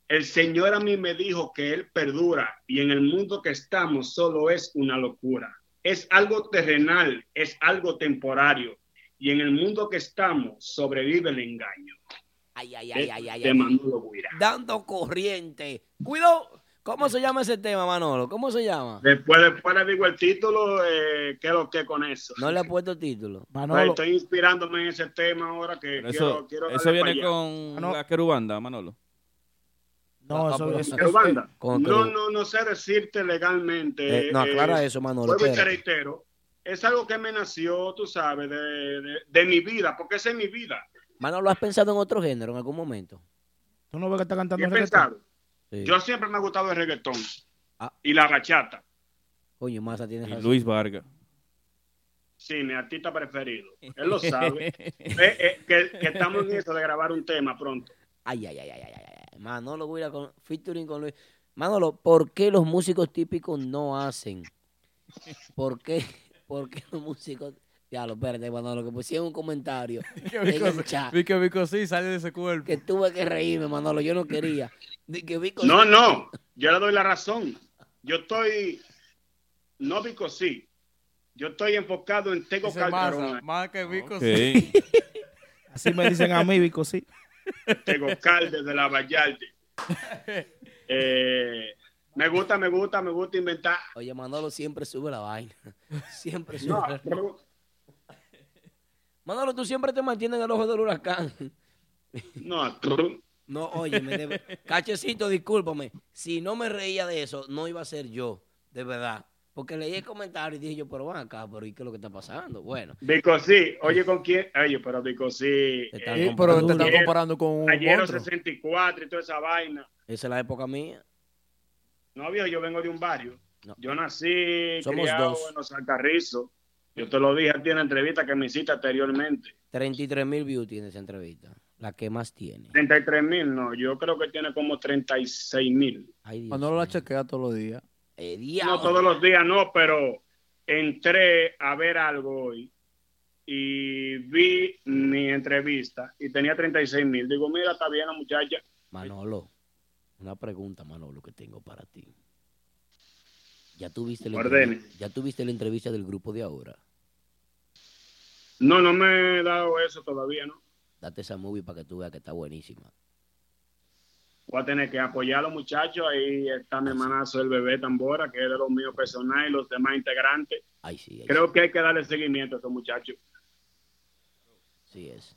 El Señor a mí me dijo que Él perdura y en el mundo que estamos solo es una locura. Es algo terrenal, es algo temporario y en el mundo que estamos sobrevive el engaño. Ay, ay, ay, ay, ay. De ay. Manolo Guira. Dando corriente. Cuidado. ¿Cómo se llama ese tema, Manolo? ¿Cómo se llama? Después, después le digo el título, eh, ¿qué es lo que con eso? No le ha puesto título. [laughs] Pues estoy inspirándome en ese tema ahora que Pero quiero, eso, quiero eso viene con la querubanda, Manolo. No, Ah, eso, Pero banda, no, no, no sé decirte legalmente. Eh, no, aclara eso, Manolo, Vuelvo y te reitero, es algo que me nació, tú sabes, de, de- de mi vida, porque esa es mi vida. Manolo, ¿has pensado en otro género en algún momento? ¿Tú no ves que está cantando reggaetón? pensado, Sí. yo siempre me ha gustado el reggaetón Ah. y la bachata. Coño, Massa tienes Y razón. Luis Vargas. Sí, mi artista preferido. Él lo sabe. [laughs] Eh, eh, que, que estamos en eso de grabar un tema pronto. Ay, ay, ay, ay, ay, ay. Manolo Guira con featuring con Luis. Manolo, ¿por qué los músicos típicos no hacen? ¿Por qué? [laughs] ¿Por qué los músicos? Ya lo espérate, Manolo, que pusieron un comentario [laughs] Que en Vico, el chat. Vico, Vico sí sale de ese cuerpo. Que tuve que reírme, Manolo. Yo no quería. Que Vico- No, no, yo le doy la razón. Yo estoy, no Vico sí, yo estoy enfocado en Tego Calderón. Más que Vico Ok. sí. [laughs] Así me dicen a mí, Vico, sí. Tego Calde de la Vallarde. [laughs] Eh, me gusta, me gusta, me gusta inventar. Oye, Manolo siempre sube la vaina. [laughs] Siempre sube. No, la- pero- Manolo, tú siempre te mantienes en el ojo del huracán. [laughs] no, No, oye, me debe- Cachecito, discúlpame. Si no me reía de eso, no iba a ser yo, de verdad. Porque leí el comentario y dije yo, pero van acá, pero ¿y qué es lo que está pasando? Bueno, Vico sí, oye con quién, oye, pero Vico sí. Te están Sí, comparando. pero te están comparando con un Ayer monstruo. 64 y toda esa vaina. esa es la época mía. No, viejo, yo vengo de un barrio. No. Yo nací Somos criado dos. en los Alcarrizos. Yo te lo dije a ti en la entrevista que me hiciste anteriormente. 33 mil views tiene esa entrevista. La que más tiene. 33 mil, no, yo creo que tiene como 36 mil. Ay, Manolo la chequea todos los días. Eh, No todos los días, no, pero entré a ver algo hoy y vi mi entrevista y tenía 36 mil. Digo, mira, está bien la muchacha. Manolo, una pregunta, Manolo, que tengo para ti. ¿Ya tuviste, la ¿Ya tuviste la entrevista del grupo de ahora? No, no me he dado eso todavía, ¿no? Date esa movie para que tú veas que está buenísima. Voy a tener que apoyar a los muchachos. Ahí está mi hermanazo, el bebé Tambora, que es de los míos personales y los demás integrantes. Sí, Creo que hay que darle seguimiento a esos muchachos. sí es.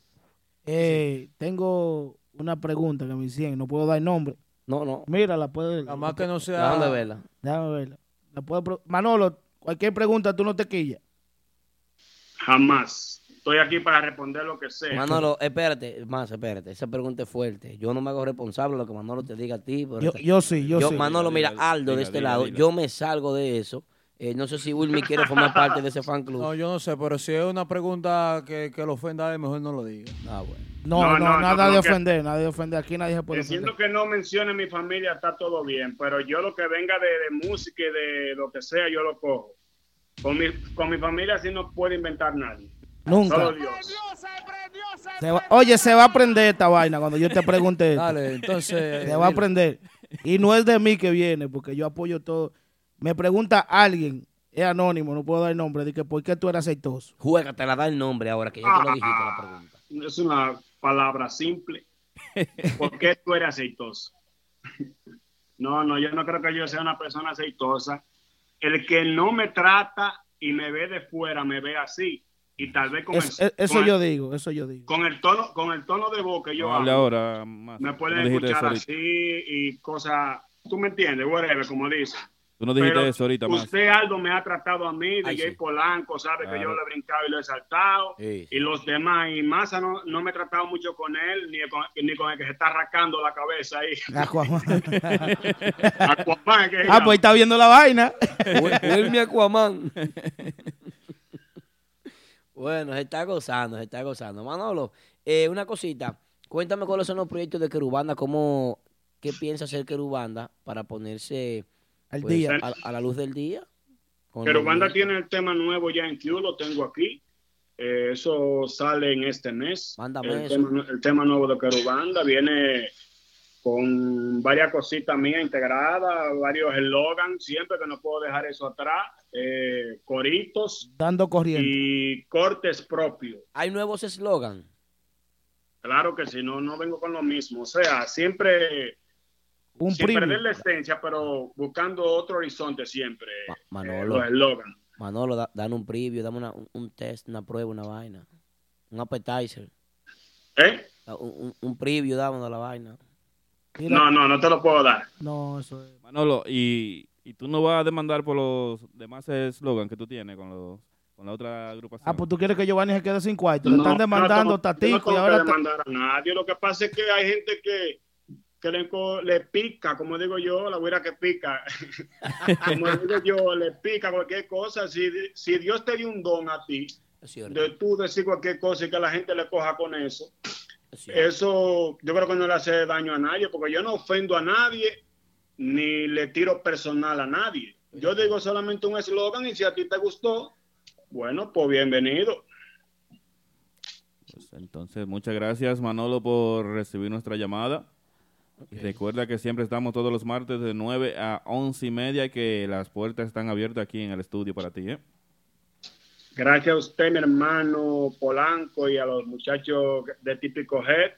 Eh, tengo una pregunta que me hicieron. No puedo dar nombre. No, no. Mira, la puede. Nada más que no sea. Déjame verla. Déjame verla. La puedo Manolo, cualquier pregunta tú no te quillas. Jamás. Estoy aquí para responder lo que sea. Manolo, espérate, más, espérate. Esa pregunta es fuerte. Yo no me hago responsable de lo que Manolo te diga a ti. pero Yo, yo sí, yo, sí. Manolo, mira, Diga, Aldo de este diga, lado, diga. yo me salgo de eso. Eh, no sé si Wilmy quiere formar parte de ese fan club. No, yo no sé, pero si es una pregunta que, que lo ofenda a él, mejor no lo diga. Ah, bueno. No, No, no, no, nada no, de ofender, nada de ofender. Aquí nadie se puede ofender. Diciendo que no mencione mi familia está todo bien, pero yo lo que venga de, de música y de lo que sea, yo lo cojo. Con mi, con mi familia así no puede inventar nadie. Nunca. Se va- oye, se va a aprender esta vaina cuando yo te pregunte esto. Dale, entonces. [laughs] Se va a aprender. Y no es de mí que viene, porque yo apoyo todo. me pregunta alguien, es anónimo, no puedo dar el nombre, de que por qué tú eres aceitoso. Juega, te la da el nombre ahora que ya tú lo dijiste la pregunta. Es una palabra simple. ¿Por qué tú eres aceitoso? [laughs] No, no, yo no creo que yo sea una persona aceitosa. El que no me trata y me ve de fuera, me ve así. Y tal vez con Es- el, eso con yo el- digo, eso yo digo. con el tono, con el tono de voz que yo No hable hablo, ahora más. me pueden no escuchar así y cosas, tú me entiendes, whatever, como dicen. Tú no dijiste Pero eso ahorita más. Usted, Aldo, me ha tratado a mí, Ay, DJ sí. Polanco, sabe que yo lo he brincado y lo he saltado. Sí, Y los demás, y Massa no, no me he tratado mucho con él, ni con, ni con el que se está arrancando la cabeza ahí. [laughs] Aquaman. Aquaman, que ah, pues está viendo la vaina. Wilmy Aquaman. [laughs] bueno, se está gozando, se está gozando. Manolo, eh, una cosita. Cuéntame cuáles son los proyectos de Querubanda, cómo, qué piensa hacer Querubanda para ponerse Al pues, día. A, a la luz del día. con Pero los Banda niños. tiene el tema nuevo ya en Q, lo tengo aquí. Eh, eso sale en este mes. Mándame el, eso. tema, el tema nuevo de Querubanda viene con varias cositas mías integradas, varios eslogans, siempre que no puedo dejar eso atrás, eh, coritos Dando corriente. y cortes propios. Hay nuevos eslogan. Claro que si no, no vengo con lo mismo. O sea, siempre, Un sin preview. perder la esencia, pero buscando otro horizonte siempre. eh, Manolo. los eslogans. Manolo, da, dan un preview, dame una- un, test, una prueba, una vaina. Un appetizer. ¿Eh? Da Un, un, un preview, dame de la vaina. No, no, no te lo puedo dar. No, eso es. Manolo, y, y tú no vas a demandar por los demás eslogan que tú tienes con, los, con la otra agrupación. Ah, pues tú quieres que Giovanni se quede sin cuarto. Le No, están demandando no, no, Tatico no y ahora. ta- demandar a nadie. Lo que pasa es que hay gente que, que le, le pica, como digo yo, la güera que pica. [laughs] como digo yo, le pica cualquier cosa. Si, si Dios te dio un don a ti, de tú decir cualquier cosa y que la gente le coja con eso, eso yo creo que no le hace daño a nadie, porque yo no ofendo a nadie ni le tiro personal a nadie. Yo digo solamente un eslogan y si a ti te gustó, bueno, pues bienvenido. Pues entonces, muchas gracias Manolo por recibir nuestra llamada. Y recuerda que siempre estamos todos los martes de 9 a 11 y media y que las puertas están abiertas aquí en el estudio para ti. ¿eh? Gracias a usted, mi hermano Polanco, y a los muchachos de Típico Head.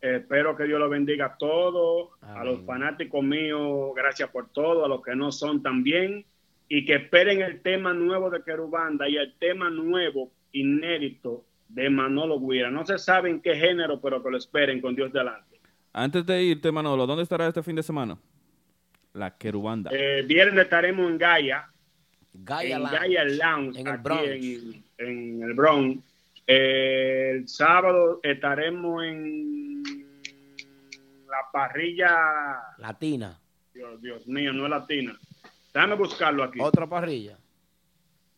Eh, espero que Dios los bendiga a todos, a los fanáticos míos, gracias por todo, a los que no son también, y que esperen el tema nuevo de Querubanda y el tema nuevo, inédito, de Manolo Guira. No se sabe en qué género, pero que lo esperen con Dios delante. Antes de irte, Manolo, ¿dónde estará este fin de semana? La Querubanda. Eh, viernes estaremos en Gaia, Gaia en Lounge. Gaia Lounge, En el aquí Bronx. En, en el Bronx. Eh, el sábado estaremos en la parrilla. Latina. Dios, Dios mío, no es latina. Déjame buscarlo aquí. Otra parrilla.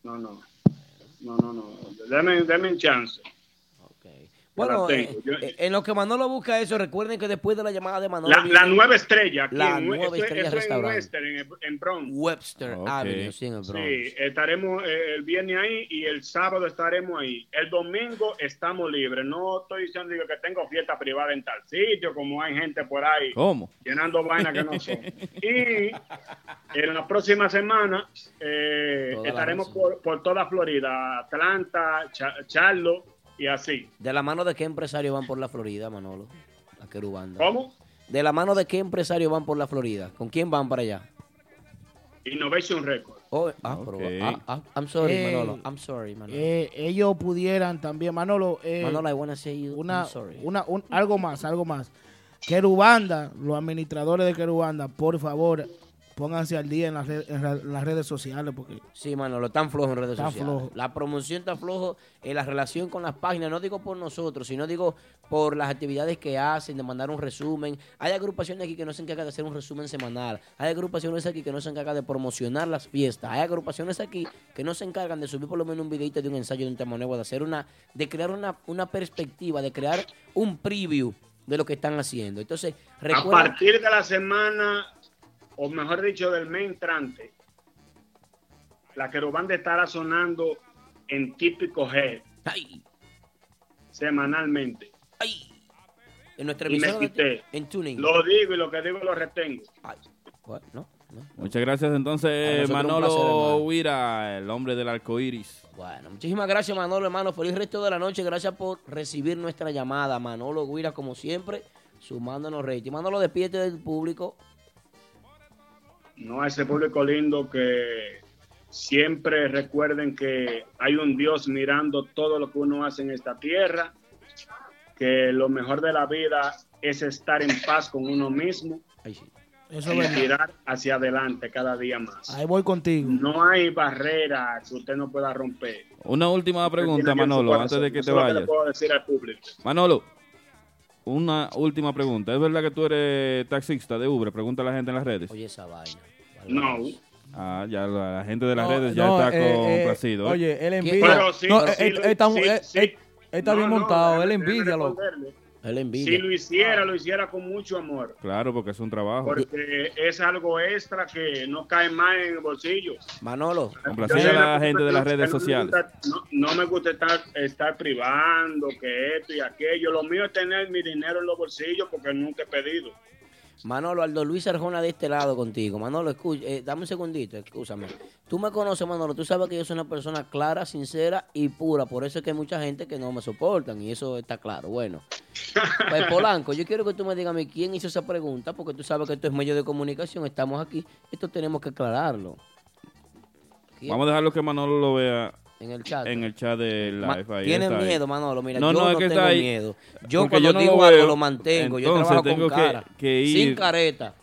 No, no. No, no, no. Deme, deme un chance. Bueno, eh. Yo- eh, en lo que Manolo busca eso, recuerden que después de la llamada de Manolo. La, la nueva estrella. Aquí La en, nueva esto- estrella esto en en Bronx. Webster. Avenue, sí, en el Bronx. Sí, estaremos eh, el viernes ahí y el sábado estaremos ahí. El domingo estamos libres. No estoy diciendo digo, que tengo fiesta privada en tal sitio, como hay gente por ahí ¿Cómo? llenando vainas que no son. Y en la próxima semana eh, estaremos por, por toda Florida, Atlanta, Cha- Charlotte y así. ¿De la mano de qué empresario van por la Florida, Manolo? La Querubanda. ¿Cómo? ¿De la mano de qué empresario van por la Florida? ¿Con quién van para allá? Innovation Record. Oh, ah, pero- Ok. ah, ah, I'm sorry, Eh, Manolo. I'm sorry, Manolo. Eh, ellos pudieran también, Manolo, eh, Manolo, I wanna say you, una, I'm sorry. una, un- algo más, algo más. Querubanda, los administradores de Querubanda, por favor, pónganse al día en las, red- en la- en las redes sociales porque Sí, Manolo, tan flojo en redes Tan sociales. flojo. La promoción está flojo en la relación con las páginas, no digo por nosotros, sino digo por las actividades que hacen, de mandar un resumen. Hay agrupaciones aquí que no se encargan de hacer un resumen semanal. Hay agrupaciones aquí que no se encargan de promocionar las fiestas. Hay agrupaciones aquí que no se encargan de subir por lo menos un videito de un ensayo de un tema nuevo, de hacer una, de crear una, una perspectiva, de crear un preview de lo que están haciendo. Entonces, A recuerda, partir de la semana, o mejor dicho, del mes entrante, la querubanda estará sonando en típico G semanalmente. en nuestra Y me quité. en Tuning. Lo digo y lo que digo lo retengo. Bueno, Muchas gracias entonces, Manolo. Huira, el hombre del arco iris. Bueno, muchísimas gracias, Manolo, hermano. Feliz resto de la noche. Gracias por recibir nuestra llamada. Manolo Guira, como siempre, sumándonos rating. Manolo, despídete del público. No a ese público lindo que siempre recuerden que hay un Dios mirando todo lo que uno hace en esta tierra, que lo mejor de la vida es estar en paz con uno mismo Eso y tirar hacia adelante cada día más. Ahí voy contigo. No hay barrera que usted no pueda romper. Una última pregunta, Manolo, antes de que te vayas. puedo decir al público. Manolo, una última pregunta. ¿Es verdad que tú eres taxista de Uber? Pregunta a la gente en las redes. Oye, esa vaina. No. Ah, ya la, la gente de las No, redes ya no, está eh, eh, complacido. ¿eh? Oye, él envidia. Pero sí, no, él, sí, él está, sí, él- sí. él- él está No, bien no, montado, él envidia, loco. Si lo hiciera, lo hiciera con mucho amor. Claro, porque es un trabajo. Porque es algo extra que no cae más en el bolsillo. Manolo. Complacer a la gente de las redes sociales. No, no me gusta estar, estar privando, que esto y aquello. Lo mío es tener mi dinero en los bolsillos porque nunca he pedido. Manolo, Aldo Luis Arjona de este lado contigo. Manolo, escucha, eh, dame un segundito, escúchame. Tú me conoces, Manolo, tú sabes que yo soy una persona clara, sincera y pura. Por eso es que hay mucha gente que no me soportan y eso está claro. Bueno, [laughs] pues Polanco, yo quiero que tú me digas a mí quién hizo esa pregunta, porque tú sabes que esto es medio de comunicación, estamos aquí, esto tenemos que aclararlo. ¿Quién? Vamos a dejarlo que Manolo lo vea En el chat. en el chat de Ma- live. Ahí Tienes está ahí. miedo, Manolo. Mira, No, yo no, no, es que tengo está ahí. miedo. Yo Porque cuando yo no digo lo algo veo. lo mantengo. yo Entonces, trabajo tengo con cara. que Sin ir- careta.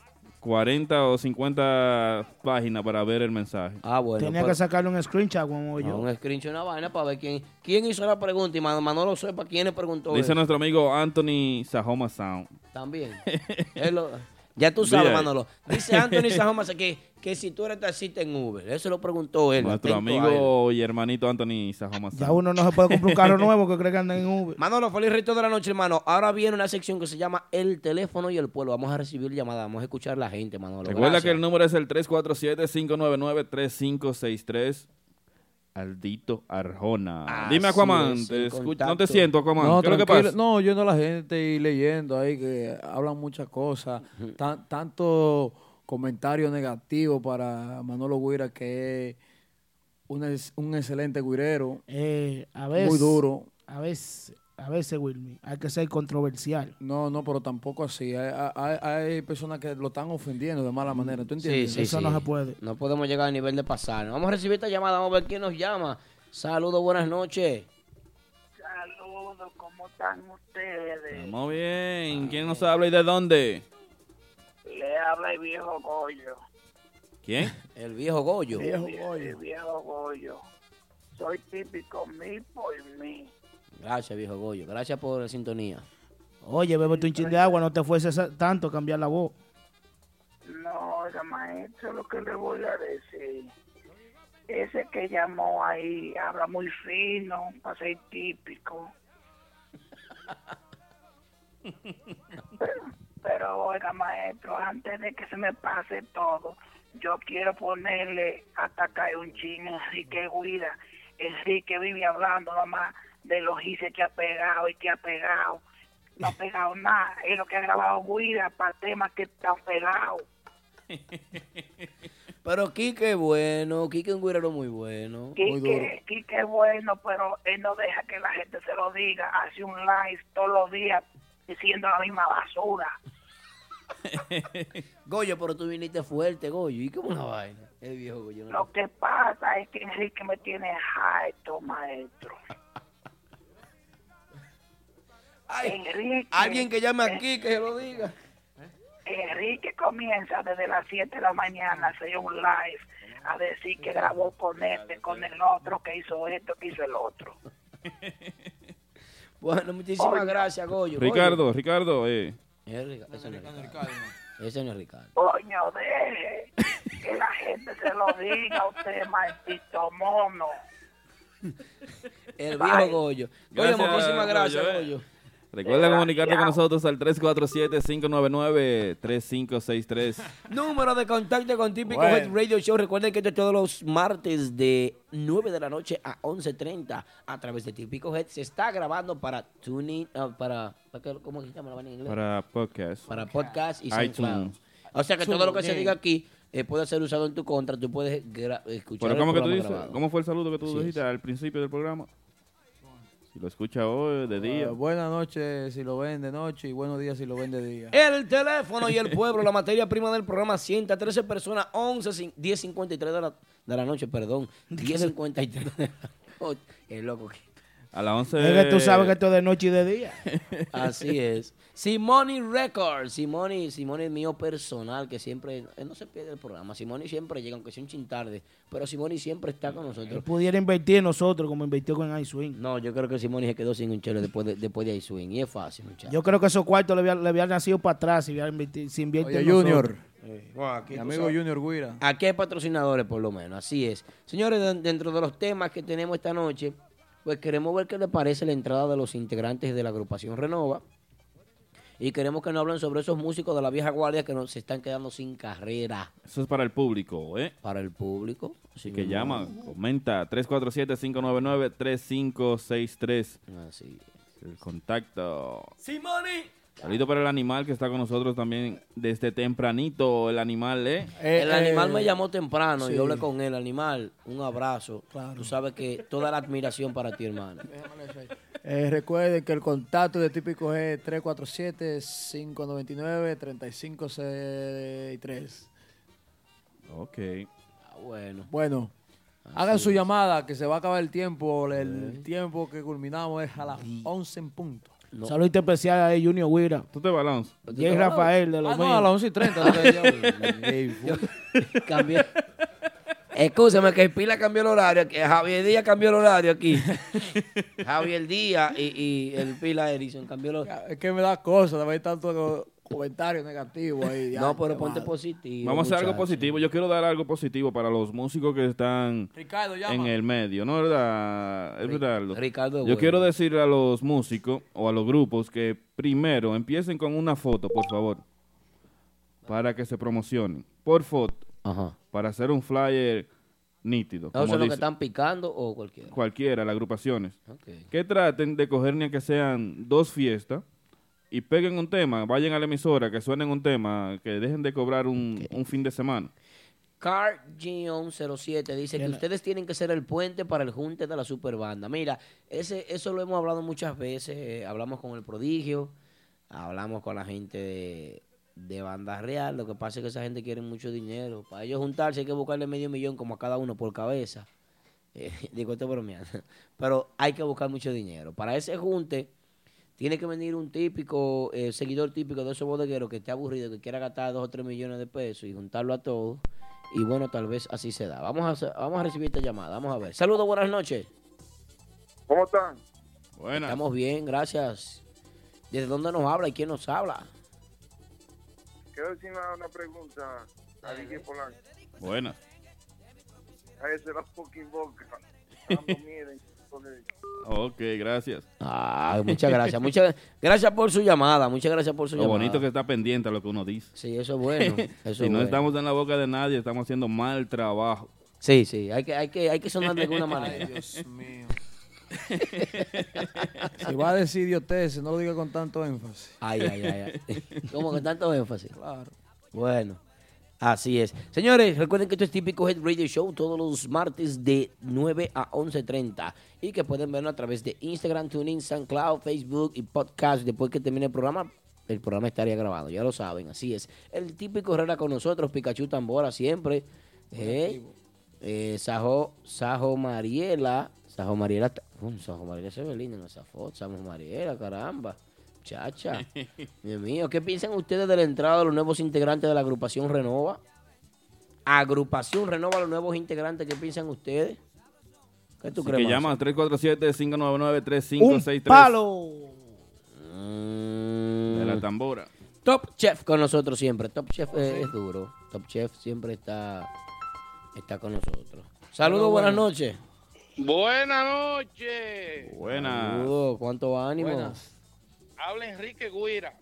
40 o 50 páginas para ver el mensaje. Ah, bueno. Tenía pues- que sacarle un screenshot como yo. No, un screenshot, una vaina para ver quién, quién hizo la pregunta y Man- Manolo sepa quién le preguntó Dice eso. nuestro amigo Anthony Sajoma Sound. También. [laughs] Él lo- ya tú sabes, Mira. Manolo. Dice Anthony Sajoma que, que si tú eres taxista en Uber. Eso lo preguntó él. Nuestro amigo y hermanito Anthony Sajoma. Ya uno no se puede comprar un carro [laughs] nuevo que cree que anda en Uber. Manolo, feliz resto de la noche, hermano. Ahora viene una sección que se llama El teléfono y el pueblo. Vamos a recibir llamadas, vamos a escuchar a la gente, Manolo. Recuerda Gracias. que el número es el 347-599-3563. Aldito Arjona. Dime, Aquaman. es, te no te siento, Aquaman. No, ¿Qué es lo que tranquilo. pasa? No, oyendo a la gente y leyendo ahí que hablan muchas cosas. Tan- tanto comentario negativo para Manolo Guira, que es un, un excelente guirero. Eh, a veces, Muy duro. A veces, a veces, Wilmy, hay que ser controversial. No, no, pero tampoco así. Hay, hay- hay personas que lo están ofendiendo de mala manera. ¿Tú entiendes? sí, sí. No podemos llegar al nivel de pasar. Vamos a recibir esta llamada, vamos a ver quién nos llama. Saludos, buenas noches. Saludos, ¿cómo están ustedes? Estamos bien. ¿Quién nos habla y de dónde? Le habla el viejo Goyo. ¿Quién? El viejo Goyo. El vie- El viejo Goyo. Soy típico mí por mí. Gracias, viejo Goyo. Gracias por la sintonía. Oye, bébete un chin de agua, no te fuese tanto a cambiar la voz. No, oiga, maestro, lo que le voy a decir. Ese que llamó ahí habla muy fino, para ser típico. Pero, pero, oiga, maestro, antes de que se me pase todo, yo quiero ponerle hasta acá un chin Enrique Guida. Enrique vive hablando nada más de los hice que ha pegado y que ha pegado. No ha pegado nada. Es lo que ha grabado Guida para temas que están pegados. [laughs] Pero Quique es bueno, Quique es un güirero muy bueno. Quique, Quique es bueno, pero él no deja que la gente se lo diga. Hace un live todos los días diciendo la misma basura. [laughs] Goyo, pero tú viniste fuerte, Goyo. ¿Y cómo una vaina? El viejo Goyo. no- Lo que pasa es que Enrique me tiene harto, maestro. Enrique, Alguien que llame aquí que se lo diga. Enrique comienza desde las 7 de la mañana a hacer un live a decir que grabó con este, con el otro, que hizo esto, que hizo el otro. [laughs] Bueno, muchísimas gracias, Goyo. Ricardo, Ricardo, eh. Es Rica- Ese no es Ricardo. Ese no es Ricardo. Coño, deje que la gente se lo diga a usted, maldito mono. [laughs] El viejo Goyo. Goyo, muchísimas gracias, Goyo, eh. Goyo. Recuerda comunicarte con nosotros al 347-599-3563. Número de contacto con Típico Bueno. Head Radio Show. Recuerden que esto es todos los martes de 9 de la noche a 11.30 a través de Típico Head. Se está grabando para tuning, ah, para, para qué- ¿cómo se llama la vaina en inglés? Para podcast. Para podcast y iTunes. SoundCloud. O sea que todo lo que se diga aquí eh, puede ser usado en tu contra, tú puedes gra- escuchar Pero el ¿cómo que tú programa dices? grabado. ¿Cómo fue el saludo que tú Sí, dijiste al principio del programa? Si lo escucha hoy, de día. Ah, buenas noches si lo ven de noche y buenos días si lo ven de día. El teléfono y el pueblo, la materia prima del programa, sienta 13 personas, 11, cin- 10.53 de la, de la noche, perdón. 10.53 de la noche. Es loco. que- A las 11. Es que tú sabes que esto es de noche y de día. [laughs] Así es. Simoni Records. Simoni, Simoni es mío personal, que siempre, él no se pierde el programa. Simoni siempre llega, aunque sea un chin tarde, pero Simoni siempre está con Él nosotros. pudiera invertir en nosotros como invirtió con iSwing. No, yo creo que Simoni se quedó sin un chelo después de, después de iSwing. Y es fácil, muchachos. Yo creo que esos cuartos le habían, le habían nacido para atrás si, invertido, si invierte Oye, en nosotros. Junior. Eh, Mi amigo Junior Guira. Aquí hay patrocinadores, por lo menos. Así es. Señores, de- dentro de los temas que tenemos esta noche, pues queremos ver qué les parece la entrada de los integrantes de la agrupación Renova. Y queremos que nos hablen sobre esos músicos de la vieja guardia que nos se están quedando sin carrera. Eso es para el público, ¿eh? Para el público. Así que llama, comenta 347-599-3563. Así El contacto. Simoni. Saludito para el animal que está con nosotros también desde tempranito. El animal, ¿eh? el animal me llamó temprano y sí. yo hablé con él. Animal, un abrazo. Tú sabes que toda la admiración para ti, hermano. Eh, recuerden que el contacto de típico es 347-599-3563. Ok. Ah, bueno. Bueno, hagan su llamada que se va a acabar el tiempo. El tiempo que culminamos es a las 11 en punto. Saludo especial a Junior Guira. ¿Tú te balance? Jay Rafael de los Ah, no, a las 11 y 30. [laughs] Cambié. Escúchame que el Pila cambió el horario, que Javier Díaz cambió el horario aquí. [laughs] Javier Díaz y, y el Pila Edison cambió el horario. Es que me da cosa de ver tanto comentarios negativos ahí. [laughs] No, pero ponte positivo. Vamos a hacer algo positivo. Yo quiero dar algo positivo para los músicos que están Ricardo, en el medio, ¿no es verdad? Es verdad. Ricardo Yo bueno. quiero decirle a los músicos o a los grupos que primero empiecen con una foto, por favor, para que se promocionen. Por foto, Ajá. para hacer un flyer nítido. ¿Esos como son los que están picando o cualquiera? cualquiera, las agrupaciones. Ok. Que traten de coger ni que sean dos fiestas y peguen un tema, vayan a la emisora, que suenen un tema, que dejen de cobrar un, un fin de semana. Car Gion 07 dice que ustedes tienen que ser el puente para el junte de la superbanda. Mira, ese, eso lo hemos hablado muchas veces. eh, hablamos con el prodigio, hablamos con la gente de, de Banda Real. Lo que pasa es que esa gente quiere mucho dinero. Para ellos juntarse hay que buscarle medio millón como a cada uno por cabeza. [laughs] Eh, digo, esto bromeando. Pero hay que buscar mucho dinero. Para ese junte tiene que venir un típico, eh, seguidor típico de esos bodegueros que esté aburrido, que quiera gastar dos o tres millones de pesos y juntarlo a todos. Y bueno, tal vez así se da. Vamos a, vamos a recibir esta llamada. Vamos a ver. Saludos, buenas noches. ¿Cómo están? Buenas. Estamos bien, gracias. ¿Desde dónde nos habla y quién nos habla? Quiero decir una, una pregunta a DJ Polanco. Buenas. A ese la fucking boca. Dando miedo. Ok, gracias. Ah, muchas gracias. Muchas gracias por su llamada. Muchas gracias por su Lo llamada. bonito que está pendiente a lo que uno dice. Sí, eso es bueno. [laughs] Eso si es no bueno. estamos en la boca de nadie, estamos haciendo mal trabajo. Sí, sí. Hay que, hay que, hay que sonar de alguna [laughs] manera. Dios mío. si va a decir idioteces, no lo diga con tanto énfasis. Ay, ay, ay. ay. [laughs] ¿Cómo con tanto énfasis? Claro. Bueno, así es. Señores, recuerden que esto es típico Head Radio Show todos los martes de 9 a 11.30 y que pueden verlo a través de Instagram, TuneIn, SoundCloud, Facebook y podcast. Después que termine el programa, el programa estaría grabado, ya lo saben, así es. El típico Herrera con nosotros, Pikachu Tambora siempre. Eh, eh, Sajo, Sajo Mariela, Sajo Mariela, um, Sajo Mariela se ve linda en esa foto, Sajo Mariela, caramba. Chacha. [laughs] Dios mío, ¿qué piensan ustedes de la entrada de los nuevos integrantes de la agrupación Renova? Agrupación Renova, los nuevos integrantes, ¿qué piensan ustedes? ¿Qué tú Así crees? que llama Marcio? al 347-599-3563. Un palo. De la tambora. Top Chef con nosotros siempre. Top Chef es duro. Top Chef siempre está, está con nosotros. Saludos, buenas noches. Buenas noches. Buenas. Saludos, cuánto ánimo. Buenas. Habla Enrique Guira.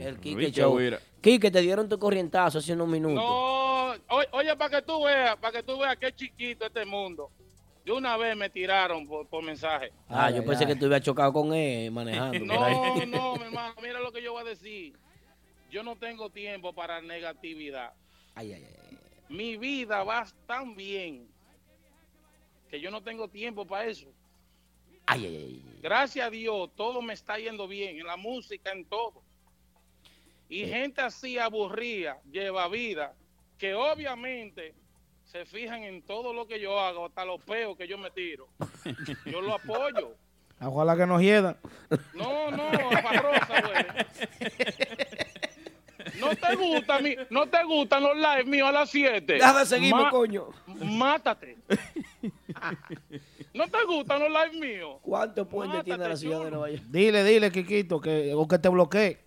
El Quique Enrique Show. Guira. Quique, te dieron tu corrientazo hace unos minutos. No, oye, para que tú veas, para que tú veas qué chiquito este mundo. De una vez me tiraron por, por mensaje. Ah, Ay, yo ay, pensé ay. que tú ibas chocado con él manejando. No, no, [laughs] mi hermano, mira lo que yo voy a decir. Yo no tengo tiempo para negatividad. Ay, ay, ay. mi vida va tan bien que yo no tengo tiempo para eso. Ay, ay, ay. Gracias a Dios, todo me está yendo bien, en la música, en todo. Y gente así aburrida, lleva vida, que obviamente se fijan en todo lo que yo hago, hasta los peos que yo me tiro. Yo lo apoyo. [laughs] Ojalá que nos hiedan. No, no, Rosa, güey. No te gusta mi, no te gustan los live míos a las 7. Déjame seguirme, coño. Mátate. [laughs] ¿No te gustan los live míos? ¿Cuántos puentes tiene la ciudad de Nueva York? Dile, dile, Kikito, que, o que te bloquee.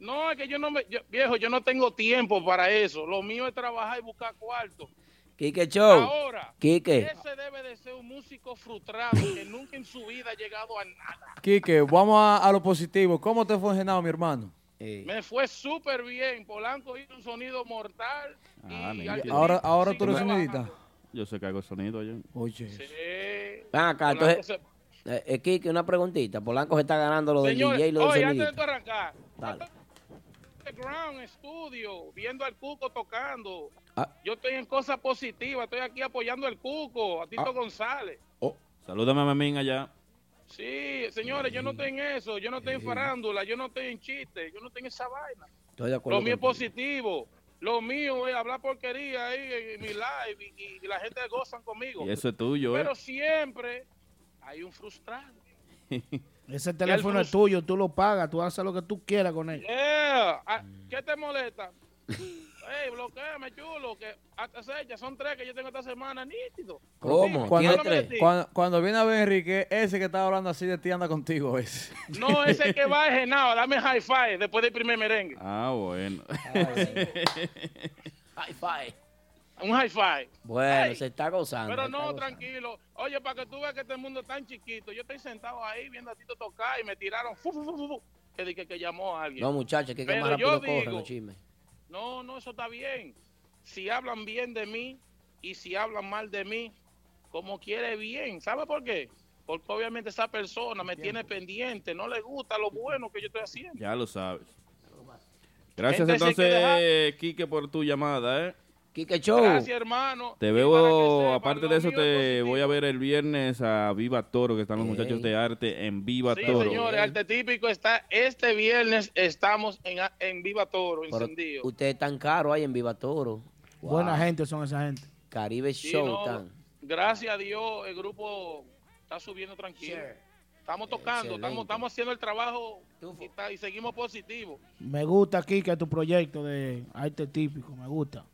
No, es que yo no me, yo- viejo, yo no tengo tiempo para eso. Lo mío es trabajar y buscar cuarto. Quique Show. Ahora, Quique. ese debe de ser un músico frustrado que nunca en su vida ha llegado a nada. Quique, vamos a, a lo positivo. ¿Cómo te fue en Genao, mi hermano? Me fue súper bien. Polanco hizo un sonido mortal. Ah, y Ahora, ahora tú eres trabajando. Yo sé que hago sonido yo. Oye. Ven acá, entonces, eh, eh, Quique, una preguntita. Polanco se está ganando lo del DJ y lo del oye, antes de arrancar, Dale. Ground Studio, viendo al Cuco tocando. Ah. Yo estoy en cosas positivas, estoy aquí apoyando al Cuco, a Tito Ah. González. Salúdame a Memín allá. Sí, señores, yo no estoy en eso, yo no estoy en farándula, yo no estoy en chiste, yo no estoy en esa vaina. Estoy de acuerdo Lo mío es positivo. Lo mío es hablar porquería ahí en mi live y, y la gente gozan conmigo. Y eso es tuyo, ¿eh? Pero siempre hay un frustrado. [laughs] Ese teléfono es tuyo, tú lo pagas, tú haces lo que tú quieras con él. Yeah. Ah, ¿Qué te molesta? Ey, bloqueame, chulo, que hasta seis, son tres que yo tengo esta semana, nítido. ¿Cómo? Cuando, cuando, cuando viene a ver Enrique, ese que estaba hablando así de ti anda contigo, ese. No, ese que va es Genao, dame high five después del primer merengue. Ah, bueno. [laughs] High five. Un high five. Bueno, se está gozando. Pero no, gozando. tranquilo. Oye, para que tú veas que este mundo es tan chiquito, yo estoy sentado ahí viendo a Tito tocar y me tiraron fu, fu, fu, que dije que llamó a alguien. No, muchachos, que, que Pero más yo rápido corren los chismes. No, no, eso está bien. Si hablan bien de mí y si hablan mal de mí, como quiere bien. ¿Sabe por qué? Porque obviamente esa persona me tiene pendiente, no le gusta lo bueno que yo estoy haciendo. Ya lo sabes. Gracias Gente, entonces, Quique, por tu llamada, ¿eh? Quique Show. Gracias, hermano. Te veo, aparte de eso, te voy a ver el viernes a Viva Toro, que están los muchachos de arte en Viva Sí, Toro. señores, Arte Típico está este viernes, estamos en, en Viva Toro, Pero encendido. Usted es tan caro ahí en Viva Toro. Wow. Buena gente son esa gente. Caribe Sí, Show. gracias a Dios, el grupo está subiendo tranquilo. Estamos tocando, estamos, estamos haciendo el trabajo y, seguimos positivos. Me gusta que tu proyecto de arte típico, me gusta.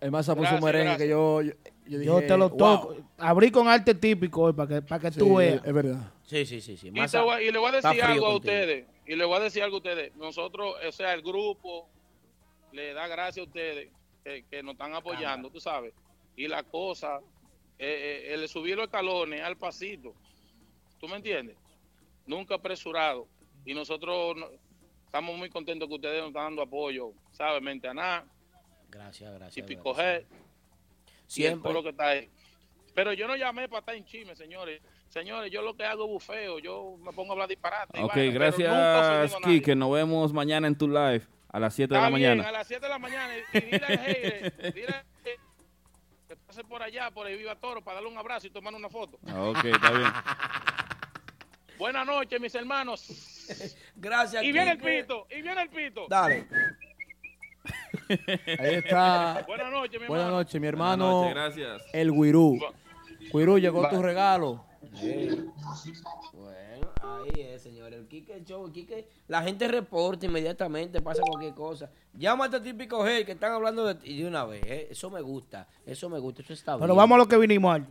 El más puso un merengue gracias. que yo, yo, yo dije, Yo te lo wow. toco. Abrí con arte típico hoy para que, para que Sí, tú veas. Es verdad. Sí, sí, sí. sí. Y, a- voy- le voy a decir algo a contigo. ustedes. Y le voy a decir algo a ustedes. Nosotros, o sea, el grupo le da gracias a ustedes que, que nos están apoyando, tú sabes. Y la cosa, eh, eh, el subir los escalones al pasito. ¿Tú me entiendes? Nunca apresurado. Y nosotros no- estamos muy contentos que ustedes nos están dando apoyo. ¿Sabes? Mentaná, Gracias, gracias. Típico gracias. Siempre. Coro que está ahí. Pero yo no llamé para estar en chisme, señores. Señores, yo lo que hago es bufeo. Yo me pongo a hablar disparate. Ok, nunca gracias. Quique. Nos vemos mañana en tu live a las 7 de la bien, mañana. a las 7 de la mañana. Y dile al Heire, dile al Heire que pase por allá, por el Viva Toro, para darle un abrazo y tomar una foto. Ah, Ok, está bien. Buenas noches, mis hermanos. [laughs] Gracias, Y viene el pito, y viene el pito. Dale. [laughs] Ahí está. Buenas noches, mi Buenas hermano. noches, mi hermano. noches, gracias. El Guirú. Guirú, llegó Va. tu regalo. Bueno, ahí es, señor. El Quique Show, el Quique, la gente reporta inmediatamente, pasa cualquier cosa. Llama a este típico hey que están hablando de ti de una vez. ¿eh? Eso me gusta, eso me gusta, eso está bien. Pero vamos a lo que vinimos, Aldo.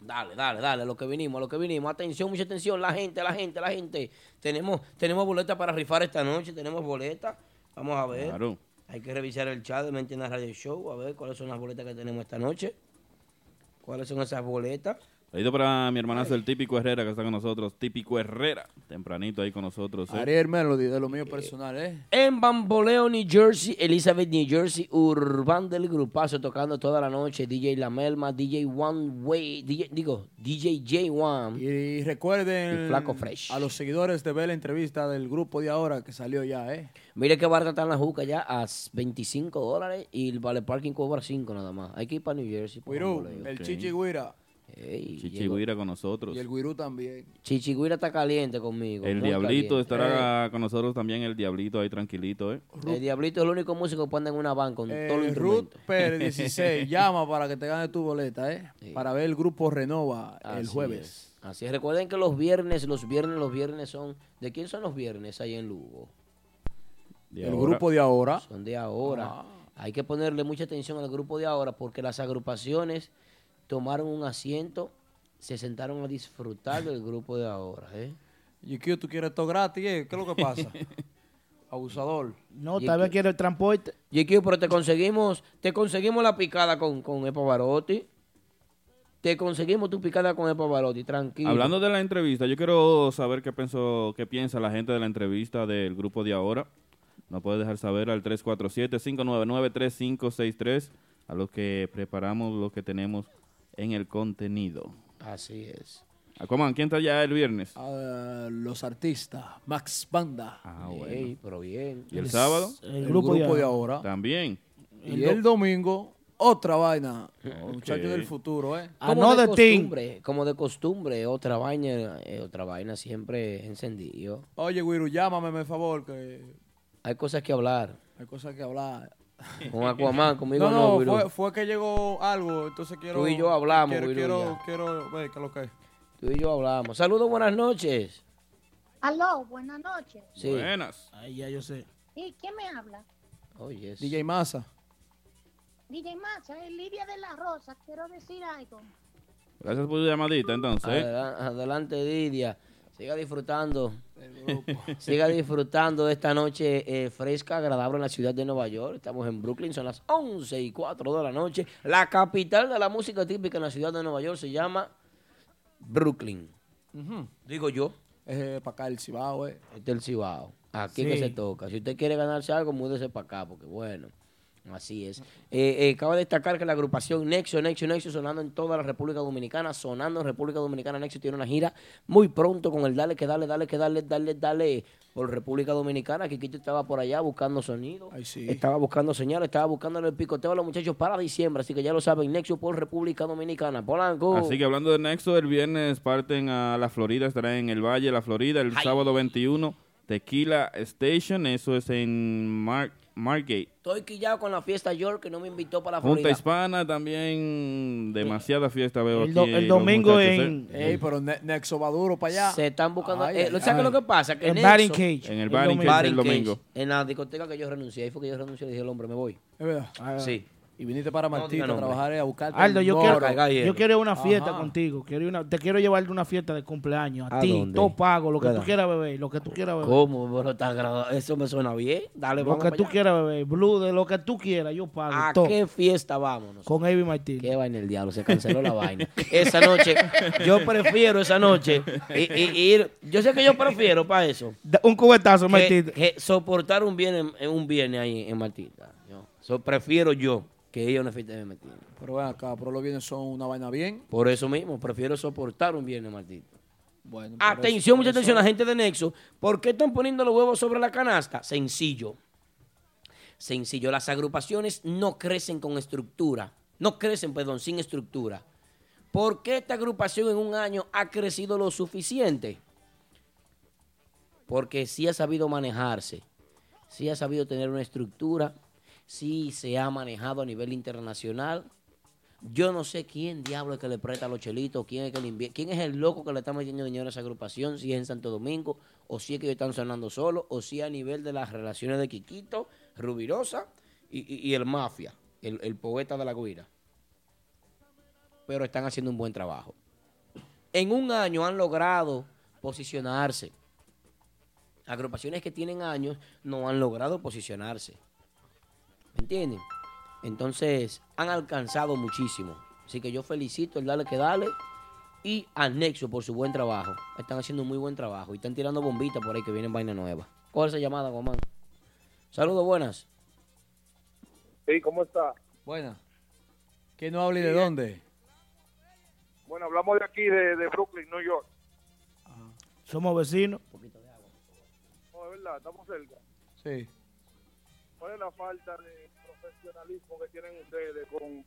Dale, dale, dale, a lo que vinimos, a lo que vinimos. Atención, mucha atención, la gente, la gente, la gente. Tenemos, tenemos boletas para rifar esta noche, tenemos boletas. Vamos a ver. Claro. Hay que revisar el chat de Mentina Radio Show, a ver cuáles son las boletas que tenemos esta noche. ¿Cuáles son esas boletas? Saludito para mi hermanazo, el típico Herrera, que está con nosotros. Típico Herrera, tempranito ahí con nosotros. ¿eh? Ariel Melody, de lo mío personal, ¿eh? En Bamboleo, New Jersey, Elizabeth, New Jersey, Urban del Grupazo tocando toda la noche, DJ La Melma, DJ One Way, DJ, digo, DJ J1. Y recuerden Y Flaco Fresh. a los seguidores de ver la entrevista del grupo de ahora que salió ya, ¿eh? Mire que barata está en la juca ya a 25 dólares y el vale parking cobra 5 nada más. Hay que ir para New Jersey. pa' Guirú, Bamboleo. el Chichi Guira Ey, Chichi llegó. Guira con nosotros. y el Guirú también. Chichigüira está caliente conmigo. El Diablito caliente. estará con nosotros también, el Diablito ahí tranquilito, ¿eh? El Diablito es el único músico que pone en una van con Eh, todos los Ruth. Pérez [laughs] 16, llama para que te gane tu boleta, ¿eh? Para ver el grupo Renova el jueves. es. Así es. Recuerden que los viernes, los viernes, los viernes son... ¿De quién son los viernes ahí en Lugo? De el ahora. grupo de ahora. Son de ahora. Ah. Hay que ponerle mucha atención al grupo de ahora porque las agrupaciones tomaron un asiento, se sentaron a disfrutar del grupo de ahora. ¿eh? [laughs] Y que tú quieres todo gratis, ¿eh? ¿qué es lo que pasa? [laughs] Abusador. No, tal vez quiere el transporte. GQ, pero te conseguimos, te conseguimos la picada con, con Epa Barotti. Te conseguimos tu picada con Epa Barotti, tranquilo. Hablando de la entrevista, yo quiero saber qué, pensó, qué piensa la gente de la entrevista del grupo de ahora. Nos puede dejar saber al 347-599-3563 a los que preparamos lo que tenemos en el contenido. Así es. Aquaman, ¿quién está ya el viernes? Ah, los artistas, Max Banda. Ah, Ey, pero bien. ¿Y el sábado? El, grupo, de, ahora. También. Y el domingo, otra vaina. Ok. Muchachos del futuro, ¿eh? Como no de team. costumbre, como de costumbre, otra vaina, eh, otra vaina siempre encendido. Oye, Guiru, llámame, por favor, que Hay cosas que hablar. hay cosas que hablar. Con Aquaman, conmigo no, no, fue, fue que llegó algo, entonces quiero... Tú y yo hablamos, quiero, quiero, quiero ver qué es lo que es. Tú y yo hablamos. Saludos, buenas noches. Aló, buenas noches. Sí. Buenas. Ahí ya yo sé. ¿Y quién me habla? Oye, es- DJ Massa. DJ Macha, es Lidia de la Rosa. Quiero decir algo. Gracias por tu llamadita, entonces. ¿eh? Adela- Adelante, Didia. Siga disfrutando. [laughs] Siga disfrutando de esta noche eh, fresca, agradable en la ciudad de Nueva York. Estamos en Brooklyn, son las 11 y 4 de la noche. La capital de la música típica en la ciudad de Nueva York se llama Brooklyn. Digo yo. Es para acá el Cibao, eh. Este es el Cibao. Aquí Sí. que se toca. Si usted quiere ganarse algo, múdese para acá, porque bueno, así es. Eh, eh, cabe destacar que la agrupación Nexo, Nexo, Nexo, sonando en toda la República Dominicana, sonando en República Dominicana, Nexo tiene una gira muy pronto con el Dale, que dale, dale, que dale, dale, dale, por República Dominicana. Kikito estaba por allá buscando sonido. Estaba buscando señales, estaba buscando el picoteo a los muchachos para diciembre, así que ya lo saben, Nexo por República Dominicana. Polanco. Así que hablando de Nexo, el viernes parten a la Florida, estará en el Valle de la Florida, el sábado 21, Tequila Station, eso es en Mar Margate. Estoy quillado con la fiesta York que no me invitó para la Junta Florida. Hispana también, demasiada fiesta veo El aquí. do- el los domingo en- ¿eh? Ey, pero Ne- Nexo va duro para allá. Se están buscando. Ay, eh, ay, ¿Sabes ay. lo que pasa? Que En Nexo- Batting Cage. En el Batting Cage el domingo. En la discoteca que yo renuncié. Ahí fue que yo renuncié y dije al hombre, me voy. Es verdad. Sí. Y viniste para No Martita diga a trabajar a buscarte Aldo, yo quiero, yo quiero ir a una fiesta Ajá. contigo. Quiero una- te quiero llevar de una fiesta de cumpleaños. A, ¿A ti, todo pago, lo que tú quieras beber, lo que tú quieras beber. ¿Cómo? Pero está agradable. Eso me suena bien. Dale, Lo vamos que tú allá. quieras beber, blue, de lo que tú quieras, yo pago. ¿A todo. qué fiesta vámonos? Con Avi Martín. Qué vaina el diablo, se canceló la vaina. Esa noche, yo [laughs] prefiero esa noche ir. Yo sé que yo prefiero para eso. Un cubetazo, que, Martín. que soportar un bien en, en un viernes ahí en Martita. Yo, so, prefiero yo que ir a una fiesta de. Pero ven acá, pero los bienes son una vaina bien. Por eso mismo, prefiero soportar un viernes Martita. Bueno, Atención, eso- mucha atención, la gente de Nexo. ¿Por qué están poniendo los huevos sobre la canasta? Sencillo. Sencillo. Las agrupaciones no crecen con estructura. No crecen, perdón, sin estructura. ¿Por qué esta agrupación en un año ha crecido lo suficiente? Porque sí ha sabido manejarse. Sí ha sabido tener una estructura. Sí se ha manejado a nivel internacional. Yo no sé quién diablo es que le presta los chelitos, quién es, el loco que le está metiendo dinero a esa agrupación, si es en Santo Domingo, o si es que ellos están sonando solos, o si a nivel de las relaciones de Quiquito, Rubirosa y, el Mafia, el poeta de la guira. Pero están haciendo un buen trabajo. En un año han logrado posicionarse. Agrupaciones que tienen años no han logrado posicionarse. ¿Me entienden? Entonces, han alcanzado muchísimo. Así que yo felicito el Dale que Dale y a Nexo por su buen trabajo. Están haciendo un muy buen trabajo y están tirando bombitas por ahí que vienen vaina nueva. ¿Cuál es esa llamada, Guamán? Saludos, buenas. Sí, ¿cómo está? Buena. ¿Quién no habla y de Sí, dónde? Bueno, hablamos de aquí, de, de Brooklyn, New York. Somos vecinos. No, es verdad, estamos cerca. Sí. ¿Cuál es la falta de profesionalismo que tienen ustedes con,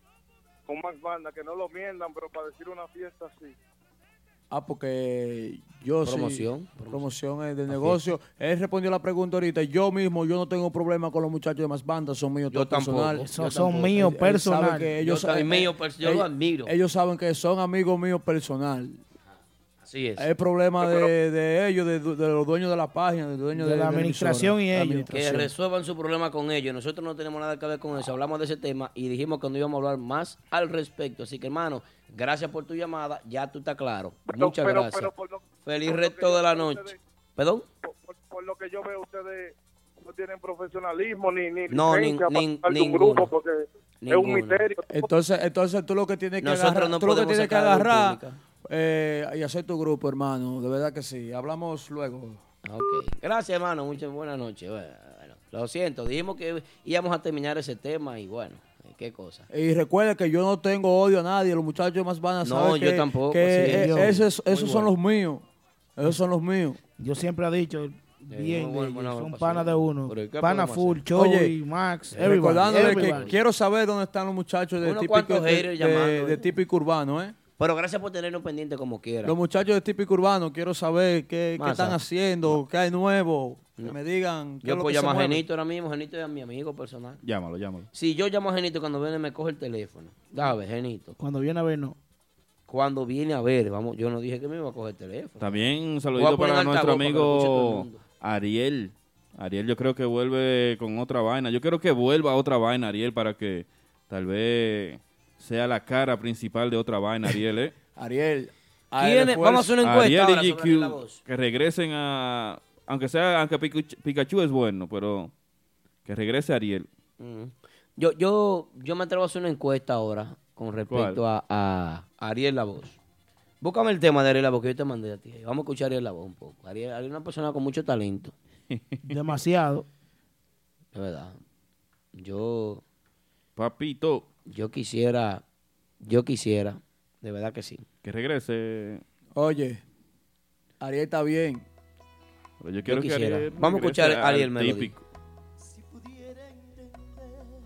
con Max Banda? Que no lo mientan, pero para decir una fiesta así. Ah, porque yo sí- Promoción, promoción es de negocio. Él respondió la pregunta ahorita. Yo mismo, yo no tengo problema con los muchachos de más bandas, son míos Yo todo personal. tampoco. Son tampoco. míos personal. ellos Yo también saben- mío pers- yo lo admiro. Ellos saben que son amigos míos personal. Así es. El problema de, de ellos, de, de los dueños de la página, de, los dueños De de, la administración y ellos. Que resuelvan su problema con ellos. Nosotros no tenemos nada que ver con eso. Hablamos de ese tema y dijimos que no íbamos a hablar más al respecto. Así que, hermano, gracias por tu llamada. Ya tú estás claro. Muchas pero- gracias. pero por lo- Feliz resto de la noche. ustedes- ¿Perdón? Por, por- por lo que yo veo, ustedes no tienen profesionalismo ni, ni No, licencia nin- para nin- estar de un ninguno. grupo porque es un misterio. Entonces, entonces tú lo que tienes que Nosotros agarrar, no tú lo que tienes que agarrar pública. Eh, y hacer tu grupo, hermano. De verdad que sí. Hablamos luego. Ok. Gracias, hermano. Muchas buenas noches. Bueno, lo siento. Dijimos que íbamos a terminar ese tema y bueno, eh, qué cosa. Y recuerde que yo no tengo odio a nadie. Los muchachos más van a No, saber yo que, tampoco, que sí. eh, Yo. esos, esos son bueno. los míos. Esos son los míos. Yo siempre he dicho bien, bueno, de buena ellos, son panas de uno. Pero ¿y qué Pana full, Oye, Max, everybody, recordándole everybody. que quiero saber dónde están los muchachos de típico, de, de- eh. típico urbano, ¿eh? Pero gracias por tenernos pendiente como quiera. Los muchachos de típico urbano, quiero saber qué, qué están haciendo, qué hay nuevo. Que me digan. qué Yo puedo llamar a. Genito ahora mismo. Genito es mi amigo personal. Llámalo, llámalo. Si yo llamo a Genito cuando viene me coge el teléfono. Dame, Genito. Cuando viene a ver, no. Cuando viene a ver, vamos, yo no dije que me iba a coger el teléfono. También un saludito para nuestro para amigo. Ariel. Ariel yo creo que vuelve con otra vaina. Yo quiero que vuelva a otra vaina, Ariel, para que tal vez sea la cara principal de otra vaina, Ariel, ¿eh? [laughs] Ariel. Vamos a hacer una encuesta Ariel ahora y GQ, que regresen a... Aunque sea, aunque Pikachu, Pikachu es bueno, pero que regrese Ariel. Mm. Yo, yo, yo me atrevo a hacer una encuesta ahora con respecto a Ariel La Voz. Búscame el tema de Ariel La Voz que yo te mandé a ti. Vamos a escuchar a Ariel La Voz un poco. Ariel, Ariel es una persona con mucho talento. [laughs] Demasiado. De verdad. Yo. Papito. Yo quisiera. Yo quisiera. De verdad que sí. Que regrese. Oye, Ariel está bien. Pero yo quiero que quisiera. Ariel Vamos a escuchar a Ariel Melody. típico.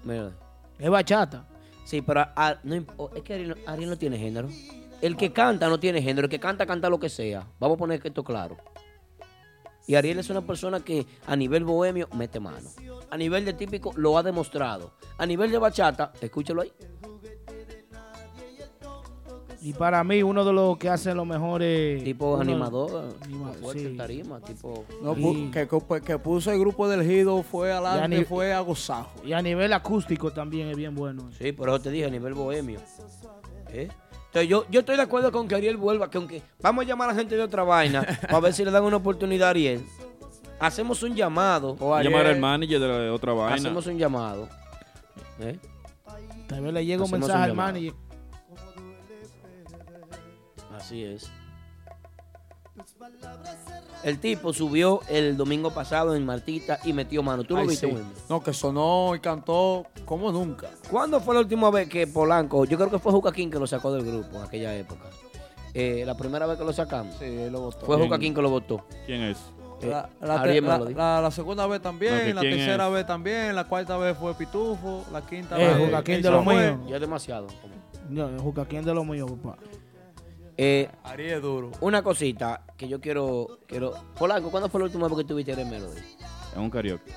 Mira. Es bachata. Sí, pero a- no oh, es que Ariel, no- Ariel no tiene género. El que canta no tiene género. El que canta, canta lo que sea. Vamos a poner que esto claro. Y Ariel es una persona que a nivel bohemio mete mano. A nivel de típico lo ha demostrado. A nivel de bachata, escúchalo ahí. Y para mí, uno de los que hacen los mejores. Tipo uno- animador, anima- fuerte sí. tarima, tipo. No, Y- que, que- que puso el grupo del Gido, fue adelante, Y a fue a gozajo. Y a nivel acústico también es bien bueno. Sí, por eso te dije, a nivel bohemio. ¿Eh? Entonces yo, yo estoy de acuerdo con que Ariel vuelva, que aunque vamos a llamar a la gente de otra vaina, [laughs] para ver si le dan una oportunidad a Ariel. Hacemos un llamado. Llamar al manager de la otra vaina. Hacemos un llamado. ¿Eh? Tal vez le llega un mensaje un al manager. Así es. El tipo subió el domingo pasado en Martita y metió mano. ¿Tú lo Ay, viste, sí. Wilmer? No, que sonó y cantó como nunca. ¿Cuándo fue la última vez que Polanco, yo creo que fue Jucaquín que lo sacó del grupo en aquella época? Eh, la primera vez que lo sacamos. Sí, él lo votó. Fue. Jucaquín que lo votó. ¿Quién es? Eh, La, la te- segunda vez también, la tercera es. vez también, la cuarta vez fue Pitufo, la quinta Eh, vez. Joaquín él de lo mío. Ya es demasiado. No, Jucaquín de lo mío, papá. Eh, Ariel es duro. una cosita que yo quiero, quiero. Polanco, ¿cuándo fue la última vez que tuviste Ariel Melody? Es un karaoke.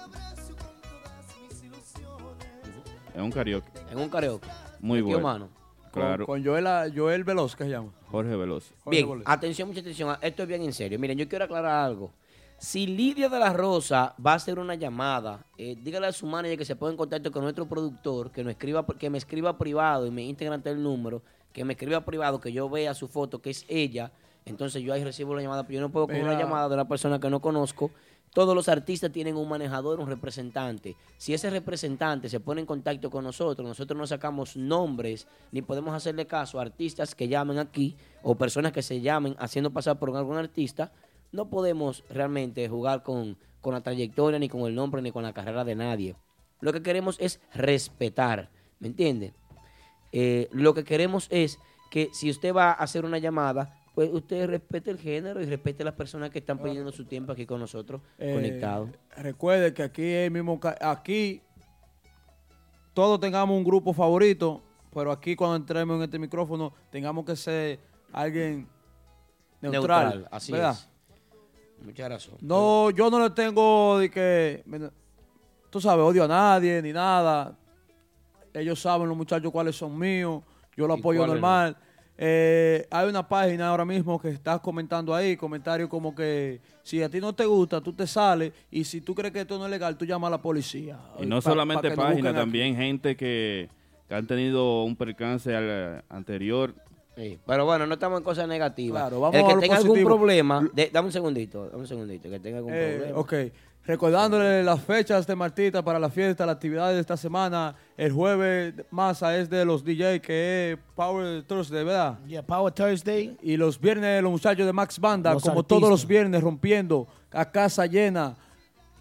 Es un karaoke. En un karaoke. Muy bueno. mano. Claro. Con, con Joel, Joel Veloz, que se llama. Jorge Veloz. Jorge Bien, Veloz. atención, mucha atención. Esto es bien en serio. Miren, yo quiero aclarar algo. Si Lidia de la Rosa va a hacer una llamada, eh, dígale a su manager que se ponga en contacto con nuestro productor, que, nos escriba, que me escriba privado y me integre ante el número, que me escriba privado, que yo vea su foto, que es ella. Entonces yo ahí recibo la llamada, pero yo no puedo coger una llamada de una persona que no conozco, Todos los artistas tienen un manejador, un representante. Si ese representante se pone en contacto con nosotros, nosotros no sacamos nombres ni podemos hacerle caso a artistas que llamen aquí o personas que se llamen haciendo pasar por algún artista. No podemos realmente jugar con, con la trayectoria, ni con el nombre, ni con la carrera de nadie. Lo que queremos es respetar, ¿me entiende? Eh, lo que queremos es que si usted va a hacer una llamada, pues usted respete el género y respete a las personas que están pidiendo su tiempo aquí con nosotros, Eh, conectados. Recuerde que aquí es el mismo, aquí todos tengamos un grupo favorito, pero aquí cuando entremos en este micrófono tengamos que ser alguien neutral, así ¿verdad? es. Mucha razón. No, yo no le tengo de que, tú sabes, odio a nadie ni nada. Ellos saben los muchachos cuáles son míos. Yo lo ¿Y apoyo normal. Eh, hay una página ahora mismo que estás comentando ahí, comentarios como que si a ti no te gusta, tú te sales y si tú crees que esto no es legal, tú llamas a la policía. Y no Pa- solamente pa aquí. también gente que, que han tenido un percance al- anterior. Sí, pero bueno, no estamos en cosas negativas. Claro, vamos el que a tenga algún problema, de- dame un segundito, dame un segundito, que tenga algún Eh, problema. ok, recordándole las fechas de Martita para la fiesta, las actividades de esta semana. El jueves masa es de los DJ que es Power Thursday, ¿verdad? Yeah, Power Thursday. Y los viernes los muchachos de Max Banda, Los como artistas. todos los viernes, rompiendo a casa llena.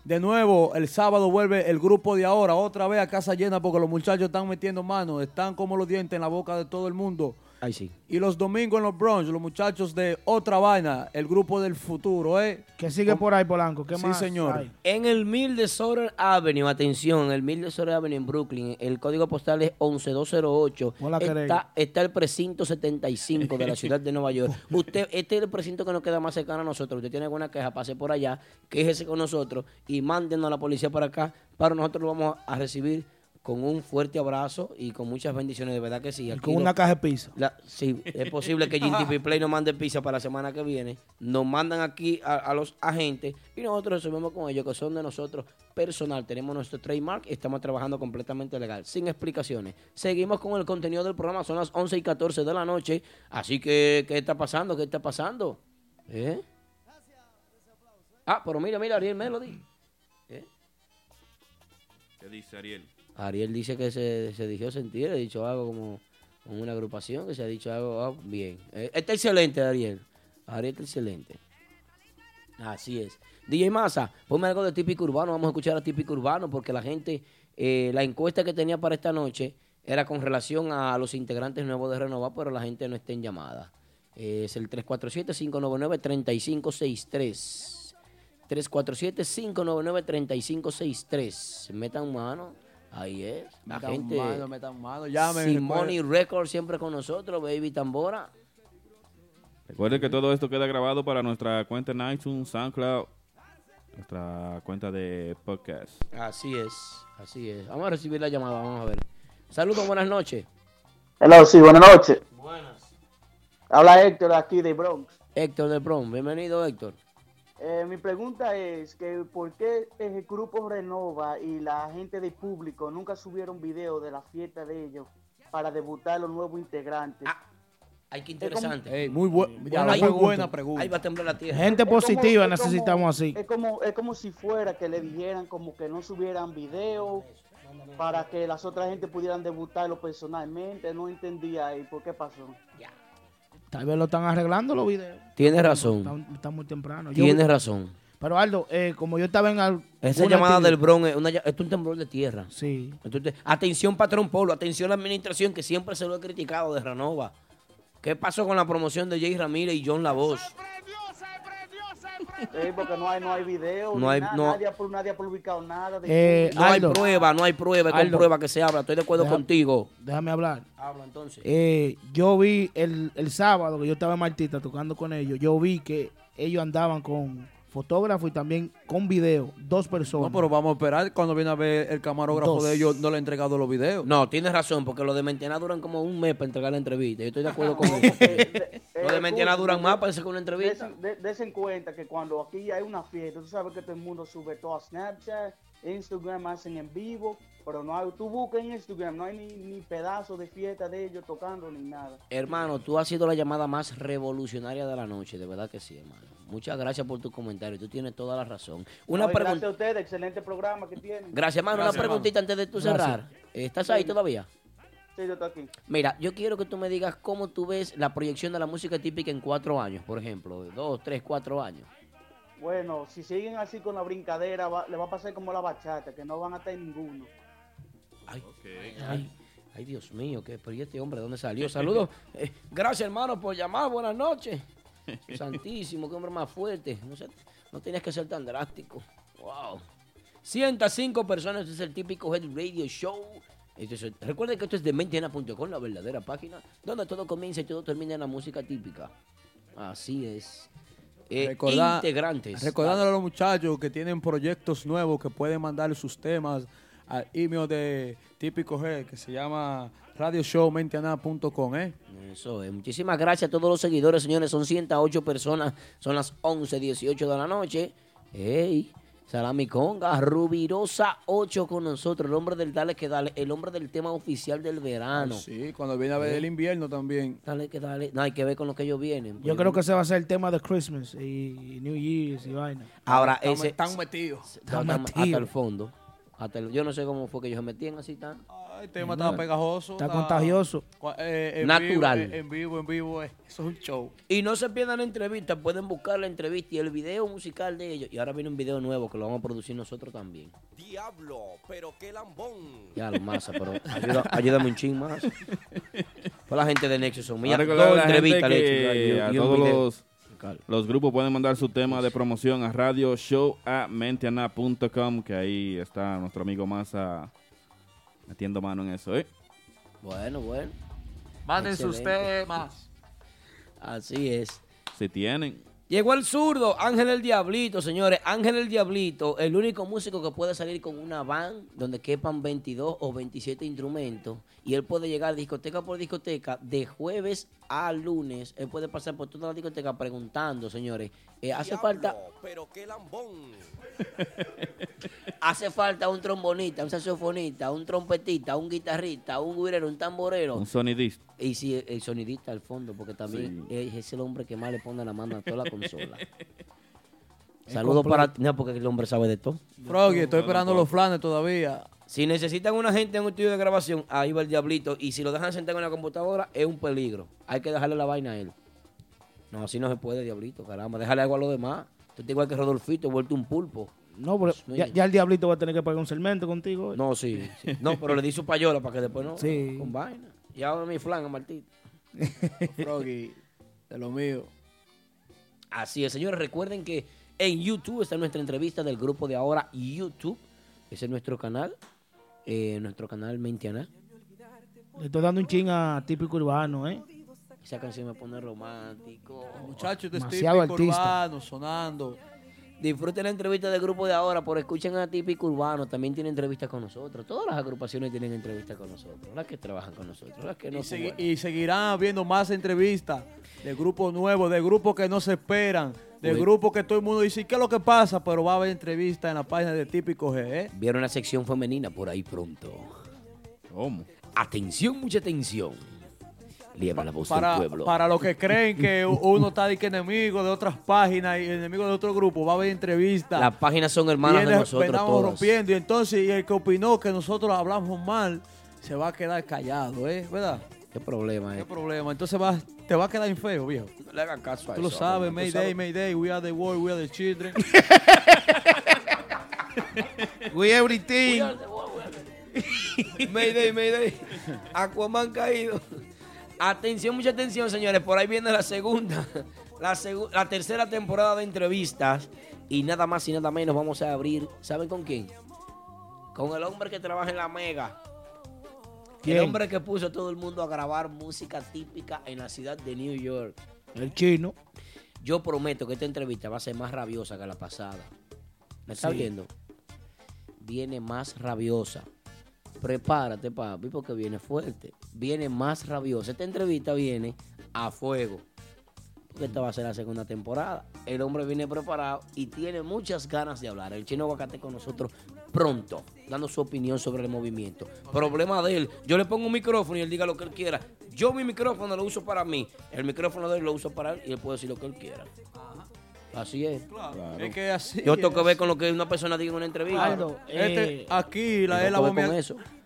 De nuevo, el sábado vuelve el grupo de ahora, otra vez a casa llena porque los muchachos están metiendo manos, están como los dientes en la boca de todo el mundo. Ay, sí. Y los domingos en los Bronx, los muchachos de otra vaina, el grupo del futuro, ¿eh? Que sigue por ahí, Polanco. ¿Qué Sí, más? señor. hay? En el Mil de Soder Avenue, atención, el Mil de Soder Avenue en Brooklyn, el código postal es 11208. Hola. Está, está el precinto 75 de la ciudad de Nueva York. [laughs] Usted, este es el precinto que nos queda más cercano a nosotros. Usted tiene alguna queja, pase por allá, quéjese con nosotros y mándenos a la policía para acá. Para nosotros lo vamos a recibir con un fuerte abrazo y con muchas bendiciones, de verdad que sí. Y con lo- una caja de pizza. la- sí, es posible que GTP [laughs] Play nos mande pizza para la semana que viene. Nos mandan aquí a, a los agentes y nosotros resolvemos con ellos, que son de nosotros personal. Tenemos nuestro trademark y estamos trabajando completamente legal, sin explicaciones. Seguimos con el contenido del programa, son las 11 y 14 de la noche. Así que, ¿qué está pasando? ¿Qué está pasando? ¿Eh? Ah, pero mira, mira, Ariel Melody. ¿Eh? ¿Qué dice Ariel? Ariel dice que se, se sentir, ha dicho algo como, como una agrupación, que se ha dicho algo ah, bien. Eh, está excelente, Ariel. Ariel está excelente. Así es. DJ Massa, ponme algo de típico urbano. Vamos a escuchar a típico urbano porque la gente, eh, la encuesta que tenía para esta noche era con relación a los integrantes nuevos de Renova, pero la gente no está en llamada. Eh, es el 347-599-3563. 347-599-3563. Metan mano. Ahí es. La Metan gente. mano, metan mano. Llamen, Simoni recuerden. Records siempre con nosotros. Baby Tambora. Recuerde que todo esto queda grabado para nuestra cuenta en iTunes, SoundCloud, nuestra cuenta de podcast. Así es. Así es. Vamos a recibir la llamada. Vamos a ver. Saludos, buenas noches. Hello, sí, buenas noches. Buenas. Habla Héctor aquí de Bronx. Héctor de Bronx. Bienvenido, Héctor. Eh, mi pregunta es que ¿por qué el grupo Renova y la gente de público nunca subieron video de la fiesta de ellos para debutar los nuevos integrantes? Ay, qué interesante. Muy, bu- ya, Buena muy pregunta. buena pregunta. Ahí va a temblar la tierra. Gente Es como- positiva es como- necesitamos así. Es como, es como si fuera que le dijeran como que no subieran video para que las otras gente pudieran debutarlo personalmente. No entendía ahí por qué pasó. Tal vez lo están arreglando los videos. Tienes razón. Está, está muy temprano. Yo- Tienes razón. Pero Aldo, eh, como yo estaba en... al- Esa llamada del Bronx es, una ll- es un temblor de tierra. Sí. Entonces, atención, patrón Polo. Atención, la administración que siempre se lo he criticado de Renova. ¿Qué pasó con la promoción de Jay Ramírez y John Lavoz? Sí, porque no hay, no hay video, No hay- nada, no- nadie, ha, nadie ha publicado nada. De Eh, No hay prueba, no hay prueba, es con Aldo. prueba que se habla. Estoy de acuerdo Deja- contigo. Déjame hablar. Habla entonces. Eh, yo vi el, el sábado que yo estaba en Martita tocando con ellos, yo vi que ellos andaban con fotógrafo y también con video, dos personas. No, pero vamos a esperar cuando viene a ver el camarógrafo Dos. de ellos, no le ha entregado los videos. No, tienes razón, porque los de Mentena duran como un mes para entregar la entrevista. Yo estoy de acuerdo con [laughs] eso. Los de Mentena duran más para hacer una entrevista. Desen, de- desen cuenta que cuando aquí hay una fiesta, tú sabes que todo el mundo sube todo a Snapchat Instagram hacen en vivo, pero no hay, tú buscas en Instagram, no hay ni, ni pedazo de fiesta de ellos tocando ni nada. Hermano, tú has sido la llamada más revolucionaria de la noche, de verdad que sí, hermano. Muchas gracias por tu comentario, tú tienes toda la razón. Una No, Gracias pregunta. a ustedes, excelente programa que tienen. Gracias, hermano. Una preguntita antes de tú cerrar. ¿Estás ahí todavía? Sí, yo estoy aquí. Mira, yo quiero que tú me digas cómo tú ves la proyección de la música típica en cuatro años, por ejemplo, dos, tres, cuatro años. Bueno, si siguen así con la brincadera, va- le va a pasar como la bachata, que no van a estar ninguno. Ay, ay, ay, Dios mío, ¿qué, pero ¿y este hombre de dónde salió? [laughs] Saludos. Eh, gracias, hermano, por llamar. Buenas noches. [laughs] Santísimo, qué hombre más fuerte. No, sé, no tenías que ser tan drástico. Wow. 105 personas, este es el típico Head Radio Show. Este es el- recuerden que esto es de mentiana.com, la verdadera página, donde todo comienza y todo termina en la música típica. Así es. Eh, Recordar- integrantes. Recordándole a los muchachos que tienen proyectos nuevos que pueden mandar sus temas al email de Típico G que se llama radioshowmentiana.com, ¿eh? Eso es. Muchísimas gracias a todos los seguidores, señores. Son 108 personas. Son las 11.18 de la noche. Salami Conga, Rubirosa 8 con nosotros. El hombre del Dale que Dale. El hombre del tema oficial del verano. Sí, cuando viene a ver Eh. el invierno también. Dale que dale. No, hay que ver con lo que ellos vienen. Yo creo que ese va a ser el tema de Christmas y New Year's y vaina. Ahora, Están- ese. están metidos. Están Están hasta metidos. el fondo. Hasta el- yo no sé cómo fue que ellos se metían así tan. El tema está pegajoso. Está contagioso. eh, en Natural. vivo, eh, en vivo, en vivo, eh, eso es un show. Y no se pierdan la entrevista, pueden buscar la entrevista y el video musical de ellos. Y ahora viene un video nuevo que lo vamos a producir nosotros también. Diablo, pero qué lambón. Ya lo masa, pero [laughs] ayuda, ayúdame un ching más. Fue la gente de Nexus son mías. Vamos a recordar Dos entrevistas le he todos los grupos pueden mandar su tema de promoción a radio show a mentiana.com, que ahí está nuestro amigo Massa metiendo mano en eso, ¿eh? Bueno, bueno. Manden sus temas. Así es. Si tienen. Llegó el zurdo, Ángel el Diablito, señores. Ángel el Diablito, el único músico que puede salir con una van donde quepan 22 o 27 instrumentos. Y él puede llegar discoteca por discoteca de jueves a lunes. Él puede pasar por toda la discoteca preguntando, señores. eh, hace falta Pero qué lambón. [laughs] hace falta un trombonista, un saxofonista, un trompetista, un guitarrista, un guirero, un tamborero. Un sonidista. Y si el sonidista al fondo, porque también es, es el hombre que más le pone la mano a toda la consola. [laughs] Saludos para ti, no, porque el hombre sabe de todo. Froggy, estoy esperando los flanes todavía. Si necesitan una gente en un estudio de grabación, ahí va el diablito. Y si lo dejan sentado en la computadora, es un peligro. Hay que dejarle la vaina a él. No, así no se puede, diablito, caramba. Déjale algo a los demás. Tú estás igual que Rodolfito, vuelto un pulpo. No, pero ya, el diablito va a tener que pagar un segmento contigo. No, sí, sí. No, pero le di su payola para que después no. Sí. Con vaina. Y ahora mi flan a Martito. [laughs] Froggy, de lo mío. Así es, señores. Recuerden que en YouTube está nuestra entrevista del grupo de ahora YouTube. Ese es nuestro canal. Eh, nuestro canal Mentiana. Le estoy dando un ching a típico urbano, ¿eh? Esa canción me pone romántico. Muchachos de Demasiado típico artista. urbano sonando. Disfruten la entrevista del grupo de ahora, por escuchen a Típico Urbano, también tiene entrevistas con nosotros. Todas las agrupaciones tienen entrevistas con nosotros, las que trabajan con nosotros, las que no. Y, son segui- buenas. y seguirán habiendo más entrevistas de grupos nuevos, de grupos que no se esperan, de grupos que todo el mundo dice, ¿qué es lo que pasa? Pero va a haber entrevistas en la página de Típico G, ¿eh? Vieron una sección femenina por ahí pronto. ¿Cómo? Atención, mucha atención. Lieva la voz del Para, pueblo. para los que creen que uno está de que enemigo de otras páginas y enemigo de otro grupo, va a haber entrevistas. Las páginas son hermanas de nosotros todas. rompiendo y entonces y el que opinó que nosotros hablamos mal se va a quedar callado, ¿eh? ¿Verdad? ¿Qué problema ¿Qué es? problema? Entonces va, te va a quedar en feo, viejo. No le hagan caso a Tú lo eso, sabes, hombre, tú Mayday, sabes. Mayday, we are the world, we are the children. [laughs] We everything. [laughs] Mayday, Mayday. Aquaman caído. Atención, mucha atención, señores. Por ahí viene la segunda, [laughs] la, segu- la tercera temporada de entrevistas. Y nada más y nada menos vamos a abrir. ¿Saben con quién? Con el hombre que trabaja en la Mega. ¿Quién? El hombre que puso a todo el mundo a grabar música típica en la ciudad de New York. El chino. Yo prometo que esta entrevista va a ser más rabiosa que la pasada. ¿Me está Sí. viendo? Viene más rabiosa. Prepárate, papi, porque viene fuerte. Viene más rabiosa. Esta entrevista viene a fuego. porque esta va a ser la segunda temporada. El hombre viene preparado y tiene muchas ganas de hablar. El chino aguacate con nosotros pronto, dando su opinión sobre el movimiento. Problema de él, yo le pongo un micrófono y él diga lo que él quiera. Yo mi micrófono lo uso para mí, el micrófono de él lo uso para él y él puede decir lo que él quiera. Así es. Claro. Es que así Yo tengo que ver con lo que una persona diga en una entrevista. Aldo, Este, eh, aquí la es la bomba.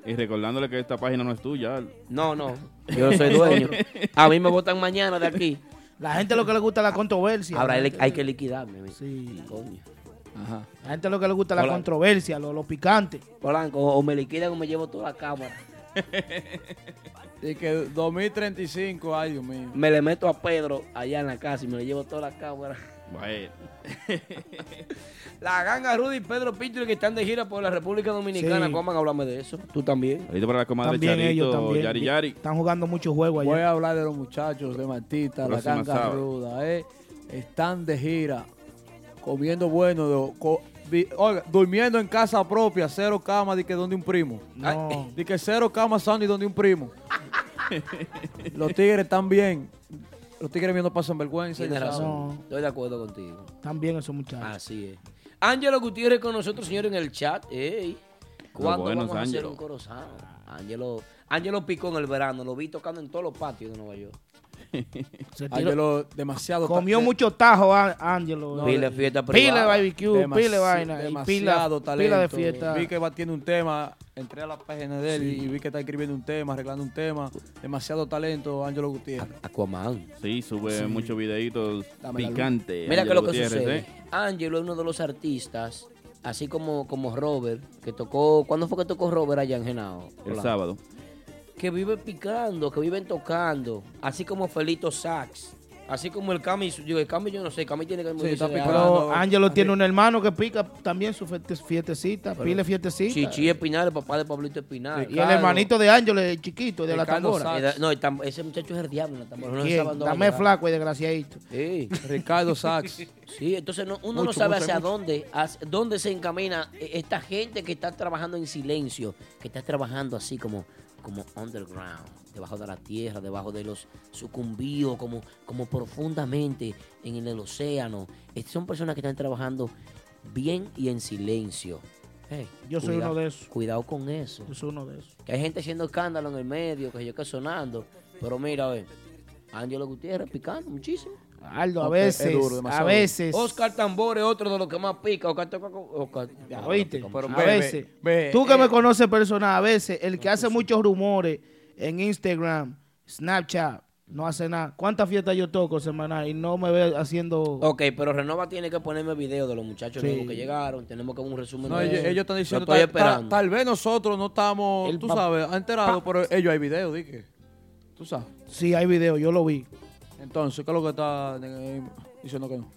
Y recordándole que esta página no es tuya. No, no. Yo no soy dueño. [laughs] A mí me votan mañana de aquí. La gente lo que le gusta es la controversia. Ahora hay, que liquidarme. mi- Sí. Coño. La gente lo que le gusta es la controversia, lo, lo picante. Polanco, o me liquidan o me llevo toda la cámara. [laughs] Y que 2035, ay Dios mío. Me le meto a Pedro allá en la casa y me le llevo toda la cámara. Bueno. [laughs] La ganga Rudy y Pedro Pinto que están de gira por la República Dominicana. Sí. ¿Cómo van a hablarme de eso? Tú también. Ahorita para la comadre También ellos Charito, también. Yari Yari. Están jugando muchos juegos Voy allá. a hablar de los muchachos de Martita, la ganga sábado. ruda, eh. Están de gira, comiendo bueno, de- co- vi- oiga, durmiendo en casa propia, cero cama de que donde un primo. No. De que cero cama Sandy donde un primo. [laughs] los tigres están bien. Los tigres viendo pasan vergüenza. Tienes ya razón. Estoy de acuerdo contigo. También esos muchachos. Así es. Ángelo Gutiérrez con nosotros, señor, en el chat. Ey, ¿Cuándo buenos, vamos a hacer Ángelo. un corozano? Ángelo, Ángelo picó en el verano. Lo vi tocando en todos los patios de Nueva York. Ángelo, demasiado. comió mucho tajo, Ángelo. Pile fiesta Pile de barbecue, demasi- pile de vaina. y Pila, talento. pila de fiesta. Vi que va tiene un tema, entré a la página de él y vi que está escribiendo un tema, arreglando un tema. Demasiado talento, Ángelo Gutiérrez. Aquaman. Sí, sube muchos videitos picantes. Mira que lo que Gutiérrez, sucede. ¿eh? Ángelo es uno de los artistas, así como, como Robert, que tocó. ¿Cuándo fue que tocó Robert allá en Genao? El Hola. sábado. Que viven picando, que viven tocando, así como Felito Sax. Así como el Cami, digo, el Cami yo no sé, el Cami tiene que morirse está picando. Ángelo tiene un hermano que pica también su fieste- fiestecita, Pero- pile fiestecita. Chichi Espinal, el papá de Pablito Espinal. y el hermanito de Ángelo, el chiquito, de la Ricardo tambora. Eh, No, tam- ese muchacho es el diablo en la tambora. no se Dame flaco y desgraciadito. Sí. [laughs] Ricardo Sachs. Sí, entonces no- uno no sabe mucho, hacia mucho. dónde, hacia dónde se encamina esta gente que está trabajando en silencio, que está trabajando así como, como underground, debajo de la tierra, debajo de los sucumbidos, como, como profundamente en el, océano. Estas son personas que están trabajando bien y en silencio. Hey, Yo soy cuidado- uno de esos. Cuidado con eso. Yo soy uno de esos. Que hay gente haciendo escándalo en el medio, que yo que sonando. Pero mira, ve, Ángelo Gutiérrez picando muchísimo. Aldo, a veces, duro, a veces. Oscar Tambor es otro de los que más pica. Oscar Oscar. ¿Oíste? Pero a ve, veces. ve, ve, Tú que eh, me conoces personal, a veces el que hace muchos rumores en Instagram, Snapchat, no hace nada. ¿Cuántas fiestas yo toco semanal y no me ve haciendo... Ok, pero Renova tiene que ponerme video de los muchachos Sí. nuevos que llegaron. Tenemos que ver un resumen No, de ellos, ellos están diciendo, estoy tal, esperando. tal vez nosotros no estamos, El tú sabes, enterados, pero ellos hay videos, dije. Tú sabes. Sí, hay video, yo lo vi. Entonces, ¿qué es lo que está eh, diciendo que [laughs] no?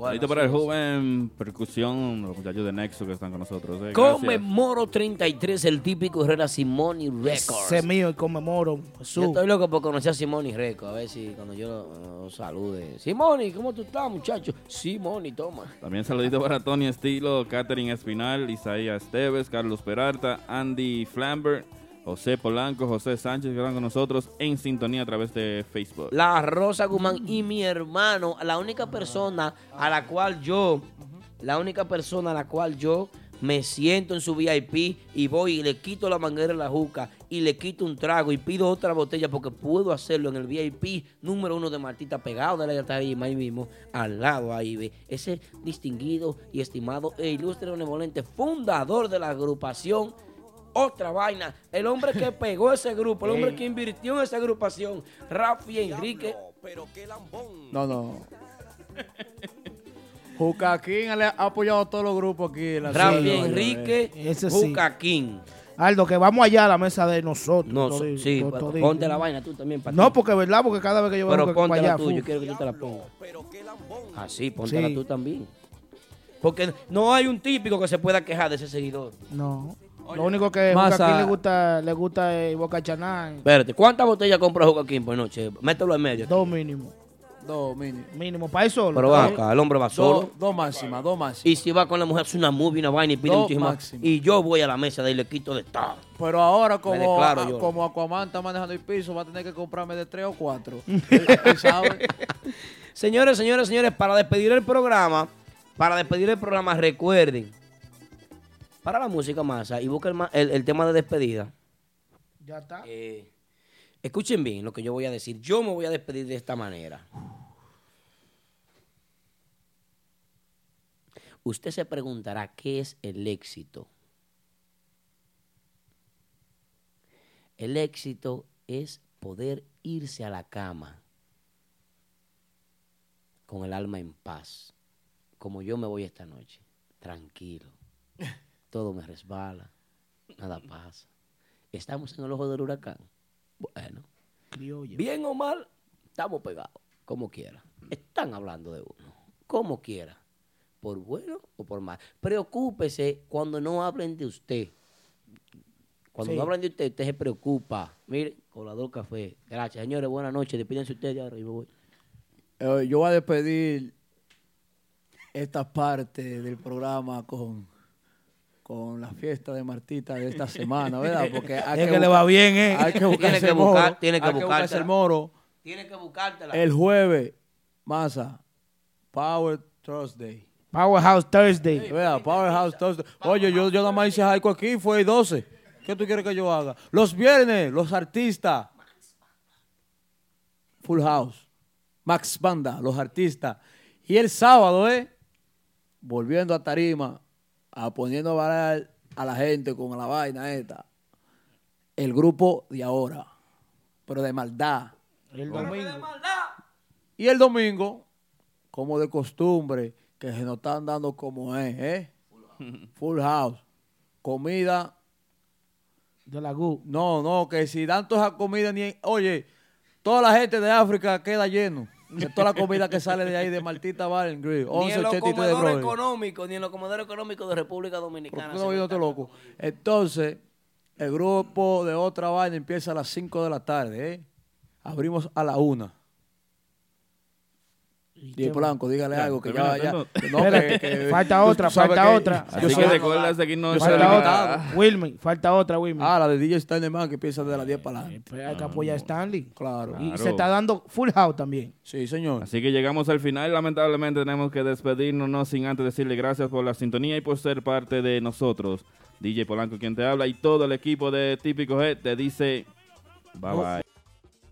Ahorita para el joven percusión, los muchachos de Nexo que están con nosotros. eh, gracias. Conmemoro 33, el típico Herrera Simoni Records. Ese es mío y conmemoro. Yo Jesús. estoy loco por conocer a Simoni Records. A ver si cuando yo lo, lo salude. Simoni, ¿cómo tú estás, muchacho? Simoni, toma. También saludito para Tony Estilo, Catherine Espinal, Isaías Esteves, Carlos Peralta, Andy Flambert, José Polanco, José Sánchez que están con nosotros en sintonía a través de Facebook. La Rosa Guzmán y mi hermano, la única persona a la cual yo, la única persona a la cual yo me siento en su VIP y voy y le quito la manguera de la juca y le quito un trago y pido otra botella porque puedo hacerlo en el VIP número uno de Martita pegado de la tarima ahí mismo, al lado ahí ve. Ese distinguido y estimado e ilustre benevolente fundador de la agrupación otra vaina. El hombre que pegó ese grupo, el hombre que invirtió en esa agrupación, Rafi Enrique. Pero qué lambón. No, no. Jucaquín le ha apoyado a todos los grupos aquí. en la Rafi ciudad, Enrique Ese sí. Jucaquín. Aldo, que vamos allá a la mesa de nosotros. No, todi- sí, pues, ponte la vaina tú también. para No, ti. porque verdad, porque cada vez que yo Pero vengo para ponte allá, la tuya, fu- yo quiero que tú te la pongas. Así, póntela Sí. tú también. Porque no hay un típico que se pueda quejar de ese seguidor. No. Lo único que aquí le gusta, le gusta es Boca Chanán. Espérate, ¿cuántas botellas compra Joaquín por noche? Mételo en medio. Dos mínimo. Dos, mínimo. Mínimo, para eso solo. Pero va acá, el hombre va solo. Dos, máximas, dos máximas. Y si va con la mujer, hace una movie, una vaina y pide máximo. Y yo voy a la mesa de ahí y le quito de todo. Pero ahora, como, a- como Aquaman está manejando el piso, va a tener que comprarme de tres o cuatro. [laughs] Señores, señores, señores, para despedir el programa, para despedir el programa, recuerden, para la música masa y el, el- el tema de despedida. Ya está. Eh, escuchen bien lo que yo voy a decir. Yo me voy a despedir de esta manera. Usted se preguntará qué es el éxito. El éxito es poder irse a la cama con el alma en paz, como yo me voy esta noche, tranquilo. [laughs] Todo me resbala, nada pasa. Estamos en el ojo del huracán. Bueno, bien o mal, estamos pegados, como quiera. Están hablando de uno, como quiera, por bueno o por mal. Preocúpese cuando no hablen de usted. Cuando Sí. no hablan de usted, usted se preocupa. Mire, colador café. Gracias, señores. Buenas noches. Despídense ustedes ahora y me voy. Eh, yo voy a despedir esta parte del programa con, con la fiesta de Martita de esta [laughs] semana, ¿verdad? Porque hay Es que le va bien, ¿eh? Hay que Tiene que el moro. buscar- tiene que que buscarse el moro. Tiene que buscártela. El jueves, masa, Power Thursday. Powerhouse Thursday. Vea, Powerhouse Thursday. Oye, yo, yo nada más hice haiku aquí, fue el 12. ¿Qué tú quieres que yo haga? Los viernes, los artistas. Full House. Max Banda, los artistas. Y el sábado, ¿eh? Volviendo a Tarima, a poniendo a bailar a la gente con la vaina esta. El grupo de ahora. Pero de maldad. El domingo. Y el domingo, como de costumbre, que se nos están dando como es, ¿eh? Full house. Comida. De la GU. No, no, que si dan toda esa comida, ni oye, toda la gente de África queda lleno. De toda la comida que sale de ahí de Martita Bar and Grill. Ni en los 1183 de comedores económicos, ni en los comedores económicos de República Dominicana. No, yo estoy loco. Entonces, el grupo de otra vaina empieza a las 5 de la tarde, ¿eh? Abrimos a la 1. Y Blanco, dígale Ya, algo que ya, ya. termina. no, que- Espérate, que- falta otra, falta que otra. yo Así soy- que recuerda seguirnos yo soy Falta limitado. otra. Wilmy, falta otra, Wilmy. Ah, la de DJ Steinerman que empieza de las 10 para adelante. Pues hay que apoyar a Stanley. Claro. Y Claro. se está dando full house también. Sí, señor. Así que llegamos al final. Lamentablemente tenemos que despedirnos, no sin antes decirle gracias por la sintonía y por ser parte de nosotros. DJ Polanco quien te habla y todo el equipo de Típico Head te dice bye bye.